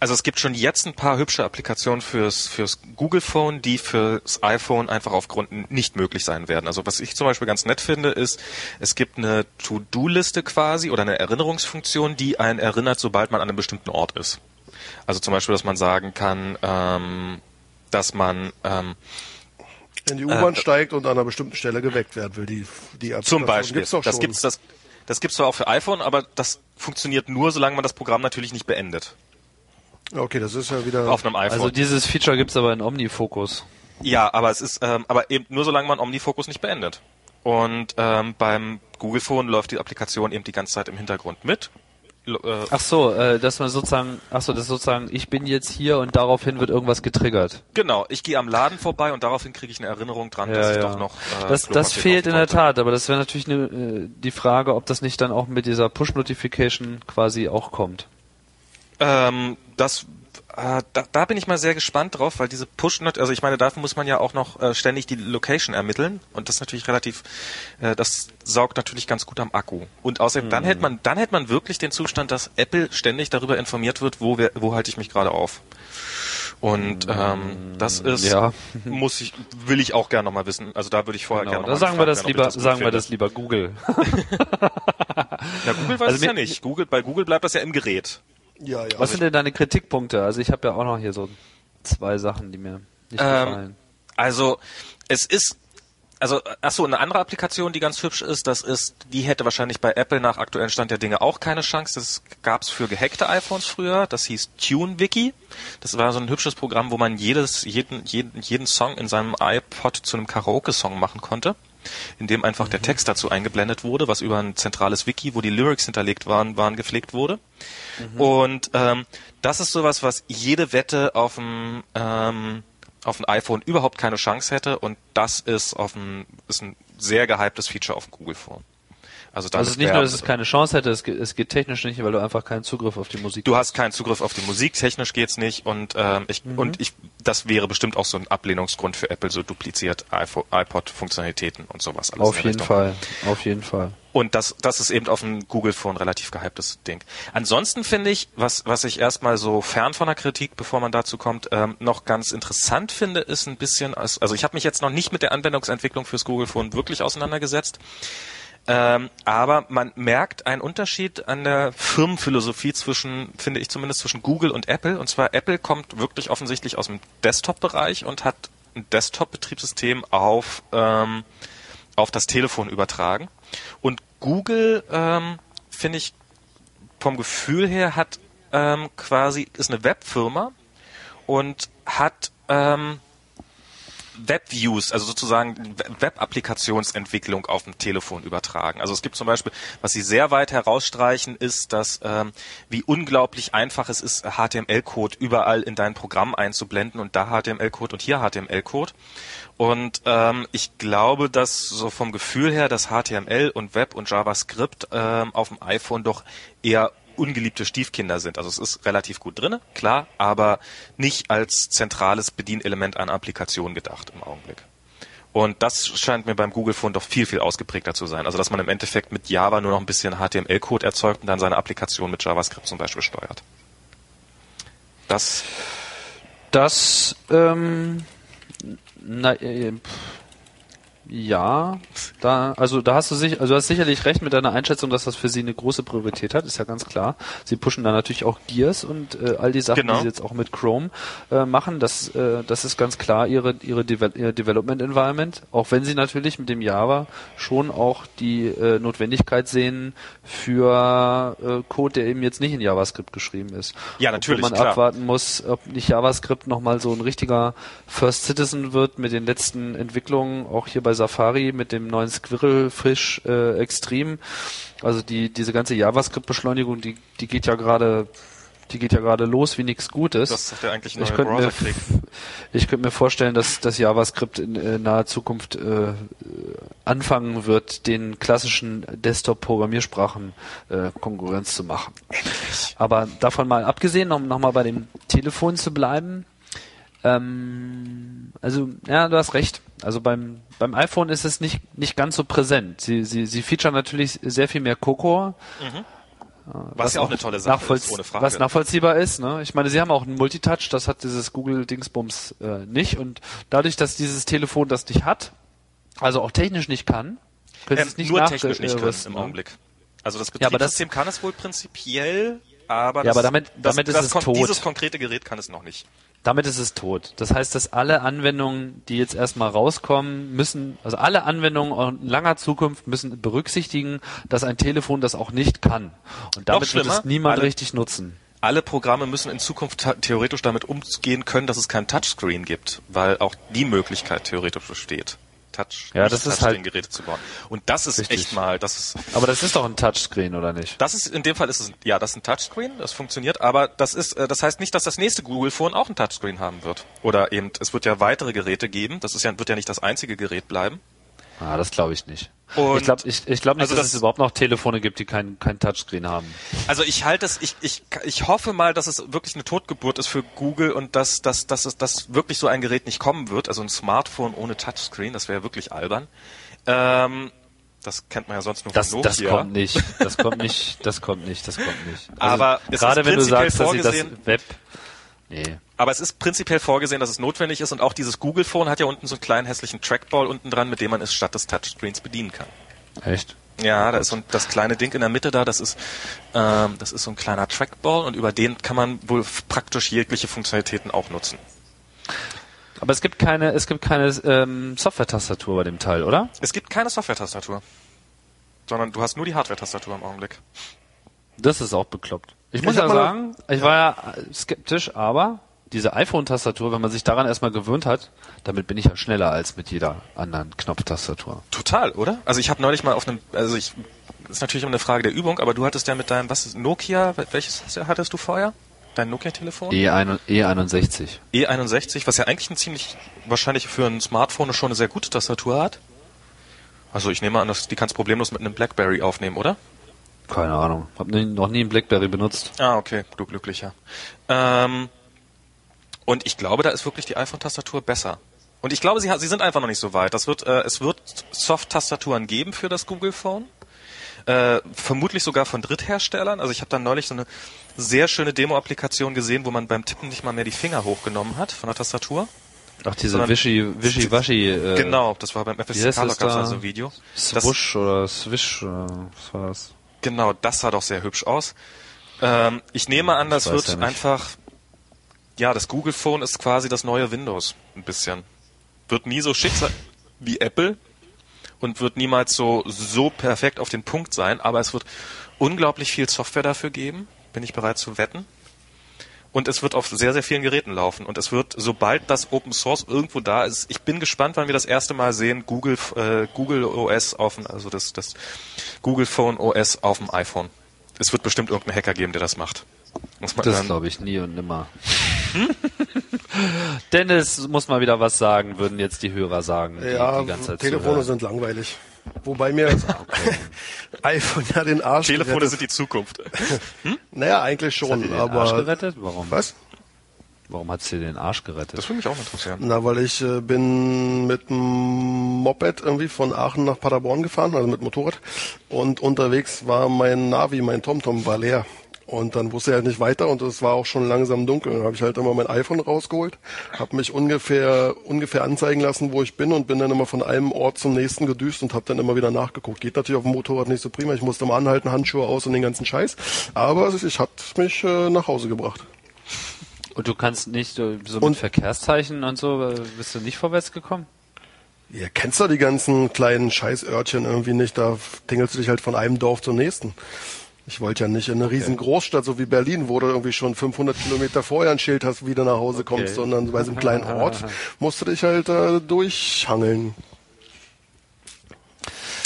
Also es gibt schon jetzt ein paar hübsche Applikationen fürs, fürs Google Phone, die fürs iPhone einfach aufgrund nicht möglich sein werden. Also was ich zum Beispiel ganz nett finde, ist, es gibt eine To-Do-Liste quasi oder eine Erinnerungsfunktion, die einen erinnert, sobald man an einem bestimmten Ort ist. Also zum Beispiel, dass man sagen kann, ähm, dass man ähm, in die U-Bahn äh, steigt und an einer bestimmten Stelle geweckt werden will. Die, die zum Beispiel. Gibt's das gibt's das. Das gibt's zwar auch für iPhone, aber das funktioniert nur, solange man das Programm natürlich nicht beendet. Okay, das ist ja wieder auf einem iPhone. Also dieses Feature gibt's aber in OmniFocus. Ja, aber es ist, ähm, aber eben nur solange man OmniFocus nicht beendet. Und ähm, beim Google Phone läuft die Applikation eben die ganze Zeit im Hintergrund mit äh, ach so, äh, dass man sozusagen, ach so, das sozusagen, ich bin jetzt hier und daraufhin wird irgendwas getriggert. Genau, ich gehe am Laden vorbei und daraufhin kriege ich eine Erinnerung dran, ja, dass ja. ich doch noch. Äh, das, das fehlt in der Tat, aber das wäre natürlich ne, äh, die Frage, ob das nicht dann auch mit dieser Push-Notification quasi auch kommt. Ähm, das äh, da, da bin ich mal sehr gespannt drauf, weil diese push also ich meine, dafür muss man ja auch noch äh, ständig die Location ermitteln und das ist natürlich relativ, äh, das saugt natürlich ganz gut am Akku. Und außerdem, mhm. dann hätte man, dann hätte man wirklich den Zustand, dass Apple ständig darüber informiert wird, wo, wer, wo halte ich mich gerade auf. Und ähm, das ist, ja. muss ich, will ich auch gerne nochmal wissen. Also da würde ich vorher genau, gerne nochmal. Sagen wir das werden, lieber, das sagen wir das lieber Google. ja, Google weiß also es ja nicht. Google, bei Google bleibt das ja im Gerät. Ja, ja. Was sind denn deine Kritikpunkte? Also ich habe ja auch noch hier so zwei Sachen, die mir nicht ähm, gefallen. Also es ist also achso, eine andere Applikation, die ganz hübsch ist, das ist, die hätte wahrscheinlich bei Apple nach aktuellen Stand der Dinge auch keine Chance. Das gab's für gehackte iPhones früher. Das hieß TuneWiki. Das war so ein hübsches Programm, wo man jedes, jeden, jeden, jeden Song in seinem iPod zu einem Karaoke-Song machen konnte in dem einfach mhm. der Text dazu eingeblendet wurde, was über ein zentrales Wiki, wo die Lyrics hinterlegt waren, waren gepflegt wurde. Mhm. Und ähm, das ist sowas, was jede Wette auf dem ähm, auf dem iPhone überhaupt keine Chance hätte und das ist auf dem ist ein sehr gehyptes Feature auf dem Google Phone. Also, also es ist nicht nur, dass es keine Chance hätte, es geht, es geht technisch nicht, weil du einfach keinen Zugriff auf die Musik Du hast keinen Zugriff auf die Musik, technisch geht's nicht und ähm, ich mhm. und ich das wäre bestimmt auch so ein Ablehnungsgrund für Apple, so dupliziert iPod-Funktionalitäten und sowas alles. Auf jeden Fall, auf jeden Fall. Und das, das ist eben auf dem Google Phone relativ gehyptes Ding. Ansonsten finde ich, was, was ich erstmal so fern von der Kritik, bevor man dazu kommt, ähm, noch ganz interessant finde, ist ein bisschen, also ich habe mich jetzt noch nicht mit der Anwendungsentwicklung fürs Google Phone wirklich auseinandergesetzt. Ähm, aber man merkt einen Unterschied an der Firmenphilosophie zwischen, finde ich zumindest, zwischen Google und Apple. Und zwar Apple kommt wirklich offensichtlich aus dem Desktop-Bereich und hat ein Desktop-Betriebssystem auf, ähm, auf das Telefon übertragen. Und Google, ähm, finde ich, vom Gefühl her hat ähm, quasi, ist eine Webfirma und hat ähm, Webviews, also sozusagen Web-Applikationsentwicklung auf dem Telefon übertragen. Also es gibt zum Beispiel, was sie sehr weit herausstreichen, ist, dass ähm, wie unglaublich einfach es ist, HTML-Code überall in dein Programm einzublenden und da HTML-Code und hier HTML-Code. Und ähm, ich glaube, dass so vom Gefühl her, dass HTML und Web und JavaScript ähm, auf dem iPhone doch eher ungeliebte Stiefkinder sind. Also es ist relativ gut drinne, klar, aber nicht als zentrales Bedienelement einer Applikation gedacht im Augenblick. Und das scheint mir beim Google Phone doch viel, viel ausgeprägter zu sein. Also dass man im Endeffekt mit Java nur noch ein bisschen HTML-Code erzeugt und dann seine Applikation mit JavaScript zum Beispiel steuert. Das. Das, ähm, na, äh, ja, da, also da hast du sich, also du hast sicherlich recht mit deiner Einschätzung, dass das für sie eine große Priorität hat, ist ja ganz klar. Sie pushen da natürlich auch Gears und äh, all die Sachen, genau. die sie jetzt auch mit Chrome äh, machen, das, äh, das ist ganz klar ihre, ihre, Deve ihr Development Environment, auch wenn sie natürlich mit dem Java schon auch die äh, Notwendigkeit sehen für äh, Code, der eben jetzt nicht in JavaScript geschrieben ist. Ja, natürlich. Wo man klar. abwarten muss, ob nicht JavaScript nochmal so ein richtiger First Citizen wird mit den letzten Entwicklungen, auch hier bei Safari mit dem neuen Squirrelfish äh, Extreme. Also die diese ganze JavaScript-Beschleunigung, die die geht ja gerade die geht ja gerade los wie nichts Gutes. Das ist ja eigentlich ein ich könnte mir, ich könnte mir vorstellen, dass das JavaScript in äh, naher Zukunft äh, anfangen wird, den klassischen Desktop-Programmiersprachen äh, Konkurrenz zu machen. Endlich. Aber davon mal abgesehen, um nochmal bei dem Telefon zu bleiben, ähm, also, ja, du hast recht. Also beim, beim iPhone ist es nicht, nicht ganz so präsent. Sie, sie, sie featuren natürlich sehr viel mehr Coco. Mhm. Was, was ja auch eine tolle Sache ist, ohne Frage. Was nachvollziehbar ist. Ne? Ich meine, sie haben auch einen Multitouch, das hat dieses Google-Dingsbums äh, nicht. Und dadurch, dass dieses Telefon das nicht hat, also auch technisch nicht kann, können ähm, sie es nicht Nur technisch nicht können im Augenblick. Also das Betriebssystem ja, das, kann es wohl prinzipiell, aber, das, ja, aber damit, damit das, ist es tot. dieses konkrete Gerät kann es noch nicht. Damit ist es tot. Das heißt, dass alle Anwendungen, die jetzt erstmal rauskommen, müssen, also alle Anwendungen in langer Zukunft müssen berücksichtigen, dass ein Telefon das auch nicht kann. Und damit wird es niemand alle, richtig nutzen. Alle Programme müssen in Zukunft theoretisch damit umgehen können, dass es kein Touchscreen gibt, weil auch die Möglichkeit theoretisch besteht. Touch, ja, das ist halt Geräte zu bauen. Und das ist richtig. echt mal, das ist. Aber das ist doch ein Touchscreen oder nicht? Das ist in dem Fall ist es ja, das ist ein Touchscreen, das funktioniert. Aber das ist, äh, das heißt nicht, dass das nächste Google Phone auch ein Touchscreen haben wird. Oder eben, es wird ja weitere Geräte geben. Das ist ja wird ja nicht das einzige Gerät bleiben. Ah, das glaube ich nicht. Und ich glaube ich, ich glaub nicht, also dass das, es überhaupt noch Telefone gibt, die kein, kein Touchscreen haben. Also ich halte es, ich, ich, ich hoffe mal, dass es wirklich eine Totgeburt ist für Google und dass, dass, dass, es, dass wirklich so ein Gerät nicht kommen wird. Also ein Smartphone ohne Touchscreen, das wäre wirklich albern. Ähm, das kennt man ja sonst nur das, von Nokia. Das kommt nicht. Das kommt nicht. Das kommt nicht. Das kommt nicht. Also Aber gerade wenn du sagst, dass sie das Web Nee. Aber es ist prinzipiell vorgesehen, dass es notwendig ist und auch dieses Google Phone hat ja unten so einen kleinen hässlichen Trackball unten dran, mit dem man es statt des Touchscreens bedienen kann. Echt? Ja, da ist so ein, das kleine Ding in der Mitte da, das ist, ähm, das ist so ein kleiner Trackball und über den kann man wohl praktisch jegliche Funktionalitäten auch nutzen. Aber es gibt keine, es gibt keine ähm, Software-Tastatur bei dem Teil, oder? Es gibt keine Software-Tastatur. Sondern du hast nur die Hardware-Tastatur im Augenblick. Das ist auch bekloppt. Ich muss Ich ja sagen, ich war ja skeptisch, aber diese iPhone-Tastatur, wenn man sich daran erstmal gewöhnt hat, damit bin ich ja schneller als mit jeder anderen Knopftastatur. Total, oder? Also ich habe neulich mal auf einem, also ich, das ist natürlich immer eine Frage der Übung, aber du hattest ja mit deinem, was ist Nokia, welches hattest du vorher? Dein Nokia-Telefon? E1, E61. E61, was ja eigentlich ein ziemlich, wahrscheinlich für ein Smartphone schon eine sehr gute Tastatur hat. Also ich nehme an, dass die kannst problemlos mit einem Blackberry aufnehmen, oder? Keine Ahnung. Hab noch nie einen Blackberry benutzt. Ah, okay, du glücklicher. Ähm, und ich glaube, da ist wirklich die iPhone-Tastatur besser. Und ich glaube, sie, sie sind einfach noch nicht so weit. Das wird, äh, es wird Soft-Tastaturen geben für das Google Phone. Äh, vermutlich sogar von Drittherstellern. Also ich habe da neulich so eine sehr schöne Demo-Applikation gesehen, wo man beim Tippen nicht mal mehr die Finger hochgenommen hat von der Tastatur. Ach, diese Sondern- Wischi, Wischi, Waschi, äh, genau, das war beim das Color gab's da? so ein Video. Das, Swoosh oder Swish, oder was war das? genau, das sah doch sehr hübsch aus. Ähm, ich nehme an, das weiß wird ja einfach, ja, das Google Phone ist quasi das neue Windows, ein bisschen. Wird nie so schick sein wie Apple und wird niemals so, so perfekt auf den Punkt sein, aber es wird unglaublich viel Software dafür geben, bin ich bereit zu wetten. Und es wird auf sehr, sehr vielen Geräten laufen. Und es wird, sobald das Open Source irgendwo da ist, ich bin gespannt, wann wir das erste Mal sehen, Google, äh, Google OS auf dem, also das, das Google Phone OS auf dem iPhone. Es wird bestimmt irgendeinen Hacker geben, der das macht. Muss man Das glaube ich nie und nimmer. Dennis muss mal wieder was sagen, würden jetzt die Hörer sagen. Die, Ja, die ganze Zeit Telefone sind langweilig. Wobei mir das iPhone ja den Arsch Telefone gerettet- sind die Zukunft. Naja, eigentlich Hat schon, dir den aber... Arsch gerettet? Warum? Was? Warum hat's dir den Arsch gerettet? Das würde mich auch interessieren. Na, weil ich äh, bin mit dem Moped irgendwie von Aachen nach Paderborn gefahren, also mit Motorrad. Und unterwegs war mein Navi, mein TomTom war leer. Und dann wusste er halt nicht weiter und es war auch schon langsam dunkel. Dann habe ich halt immer mein iPhone rausgeholt, habe mich ungefähr ungefähr anzeigen lassen, wo ich bin und bin dann immer von einem Ort zum nächsten gedüst und habe dann immer wieder nachgeguckt. Geht natürlich auf dem Motorrad nicht so prima. Ich musste mal anhalten, Handschuhe aus und den ganzen Scheiß. Aber ich hat mich äh, nach Hause gebracht. Und du kannst nicht äh, so mit Und- Verkehrszeichen und so, äh, bist du nicht vorwärts gekommen? Ihr kennst doch die ganzen kleinen Scheißörtchen irgendwie nicht, da tingelst du dich halt von einem Dorf zum nächsten. Ich wollte ja nicht in eine riesen Großstadt, so wie Berlin, wo du irgendwie schon 500 Kilometer vorher ein Schild hast, wie du nach Hause kommst, sondern bei so einem kleinen Ort musst du dich halt äh, durchhangeln.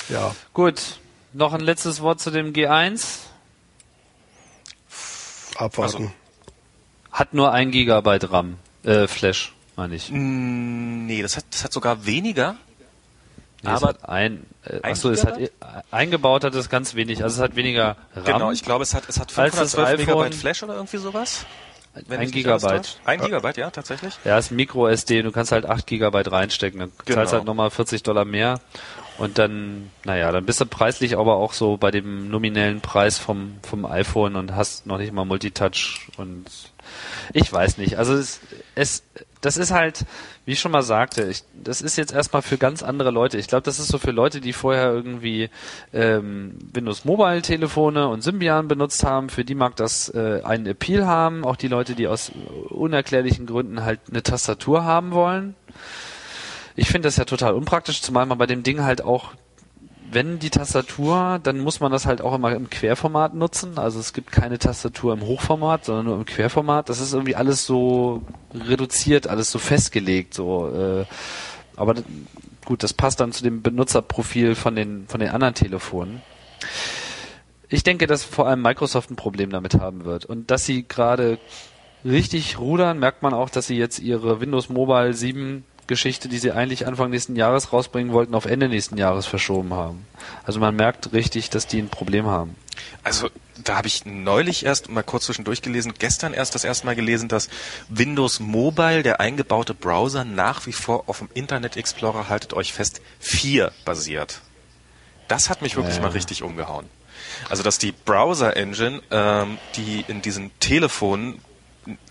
Ja, Gut, noch ein letztes Wort zu dem G1. abwarten. Hat nur ein Gigabyte RAM, äh, Flash, meine ich. Nee, das hat, das hat sogar weniger. Nee, es aber hat ein, äh, achso, es hat eingebaut hat es ganz wenig, also es hat weniger RAM. Genau, ich glaube, es hat, es hat Als das 512 iPhone- Megabyte Flash oder irgendwie sowas. Wenn ein Gigabyte. Ein Gigabyte, ja, tatsächlich. Ja, ist Micro SD, du kannst halt 8 Gigabyte reinstecken, dann Genau. zahlst halt nochmal 40 Dollar mehr und dann, naja, dann bist du preislich aber auch so bei dem nominellen Preis vom, vom iPhone und hast noch nicht mal Multitouch und ich weiß nicht, also es, es das ist halt, wie ich schon mal sagte, ich, das ist jetzt erstmal für ganz andere Leute. Ich glaube, das ist so für Leute, die vorher irgendwie ähm, Windows Mobile Telefone und Symbian benutzt haben. Für die mag das äh, einen Appeal haben. Auch die Leute, die aus unerklärlichen Gründen halt eine Tastatur haben wollen. Ich finde das ja total unpraktisch, zumal man bei dem Ding halt auch wenn die Tastatur, dann muss man das halt auch immer im Querformat nutzen. Also es gibt keine Tastatur im Hochformat, sondern nur im Querformat. Das ist irgendwie alles so reduziert, alles so festgelegt. So, äh, aber gut, das passt dann zu dem Benutzerprofil von den von den anderen Telefonen. Ich denke, dass vor allem Microsoft ein Problem damit haben wird und dass sie gerade richtig rudern, merkt man auch, dass sie jetzt ihre Windows Mobile 7 Geschichte, die sie eigentlich Anfang nächsten Jahres rausbringen wollten, auf Ende nächsten Jahres verschoben haben. Also man merkt richtig, dass die ein Problem haben. Also da habe ich neulich erst mal kurz zwischendurch gelesen, gestern erst das erste Mal gelesen, dass Windows Mobile, der eingebaute Browser, nach wie vor auf dem Internet Explorer, haltet euch fest, 4 basiert. Das hat mich wirklich Ja. mal richtig umgehauen. Also dass die Browser-Engine, ähm, die in diesen Telefonen,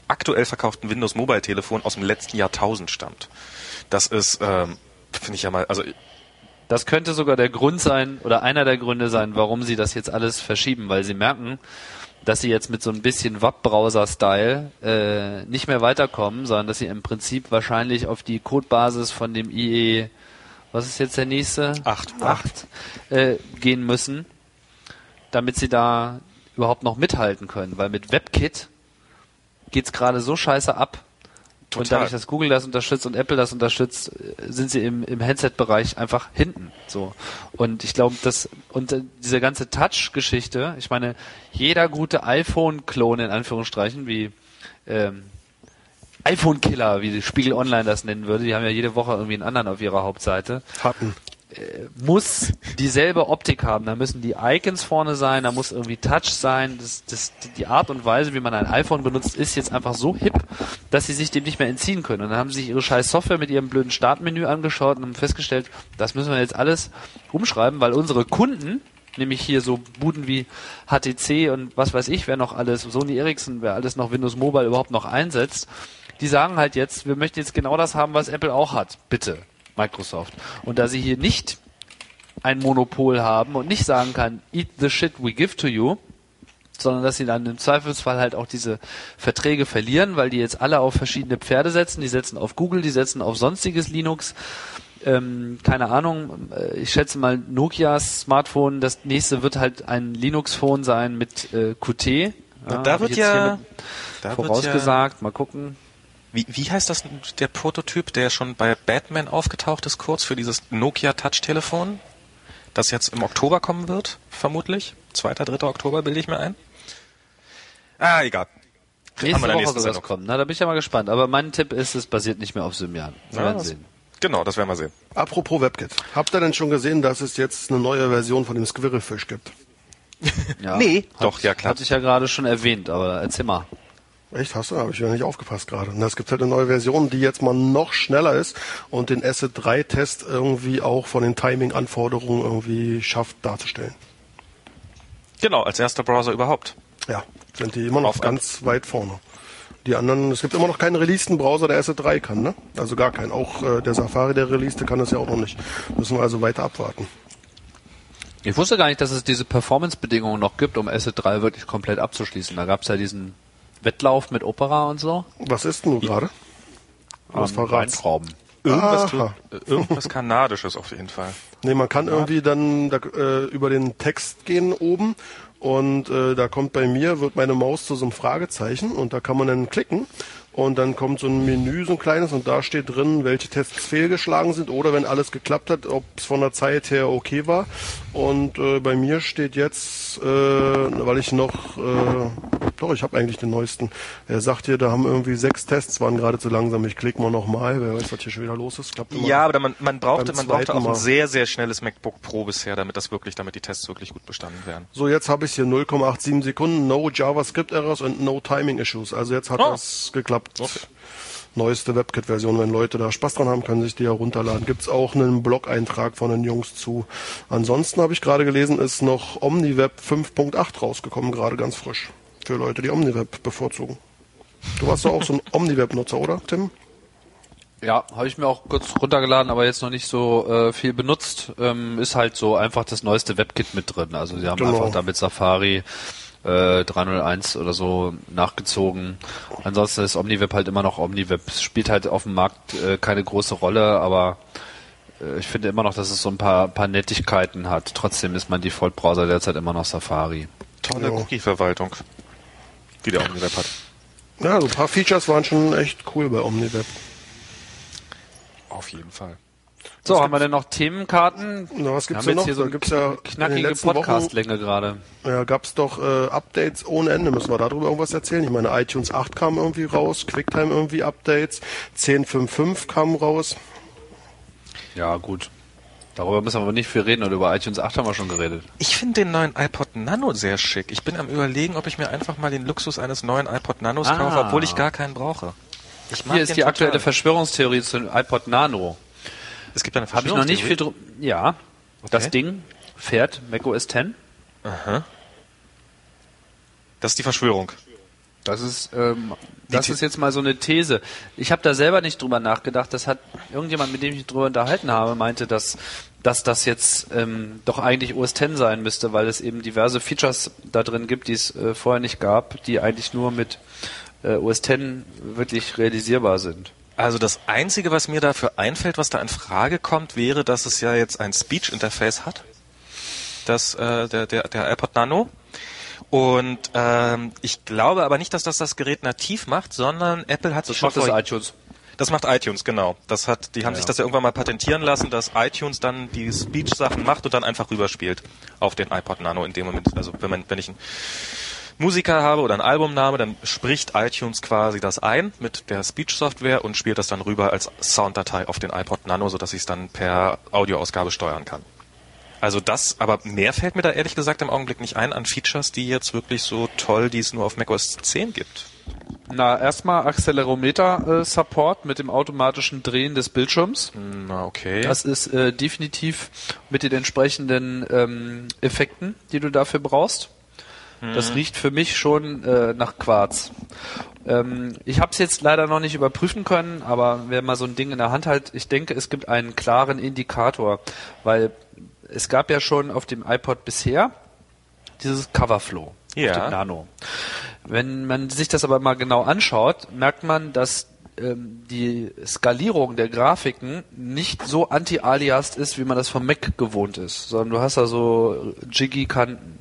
aktuell verkauften Windows Mobile Telefon aus dem letzten Jahrtausend stammt. Das ist, ähm, finde ich ja mal, also Das könnte sogar der Grund sein oder einer der Gründe sein, warum sie das jetzt alles verschieben, weil sie merken, dass sie jetzt mit so ein bisschen WAP-Browser-Style äh, nicht mehr weiterkommen, sondern dass sie im Prinzip wahrscheinlich auf die Codebasis von dem IE, was ist jetzt der nächste? Acht. Acht äh, gehen müssen, damit sie da überhaupt noch mithalten können. Weil mit WebKit geht's gerade so scheiße ab. Und Total. dadurch, dass Google das unterstützt und Apple das unterstützt, äh, sind sie im, im Handset-Bereich einfach hinten. So. Und ich glaube, dass, und äh, diese ganze Touch-Geschichte, ich meine, jeder gute iPhone-Klon in Anführungsstrichen, wie ähm, iPhone-Killer, wie die Spiegel Online das nennen würde, die haben ja jede Woche irgendwie einen anderen auf ihrer Hauptseite, Hatten. Muss dieselbe Optik haben. Da müssen die Icons vorne sein, da muss irgendwie Touch sein. Das, das, die Art und Weise, wie man ein iPhone benutzt, ist jetzt einfach so hip, dass sie sich dem nicht mehr entziehen können. Und dann haben sie sich ihre scheiß Software mit ihrem blöden Startmenü angeschaut und haben festgestellt, das müssen wir jetzt alles umschreiben, weil unsere Kunden, nämlich hier so Buden wie HTC und was weiß ich, wer noch alles, Sony Ericsson, wer alles noch Windows Mobile überhaupt noch einsetzt, die sagen halt jetzt, wir möchten jetzt genau das haben, was Apple auch hat. Bitte, Microsoft. Und da sie hier nicht ein Monopol haben und nicht sagen kann, eat the shit we give to you, sondern dass sie dann im Zweifelsfall halt auch diese Verträge verlieren, weil die jetzt alle auf verschiedene Pferde setzen. Die setzen auf Google, die setzen auf sonstiges Linux. Ähm, keine Ahnung, äh, ich schätze mal Nokias Smartphone, das nächste wird halt ein Linux-Phone sein mit äh, Qt. Ja, da wird ja- Da wird vorausgesagt. Mal gucken. Wie, wie heißt das der Prototyp, der schon bei Batman aufgetaucht ist, kurz für dieses Nokia Touch-Telefon, das jetzt im Oktober kommen wird, vermutlich? 2., 3. Oktober bilde ich mir ein. Ah, egal. Nächste Woche soll das kommen. Na, da bin ich ja mal gespannt. Aber mein Tipp ist, es basiert nicht mehr auf Symbian. Wir Ja, werden sehen. Genau, das werden wir sehen. Apropos WebKit. Habt ihr denn schon gesehen, dass es jetzt eine neue Version von dem Squirrelfish gibt? Ja, Nee. hat, Doch, ja, klar. Hatte ich ja gerade schon erwähnt, aber erzähl mal. Echt, hast du? Habe ich ja nicht aufgepasst gerade. Und es gibt halt eine neue Version, die jetzt mal noch schneller ist und den Asset 3 Test irgendwie auch von den Timing-Anforderungen irgendwie schafft darzustellen. Genau, als erster Browser überhaupt. Ja, sind die immer noch Auf ganz weit vorne. Die anderen, es gibt immer noch keinen releaseden Browser, der Asset 3 kann, ne? Also gar keinen. Auch äh, der Safari, der released, kann das ja auch noch nicht. Müssen wir also weiter abwarten. Ich wusste gar nicht, dass es diese Performance-Bedingungen noch gibt, um Asset 3 wirklich komplett abzuschließen. Da gab es ja diesen Wettlauf mit Opera und so. Was ist denn nun gerade? Was Ähm, verrat's? Weintrauben. Irgendwas, irgendwas Kanadisches auf jeden Fall. Nee, man kann irgendwie dann da, äh, über den Text gehen oben und äh, da kommt bei mir, wird meine Maus zu so einem Fragezeichen und da kann man dann klicken und dann kommt so ein Menü, so ein kleines und da steht drin, welche Tests fehlgeschlagen sind oder wenn alles geklappt hat, ob es von der Zeit her okay war. Und äh, bei mir steht jetzt, äh, weil ich noch, äh, doch, ich habe eigentlich den neuesten. Er sagt hier, da haben irgendwie sechs Tests, waren gerade zu langsam. Ich klicke mal nochmal, wer weiß, was hier schon wieder los ist. Klappt immer. Ja, aber man, man brauchte, man brauchte auch ein Mal. sehr, sehr schnelles MacBook Pro bisher, damit das wirklich, damit die Tests wirklich gut bestanden werden. So, jetzt habe ich hier 0,87 Sekunden, no JavaScript Errors und no Timing Issues. Also jetzt hat Oh. das geklappt. Okay. Neueste WebKit-Version. Wenn Leute da Spaß dran haben, können sich die ja runterladen. Gibt's auch einen Blog-Eintrag von den Jungs zu. Ansonsten habe ich gerade gelesen, ist noch OmniWeb 5.8 rausgekommen, gerade ganz frisch. Für Leute, die OmniWeb bevorzugen. Du warst doch auch so ein OmniWeb-Nutzer, oder, Tim? Ja, habe ich mir auch kurz runtergeladen, aber jetzt noch nicht so äh, viel benutzt. Ähm, ist halt so einfach das neueste WebKit mit drin. Also sie haben Genau. einfach damit Safari äh, 301 oder so nachgezogen. Ansonsten ist OmniWeb halt immer noch OmniWeb. Es spielt halt auf dem Markt äh, keine große Rolle, aber äh, ich finde immer noch, dass es so ein paar, paar Nettigkeiten hat. Trotzdem ist mein Default-Browser derzeit immer noch Safari. Tolle Ja. Cookie-Verwaltung, die der OmniWeb hat. Ja, so ein paar Features waren schon echt cool bei OmniWeb. Auf jeden Fall. So, haben wir denn noch Themenkarten? Na, was gibt's wir denn noch? hier so Da gibt's ja knackige Podcastlänge gerade. Ja, gab's doch äh, Updates ohne Ende. Müssen wir darüber irgendwas erzählen? Ich meine, iTunes 8 kam irgendwie raus, QuickTime irgendwie Updates, 10.5.5 kam raus. Ja, gut. Darüber müssen wir aber nicht viel reden, oder über iTunes 8 haben wir schon geredet. Ich finde den neuen iPod Nano sehr schick. Ich bin am überlegen, ob ich mir einfach mal den Luxus eines neuen iPod Nanos Ah. kaufe, obwohl ich gar keinen brauche. Hier ist die total. aktuelle Verschwörungstheorie zum iPod Nano. Es gibt eine Habe ich noch nicht viel drum. Ja, das Okay. Ding fährt macOS 10. Das ist die Verschwörung. Das ist, ähm, das ist jetzt mal so eine These. Ich habe da selber nicht drüber nachgedacht. Das hat irgendjemand, mit dem ich mich drüber unterhalten habe, meinte, dass, dass das jetzt ähm, doch eigentlich OS X sein müsste, weil es eben diverse Features da drin gibt, die es äh, vorher nicht gab, die eigentlich nur mit äh, OS X wirklich realisierbar sind. Also das Einzige, was mir dafür einfällt, was da in Frage kommt, wäre, dass es ja jetzt ein Speech-Interface hat. Das, äh, der, der, der iPod Nano. Und ähm, ich glaube aber nicht, dass das das Gerät nativ macht, sondern Apple hat sich Das schon macht das vor iTunes. Das macht iTunes, genau. Das hat, die haben Ja, sich das ja irgendwann mal patentieren lassen, dass iTunes dann die Speech-Sachen macht und dann einfach rüberspielt auf den iPod Nano in dem Moment. Also wenn man, wenn ich einen Musiker habe oder einen Albumname, dann spricht iTunes quasi das ein mit der Speech-Software und spielt das dann rüber als Sounddatei auf den iPod Nano, sodass ich es dann per Audioausgabe steuern kann. Also das, aber mehr fällt mir da ehrlich gesagt im Augenblick nicht ein an Features, die jetzt wirklich so toll, die es nur auf macOS 10 gibt. Na, erstmal Accelerometer-Support mit dem automatischen Drehen des Bildschirms. Na, okay. Das ist äh, definitiv mit den entsprechenden ähm, Effekten, die du dafür brauchst. Das riecht für mich schon äh, nach Quarz. Ähm, ich habe es jetzt leider noch nicht überprüfen können, aber wer mal so ein Ding in der Hand hat, ich denke, es gibt einen klaren Indikator, weil es gab ja schon auf dem iPod bisher dieses Coverflow Ja. auf dem Nano. Wenn man sich das aber mal genau anschaut, merkt man, dass ähm, die Skalierung der Grafiken nicht so anti-aliased ist, wie man das vom Mac gewohnt ist, sondern du hast da so jiggy Kanten.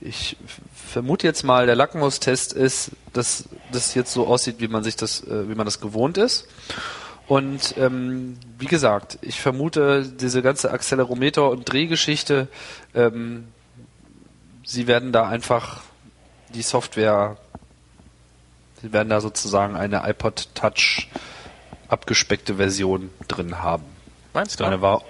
Ich vermute jetzt mal, der Lackmustest ist, dass das jetzt so aussieht, wie man sich das, äh, wie man das gewohnt ist. Und ähm, wie gesagt, ich vermute, diese ganze Accelerometer- und Drehgeschichte, ähm, sie werden da einfach die Software, sie werden da sozusagen eine iPod Touch abgespeckte Version drin haben. Meinst Ich meine, wa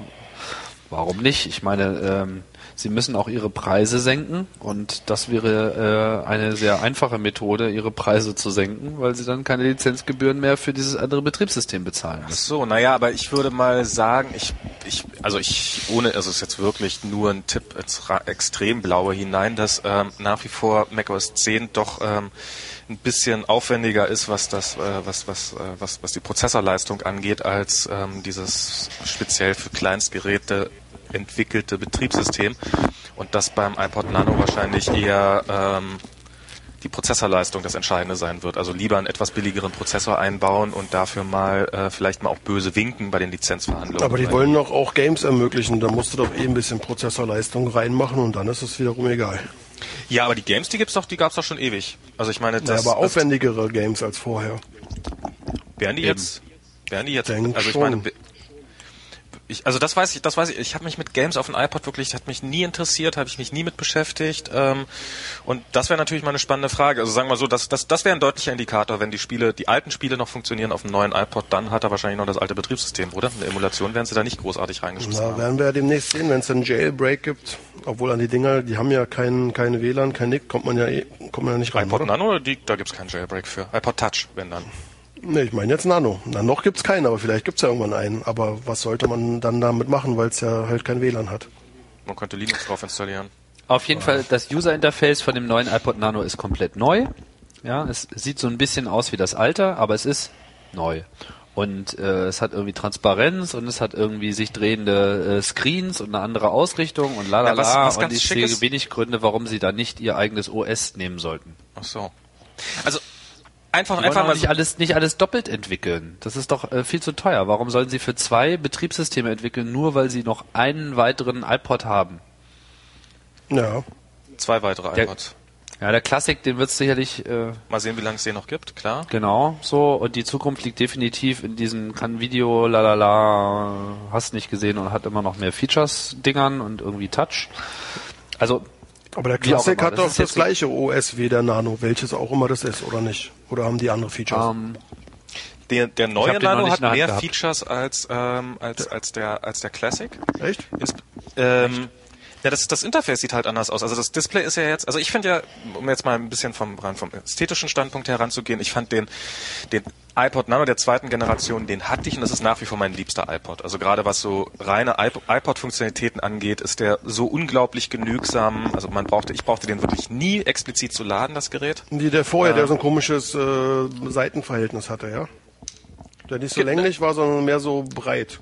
warum nicht? Ich meine, ähm, sie müssen auch ihre Preise senken und das wäre äh, eine sehr einfache Methode, ihre Preise zu senken, weil sie dann keine Lizenzgebühren mehr für dieses andere Betriebssystem bezahlen Ach so, naja, aber ich würde mal sagen, ich, ich, also ich, ohne, also es ist jetzt wirklich nur ein Tipp ins extrem blaue hinein, dass ähm, nach wie vor macOS 10 doch ähm, ein bisschen aufwendiger ist, was das, äh, was, was, äh, was, was die Prozessorleistung angeht, als ähm, dieses speziell für Kleinstgeräte entwickelte Betriebssystem und das beim iPod Nano wahrscheinlich eher ähm, die Prozessorleistung das Entscheidende sein wird. Also lieber einen etwas billigeren Prozessor einbauen und dafür mal äh, vielleicht mal auch böse winken bei den Lizenzverhandlungen. Aber die wollen doch auch Games ermöglichen. Da musst du doch eh ein bisschen Prozessorleistung reinmachen und dann ist es wiederum egal. Ja, aber die Games, die gibt's doch, die gab's doch schon ewig. Also ich meine, Ja, das, aber aufwendigere Games als vorher. Wären die jetzt, wären die jetzt, Denk also ich schon. Ich, also das weiß ich, das weiß ich. Ich habe mich mit Games auf dem iPod wirklich, hat mich nie interessiert, habe ich mich nie mit beschäftigt. Ähm, und das wäre natürlich mal eine spannende Frage. Also sagen wir mal so, das, das, das wäre ein deutlicher Indikator, wenn die Spiele, die alten Spiele noch funktionieren auf dem neuen iPod, dann hat er wahrscheinlich noch das alte Betriebssystem, oder? Eine Emulation werden sie da nicht großartig reingeschmissen Na, haben. werden wir ja demnächst sehen, wenn es einen Jailbreak gibt. Obwohl an die Dinger, die haben ja kein, keine WLAN, kein Nick, kommt man ja eh, kommt man ja nicht rein. iPod oder? Nano, die, da gibt's keinen Jailbreak für. iPod Touch, wenn dann. Nee, ich meine jetzt Nano. Na, noch gibt's keinen, aber vielleicht gibt's ja irgendwann einen. Aber was sollte man dann damit machen, weil es ja halt kein WLAN hat? Man könnte Linux drauf installieren. Auf jeden Fall, das User Interface von dem neuen iPod Nano ist komplett neu. Ja, es sieht so ein bisschen aus wie das alte, aber es ist neu. Und äh, es hat irgendwie Transparenz und es hat irgendwie sich drehende äh, Screens und eine andere Ausrichtung und la la Ja, was- la. was und ich sehe wenig Gründe, warum sie da nicht ihr eigenes OS nehmen sollten. Ach so. Also einfach, Die einfach mal nicht alles, nicht alles doppelt entwickeln. Das ist doch äh, viel zu teuer. Warum sollen sie für zwei Betriebssysteme entwickeln, nur weil sie noch einen weiteren iPod haben? Ja. zwei weitere Der- iPods. Ja, der Klassik, den wird es sicherlich äh, Mal sehen, wie lange es den noch gibt, klar. Genau, so. Und die Zukunft liegt definitiv in diesem kann Video, lalala, hast nicht gesehen und hat immer noch mehr Features-Dingern und irgendwie Touch. Also, Aber der Classic hat das doch ist das so- gleiche OS wie der Nano, welches auch immer das ist, oder nicht? Oder haben die andere Features? ähm, Der, der neue Nano hat mehr gehabt. Features als, ähm, als, als, der, als der Classic. Echt? Ins, ähm, Ja, das, das Interface sieht halt anders aus. Also das Display ist ja jetzt, also ich finde ja, um jetzt mal ein bisschen vom, rein vom ästhetischen Standpunkt heranzugehen, ich fand den, den iPod Nano der zweiten Generation, den hatte ich und das ist nach wie vor mein liebster iPod. Also gerade was so reine iPod-Funktionalitäten angeht, ist der so unglaublich genügsam. Also man brauchte, ich brauchte den wirklich nie explizit zu laden, das Gerät. Die, der vorher, der so ein komisches äh, Seitenverhältnis hatte, ja? Der nicht so länglich war, sondern mehr so breit.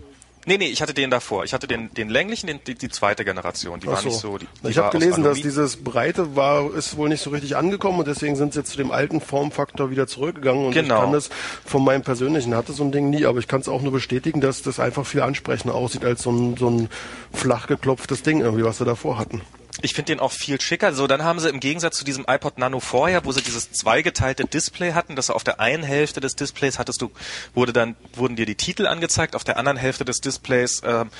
Nee, nee, ich hatte den davor. Ich hatte den, den länglichen, den, die, die zweite Generation. Die war so. nicht so. Die, die ich war habe gelesen, dass dieses Breite war, ist wohl nicht so richtig angekommen und deswegen sind sie jetzt zu dem alten Formfaktor wieder zurückgegangen. Und Genau. ich kann das von meinem persönlichen hatte so ein Ding nie, aber ich kann es auch nur bestätigen, dass das einfach viel ansprechender aussieht als so ein, so ein flach geklopftes Ding irgendwie, was sie davor hatten. Ich finde den auch viel schicker. So, dann haben sie im Gegensatz zu diesem iPod Nano vorher, wo sie dieses zweigeteilte Display hatten, dass auf der einen Hälfte des Displays hattest du, wurde dann, wurden dir die Titel angezeigt, auf der anderen Hälfte des Displays ähm,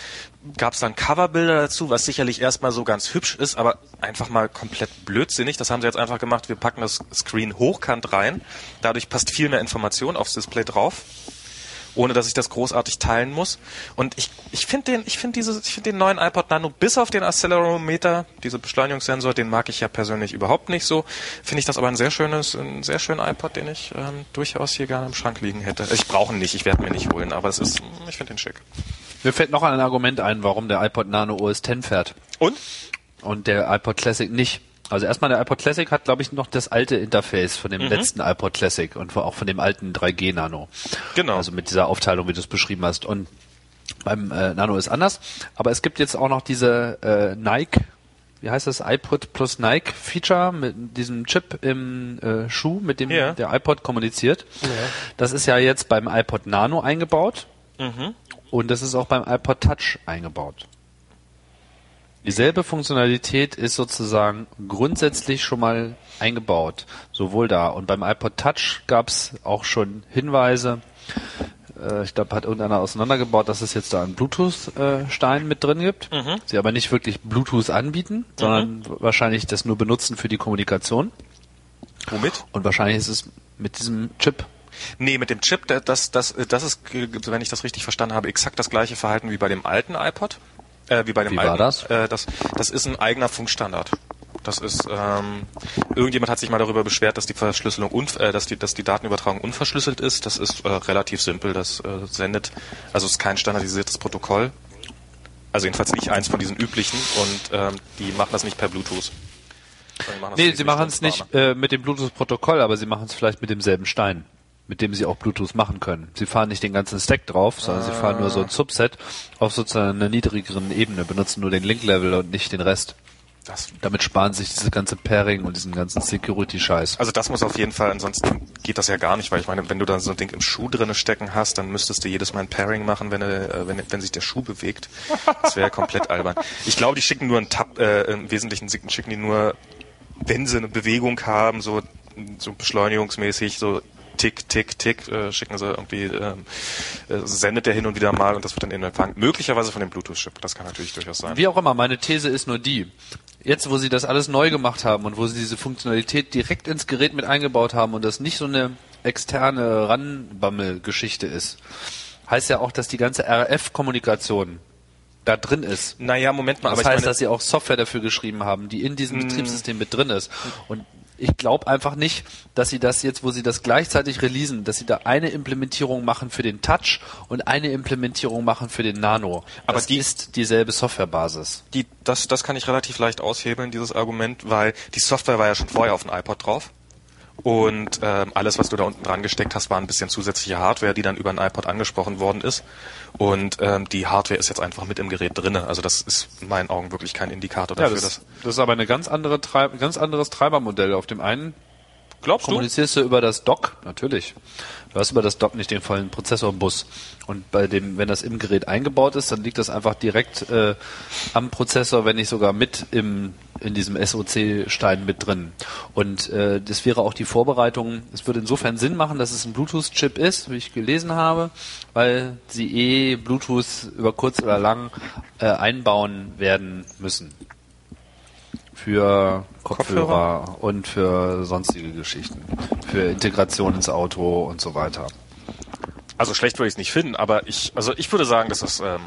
gab es dann Coverbilder dazu, was sicherlich erstmal so ganz hübsch ist, aber einfach mal komplett blödsinnig. Das haben sie jetzt einfach gemacht, wir packen das Screen hochkant rein. Dadurch passt viel mehr Information aufs Display drauf ohne dass ich das großartig teilen muss. Und ich, ich finde den, ich finde diese, ich finde den neuen iPod Nano bis auf den Accelerometer, diese Beschleunigungssensor, den mag ich ja persönlich überhaupt nicht so. Finde ich das aber ein sehr schönes, ein sehr schöner iPod, den ich ähm, durchaus hier gerne im Schrank liegen hätte. Ich brauche ihn nicht, ich werde mir nicht holen, aber es ist, ich finde den schick. Mir fällt noch ein Argument ein, warum der iPod Nano OS X fährt Und? und der iPod Classic nicht. Also erstmal der iPod Classic hat, glaube ich, noch das alte Interface von dem letzten iPod Classic und auch von dem alten 3G Nano. Genau. Also mit dieser Aufteilung, wie du es beschrieben hast. Und beim äh, Nano ist anders. Aber es gibt jetzt auch noch diese äh, Nike, wie heißt das, iPod plus Nike Feature mit diesem Chip im äh, Schuh, mit dem Ja. der iPod kommuniziert. Das ist ja jetzt beim iPod Nano eingebaut. Und das ist auch beim iPod Touch eingebaut. Dieselbe Funktionalität ist sozusagen grundsätzlich schon mal eingebaut, sowohl da. Und beim iPod Touch gab es auch schon Hinweise, äh, ich glaube, hat irgendeiner auseinandergebaut, dass es jetzt da einen Bluetooth-Stein mit drin gibt. Sie aber nicht wirklich Bluetooth anbieten, sondern wahrscheinlich das nur benutzen für die Kommunikation. Womit? Und wahrscheinlich ist es mit diesem Chip. Nee, mit dem Chip, das, das, das ist, wenn ich das richtig verstanden habe, exakt das gleiche Verhalten wie bei dem alten iPod. Äh, wie bei dem Wie alten. war das? Äh, das? Das ist ein eigener Funkstandard. Das ist, ähm, irgendjemand hat sich mal darüber beschwert, dass die Verschlüsselung, unv äh, dass die, dass die Datenübertragung unverschlüsselt ist. Das ist äh, relativ simpel. Das äh, sendet, also es ist kein standardisiertes Protokoll. Also jedenfalls nicht eins von diesen üblichen und ähm, die machen das nicht per Bluetooth. Nee, sie machen es nicht äh, mit dem Bluetooth-Protokoll, aber sie machen es vielleicht mit demselben Stein, mit dem sie auch Bluetooth machen können. Sie fahren nicht den ganzen Stack drauf, sondern sie fahren nur so ein Subset auf sozusagen einer niedrigeren Ebene, benutzen nur den Link-Level und nicht den Rest. Das Damit sparen sich diese ganze Pairing und diesen ganzen Security-Scheiß. Also das muss auf jeden Fall, ansonsten geht das ja gar nicht, weil ich meine, wenn du da so ein Ding im Schuh drinne stecken hast, dann müsstest du jedes Mal ein Pairing machen, wenn, äh, wenn, wenn sich der Schuh bewegt. Das wäre ja komplett albern. Ich glaube, die schicken nur einen Tab, äh, im Wesentlichen schicken die nur, wenn sie eine Bewegung haben, so, so beschleunigungsmäßig, so tick, tick, tick, äh, schicken sie irgendwie, ähm, äh, sendet der hin und wieder mal und das wird dann in Empfang. Möglicherweise von dem Bluetooth-Chip, das kann natürlich durchaus sein. Wie auch immer, meine These ist nur die. Jetzt, wo sie das alles neu gemacht haben und wo sie diese Funktionalität direkt ins Gerät mit eingebaut haben und das nicht so eine externe Ranbammel-Geschichte ist, heißt ja auch, dass die ganze RF-Kommunikation da drin ist. Naja, Moment mal, Das aber heißt, ich meine, dass sie auch Software dafür geschrieben haben, die in diesem Betriebssystem mit drin ist. Und ich glaube einfach nicht, dass sie das jetzt, wo sie das gleichzeitig releasen, dass sie da eine Implementierung machen für den Touch und eine Implementierung machen für den Nano. Aber das die- ist dieselbe Softwarebasis. die, das, das kann ich relativ leicht aushebeln, dieses Argument, weil die Software war ja schon vorher auf dem iPod drauf. Und ähm, alles, was du da unten dran gesteckt hast, war ein bisschen zusätzliche Hardware, die dann über ein iPod angesprochen worden ist. Und ähm, die Hardware ist jetzt einfach mit im Gerät drinne. Also das ist in meinen Augen wirklich kein Indikator Ja, dafür, das, dass. das ist aber eine ganz andere Treib ganz anderes Treibermodell. Auf dem einen Glaubst du? kommunizierst du über das Dock, natürlich. Du hast über das Dock nicht den vollen Prozessorbus. Und bei dem, wenn das im Gerät eingebaut ist, dann liegt das einfach direkt äh, am Prozessor, wenn nicht sogar mit im in diesem SOC-Stein mit drin. Und äh, das wäre auch die Vorbereitung. Es würde insofern Sinn machen, dass es ein Bluetooth-Chip ist, wie ich gelesen habe, weil sie eh Bluetooth über kurz oder lang äh, einbauen werden müssen. Für Kopfhörer, und für sonstige Geschichten. Für Integration ins Auto und so weiter. Also schlecht würde ich es nicht finden, aber ich, also ich würde sagen, dass das, ähm,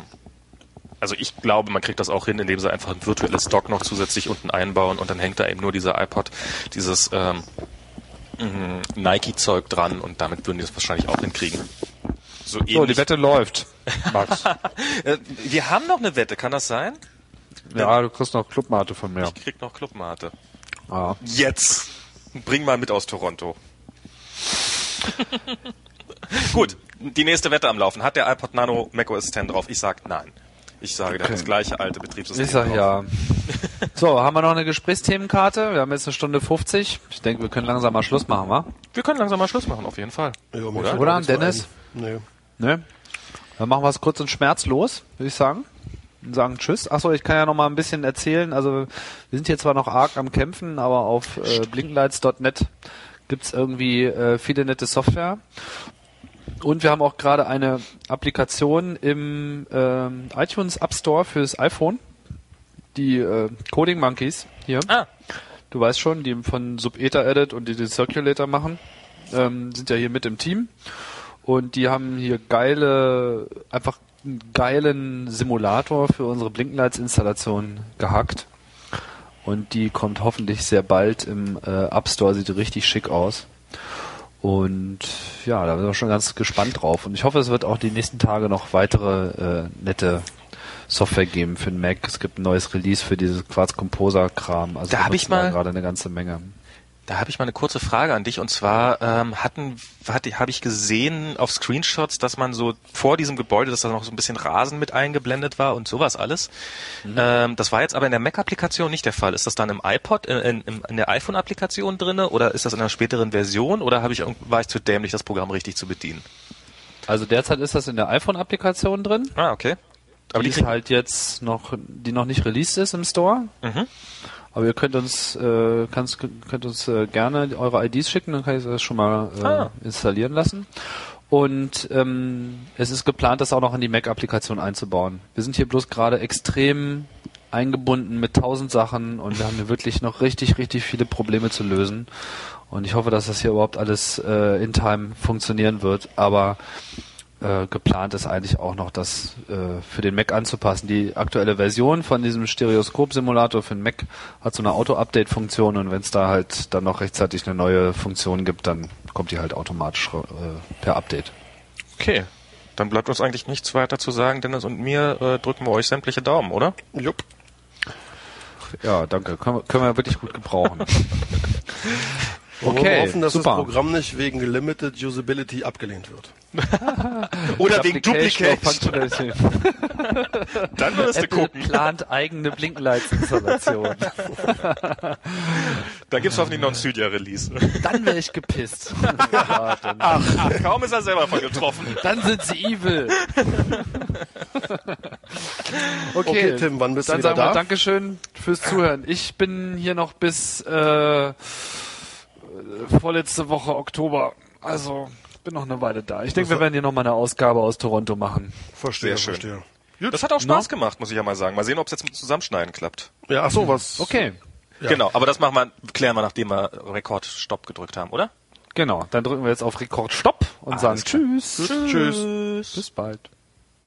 Also ich glaube, man kriegt das auch hin, indem sie einfach ein virtuelles Dock noch zusätzlich unten einbauen und dann hängt da eben nur dieser iPod, dieses ähm, mh, Nike-Zeug dran und damit würden die das wahrscheinlich auch hinkriegen. So So, die. Wette läuft, Max. Äh, wir haben noch eine Wette, kann das sein? ja, du kriegst noch Clubmate von mir. Ich krieg noch Clubmate. Ah. Jetzt! Bring mal mit aus Toronto. Gut, die nächste Wette am Laufen. Hat der iPod Nano macOS 10 drauf? Ich sag nein. Ich sage, der hat das gleiche alte Betriebssystem. Ich sag drauf. ja. So, haben wir noch eine Gesprächsthemenkarte? Wir haben jetzt eine Stunde 50. Ich denke, wir können langsam mal Schluss machen, wa? Wir können langsam mal Schluss machen, auf jeden Fall. Ja, Oder? Oder, Dennis? Nee. Ne? Dann machen wir es kurz und schmerzlos, würde ich sagen. Und sagen Tschüss. Achso, ich kann ja noch mal ein bisschen erzählen. Also wir sind hier zwar noch arg am Kämpfen, aber auf äh, blinklights.net gibt's irgendwie äh, viele nette Software. Und wir haben auch gerade eine Applikation im ähm, iTunes App Store fürs iPhone. Die äh, Coding Monkeys hier. Ah, Du weißt schon, die von Subeta Edit und die den Circulator machen, ähm, sind ja hier mit im Team. Und die haben hier geile, einfach einen geilen Simulator für unsere Blinklights-Installation gehackt. Und die kommt hoffentlich sehr bald im äh, App Store, sieht richtig schick aus. Und ja, da sind wir schon ganz gespannt drauf. Und ich hoffe, es wird auch die nächsten Tage noch weitere äh, nette Software geben für den Mac. Es gibt ein neues Release für dieses Quartz Composer Kram. Also Da wir hab ich mal- gerade eine ganze Menge. Da habe ich mal eine kurze Frage an dich. Und zwar ähm, hatten, hatte, habe ich gesehen auf Screenshots, dass man so vor diesem Gebäude, dass da noch so ein bisschen Rasen mit eingeblendet war und sowas alles. Ähm, das war jetzt aber in der Mac-Applikation nicht der Fall. Ist das dann im iPod, äh, in, in, in der iPhone-Applikation drinne oder ist das in einer späteren Version oder habe ich war ich zu dämlich, das Programm richtig zu bedienen? Also derzeit ist das in der iPhone-Applikation drin. Ah, okay. Aber die, die, ist halt jetzt noch, die noch nicht released ist im Store. Mhm. Aber ihr könnt uns, äh, kannst, könnt uns äh, gerne eure IDs schicken, dann kann ich das schon mal äh, Ah. installieren lassen. Und ähm, es ist geplant, das auch noch in die Mac-Applikation einzubauen. Wir sind hier bloß gerade extrem eingebunden mit tausend Sachen und wir haben hier wirklich noch richtig, richtig viele Probleme zu lösen. Und ich hoffe, dass das hier überhaupt alles äh, in Time funktionieren wird. Aber äh, geplant ist eigentlich auch noch, das äh, für den Mac anzupassen. Die aktuelle Version von diesem Stereoskop-Simulator für den Mac hat so eine Auto-Update-Funktion und wenn es da halt dann noch rechtzeitig eine neue Funktion gibt, dann kommt die halt automatisch äh, per Update. okay. Dann bleibt uns eigentlich nichts weiter zu sagen. Dennis und mir äh, drücken wir euch sämtliche Daumen, oder? Jupp. Ja, danke. Können wir, können wir wirklich gut gebrauchen. Wollen wir Okay, hoffen, dass super. das Programm nicht wegen Limited Usability abgelehnt wird. Oder wegen Functionality. Dann wirst du gucken. plant eigene Blinklights-Installation. Dann gibt's hoffentlich noch ein Cydia-Release. Dann wäre ich gepisst. ja, dann, Ach, kaum ist er selber von getroffen. dann sind sie evil. okay, Okay, Tim, wann bist du dann wieder sagen wir da? Dankeschön fürs Zuhören. Ich bin hier noch bis äh, vorletzte Woche Oktober. Also bin noch eine Weile da. Ich denke, wir werden hier noch mal eine Ausgabe aus Toronto machen. Verstehe, Sehr schön. verstehe. Das hat auch Spaß gemacht, muss ich ja mal sagen. Mal sehen, ob es jetzt mit Zusammenschneiden klappt. Ja, ach so, was. Okay, Genau, aber das machen wir, klären wir, nachdem wir Rekord-Stopp gedrückt haben, oder? genau. Dann drücken wir jetzt auf Rekord Stopp und sagen klar. Tschüss. Tschüss. Bis bald.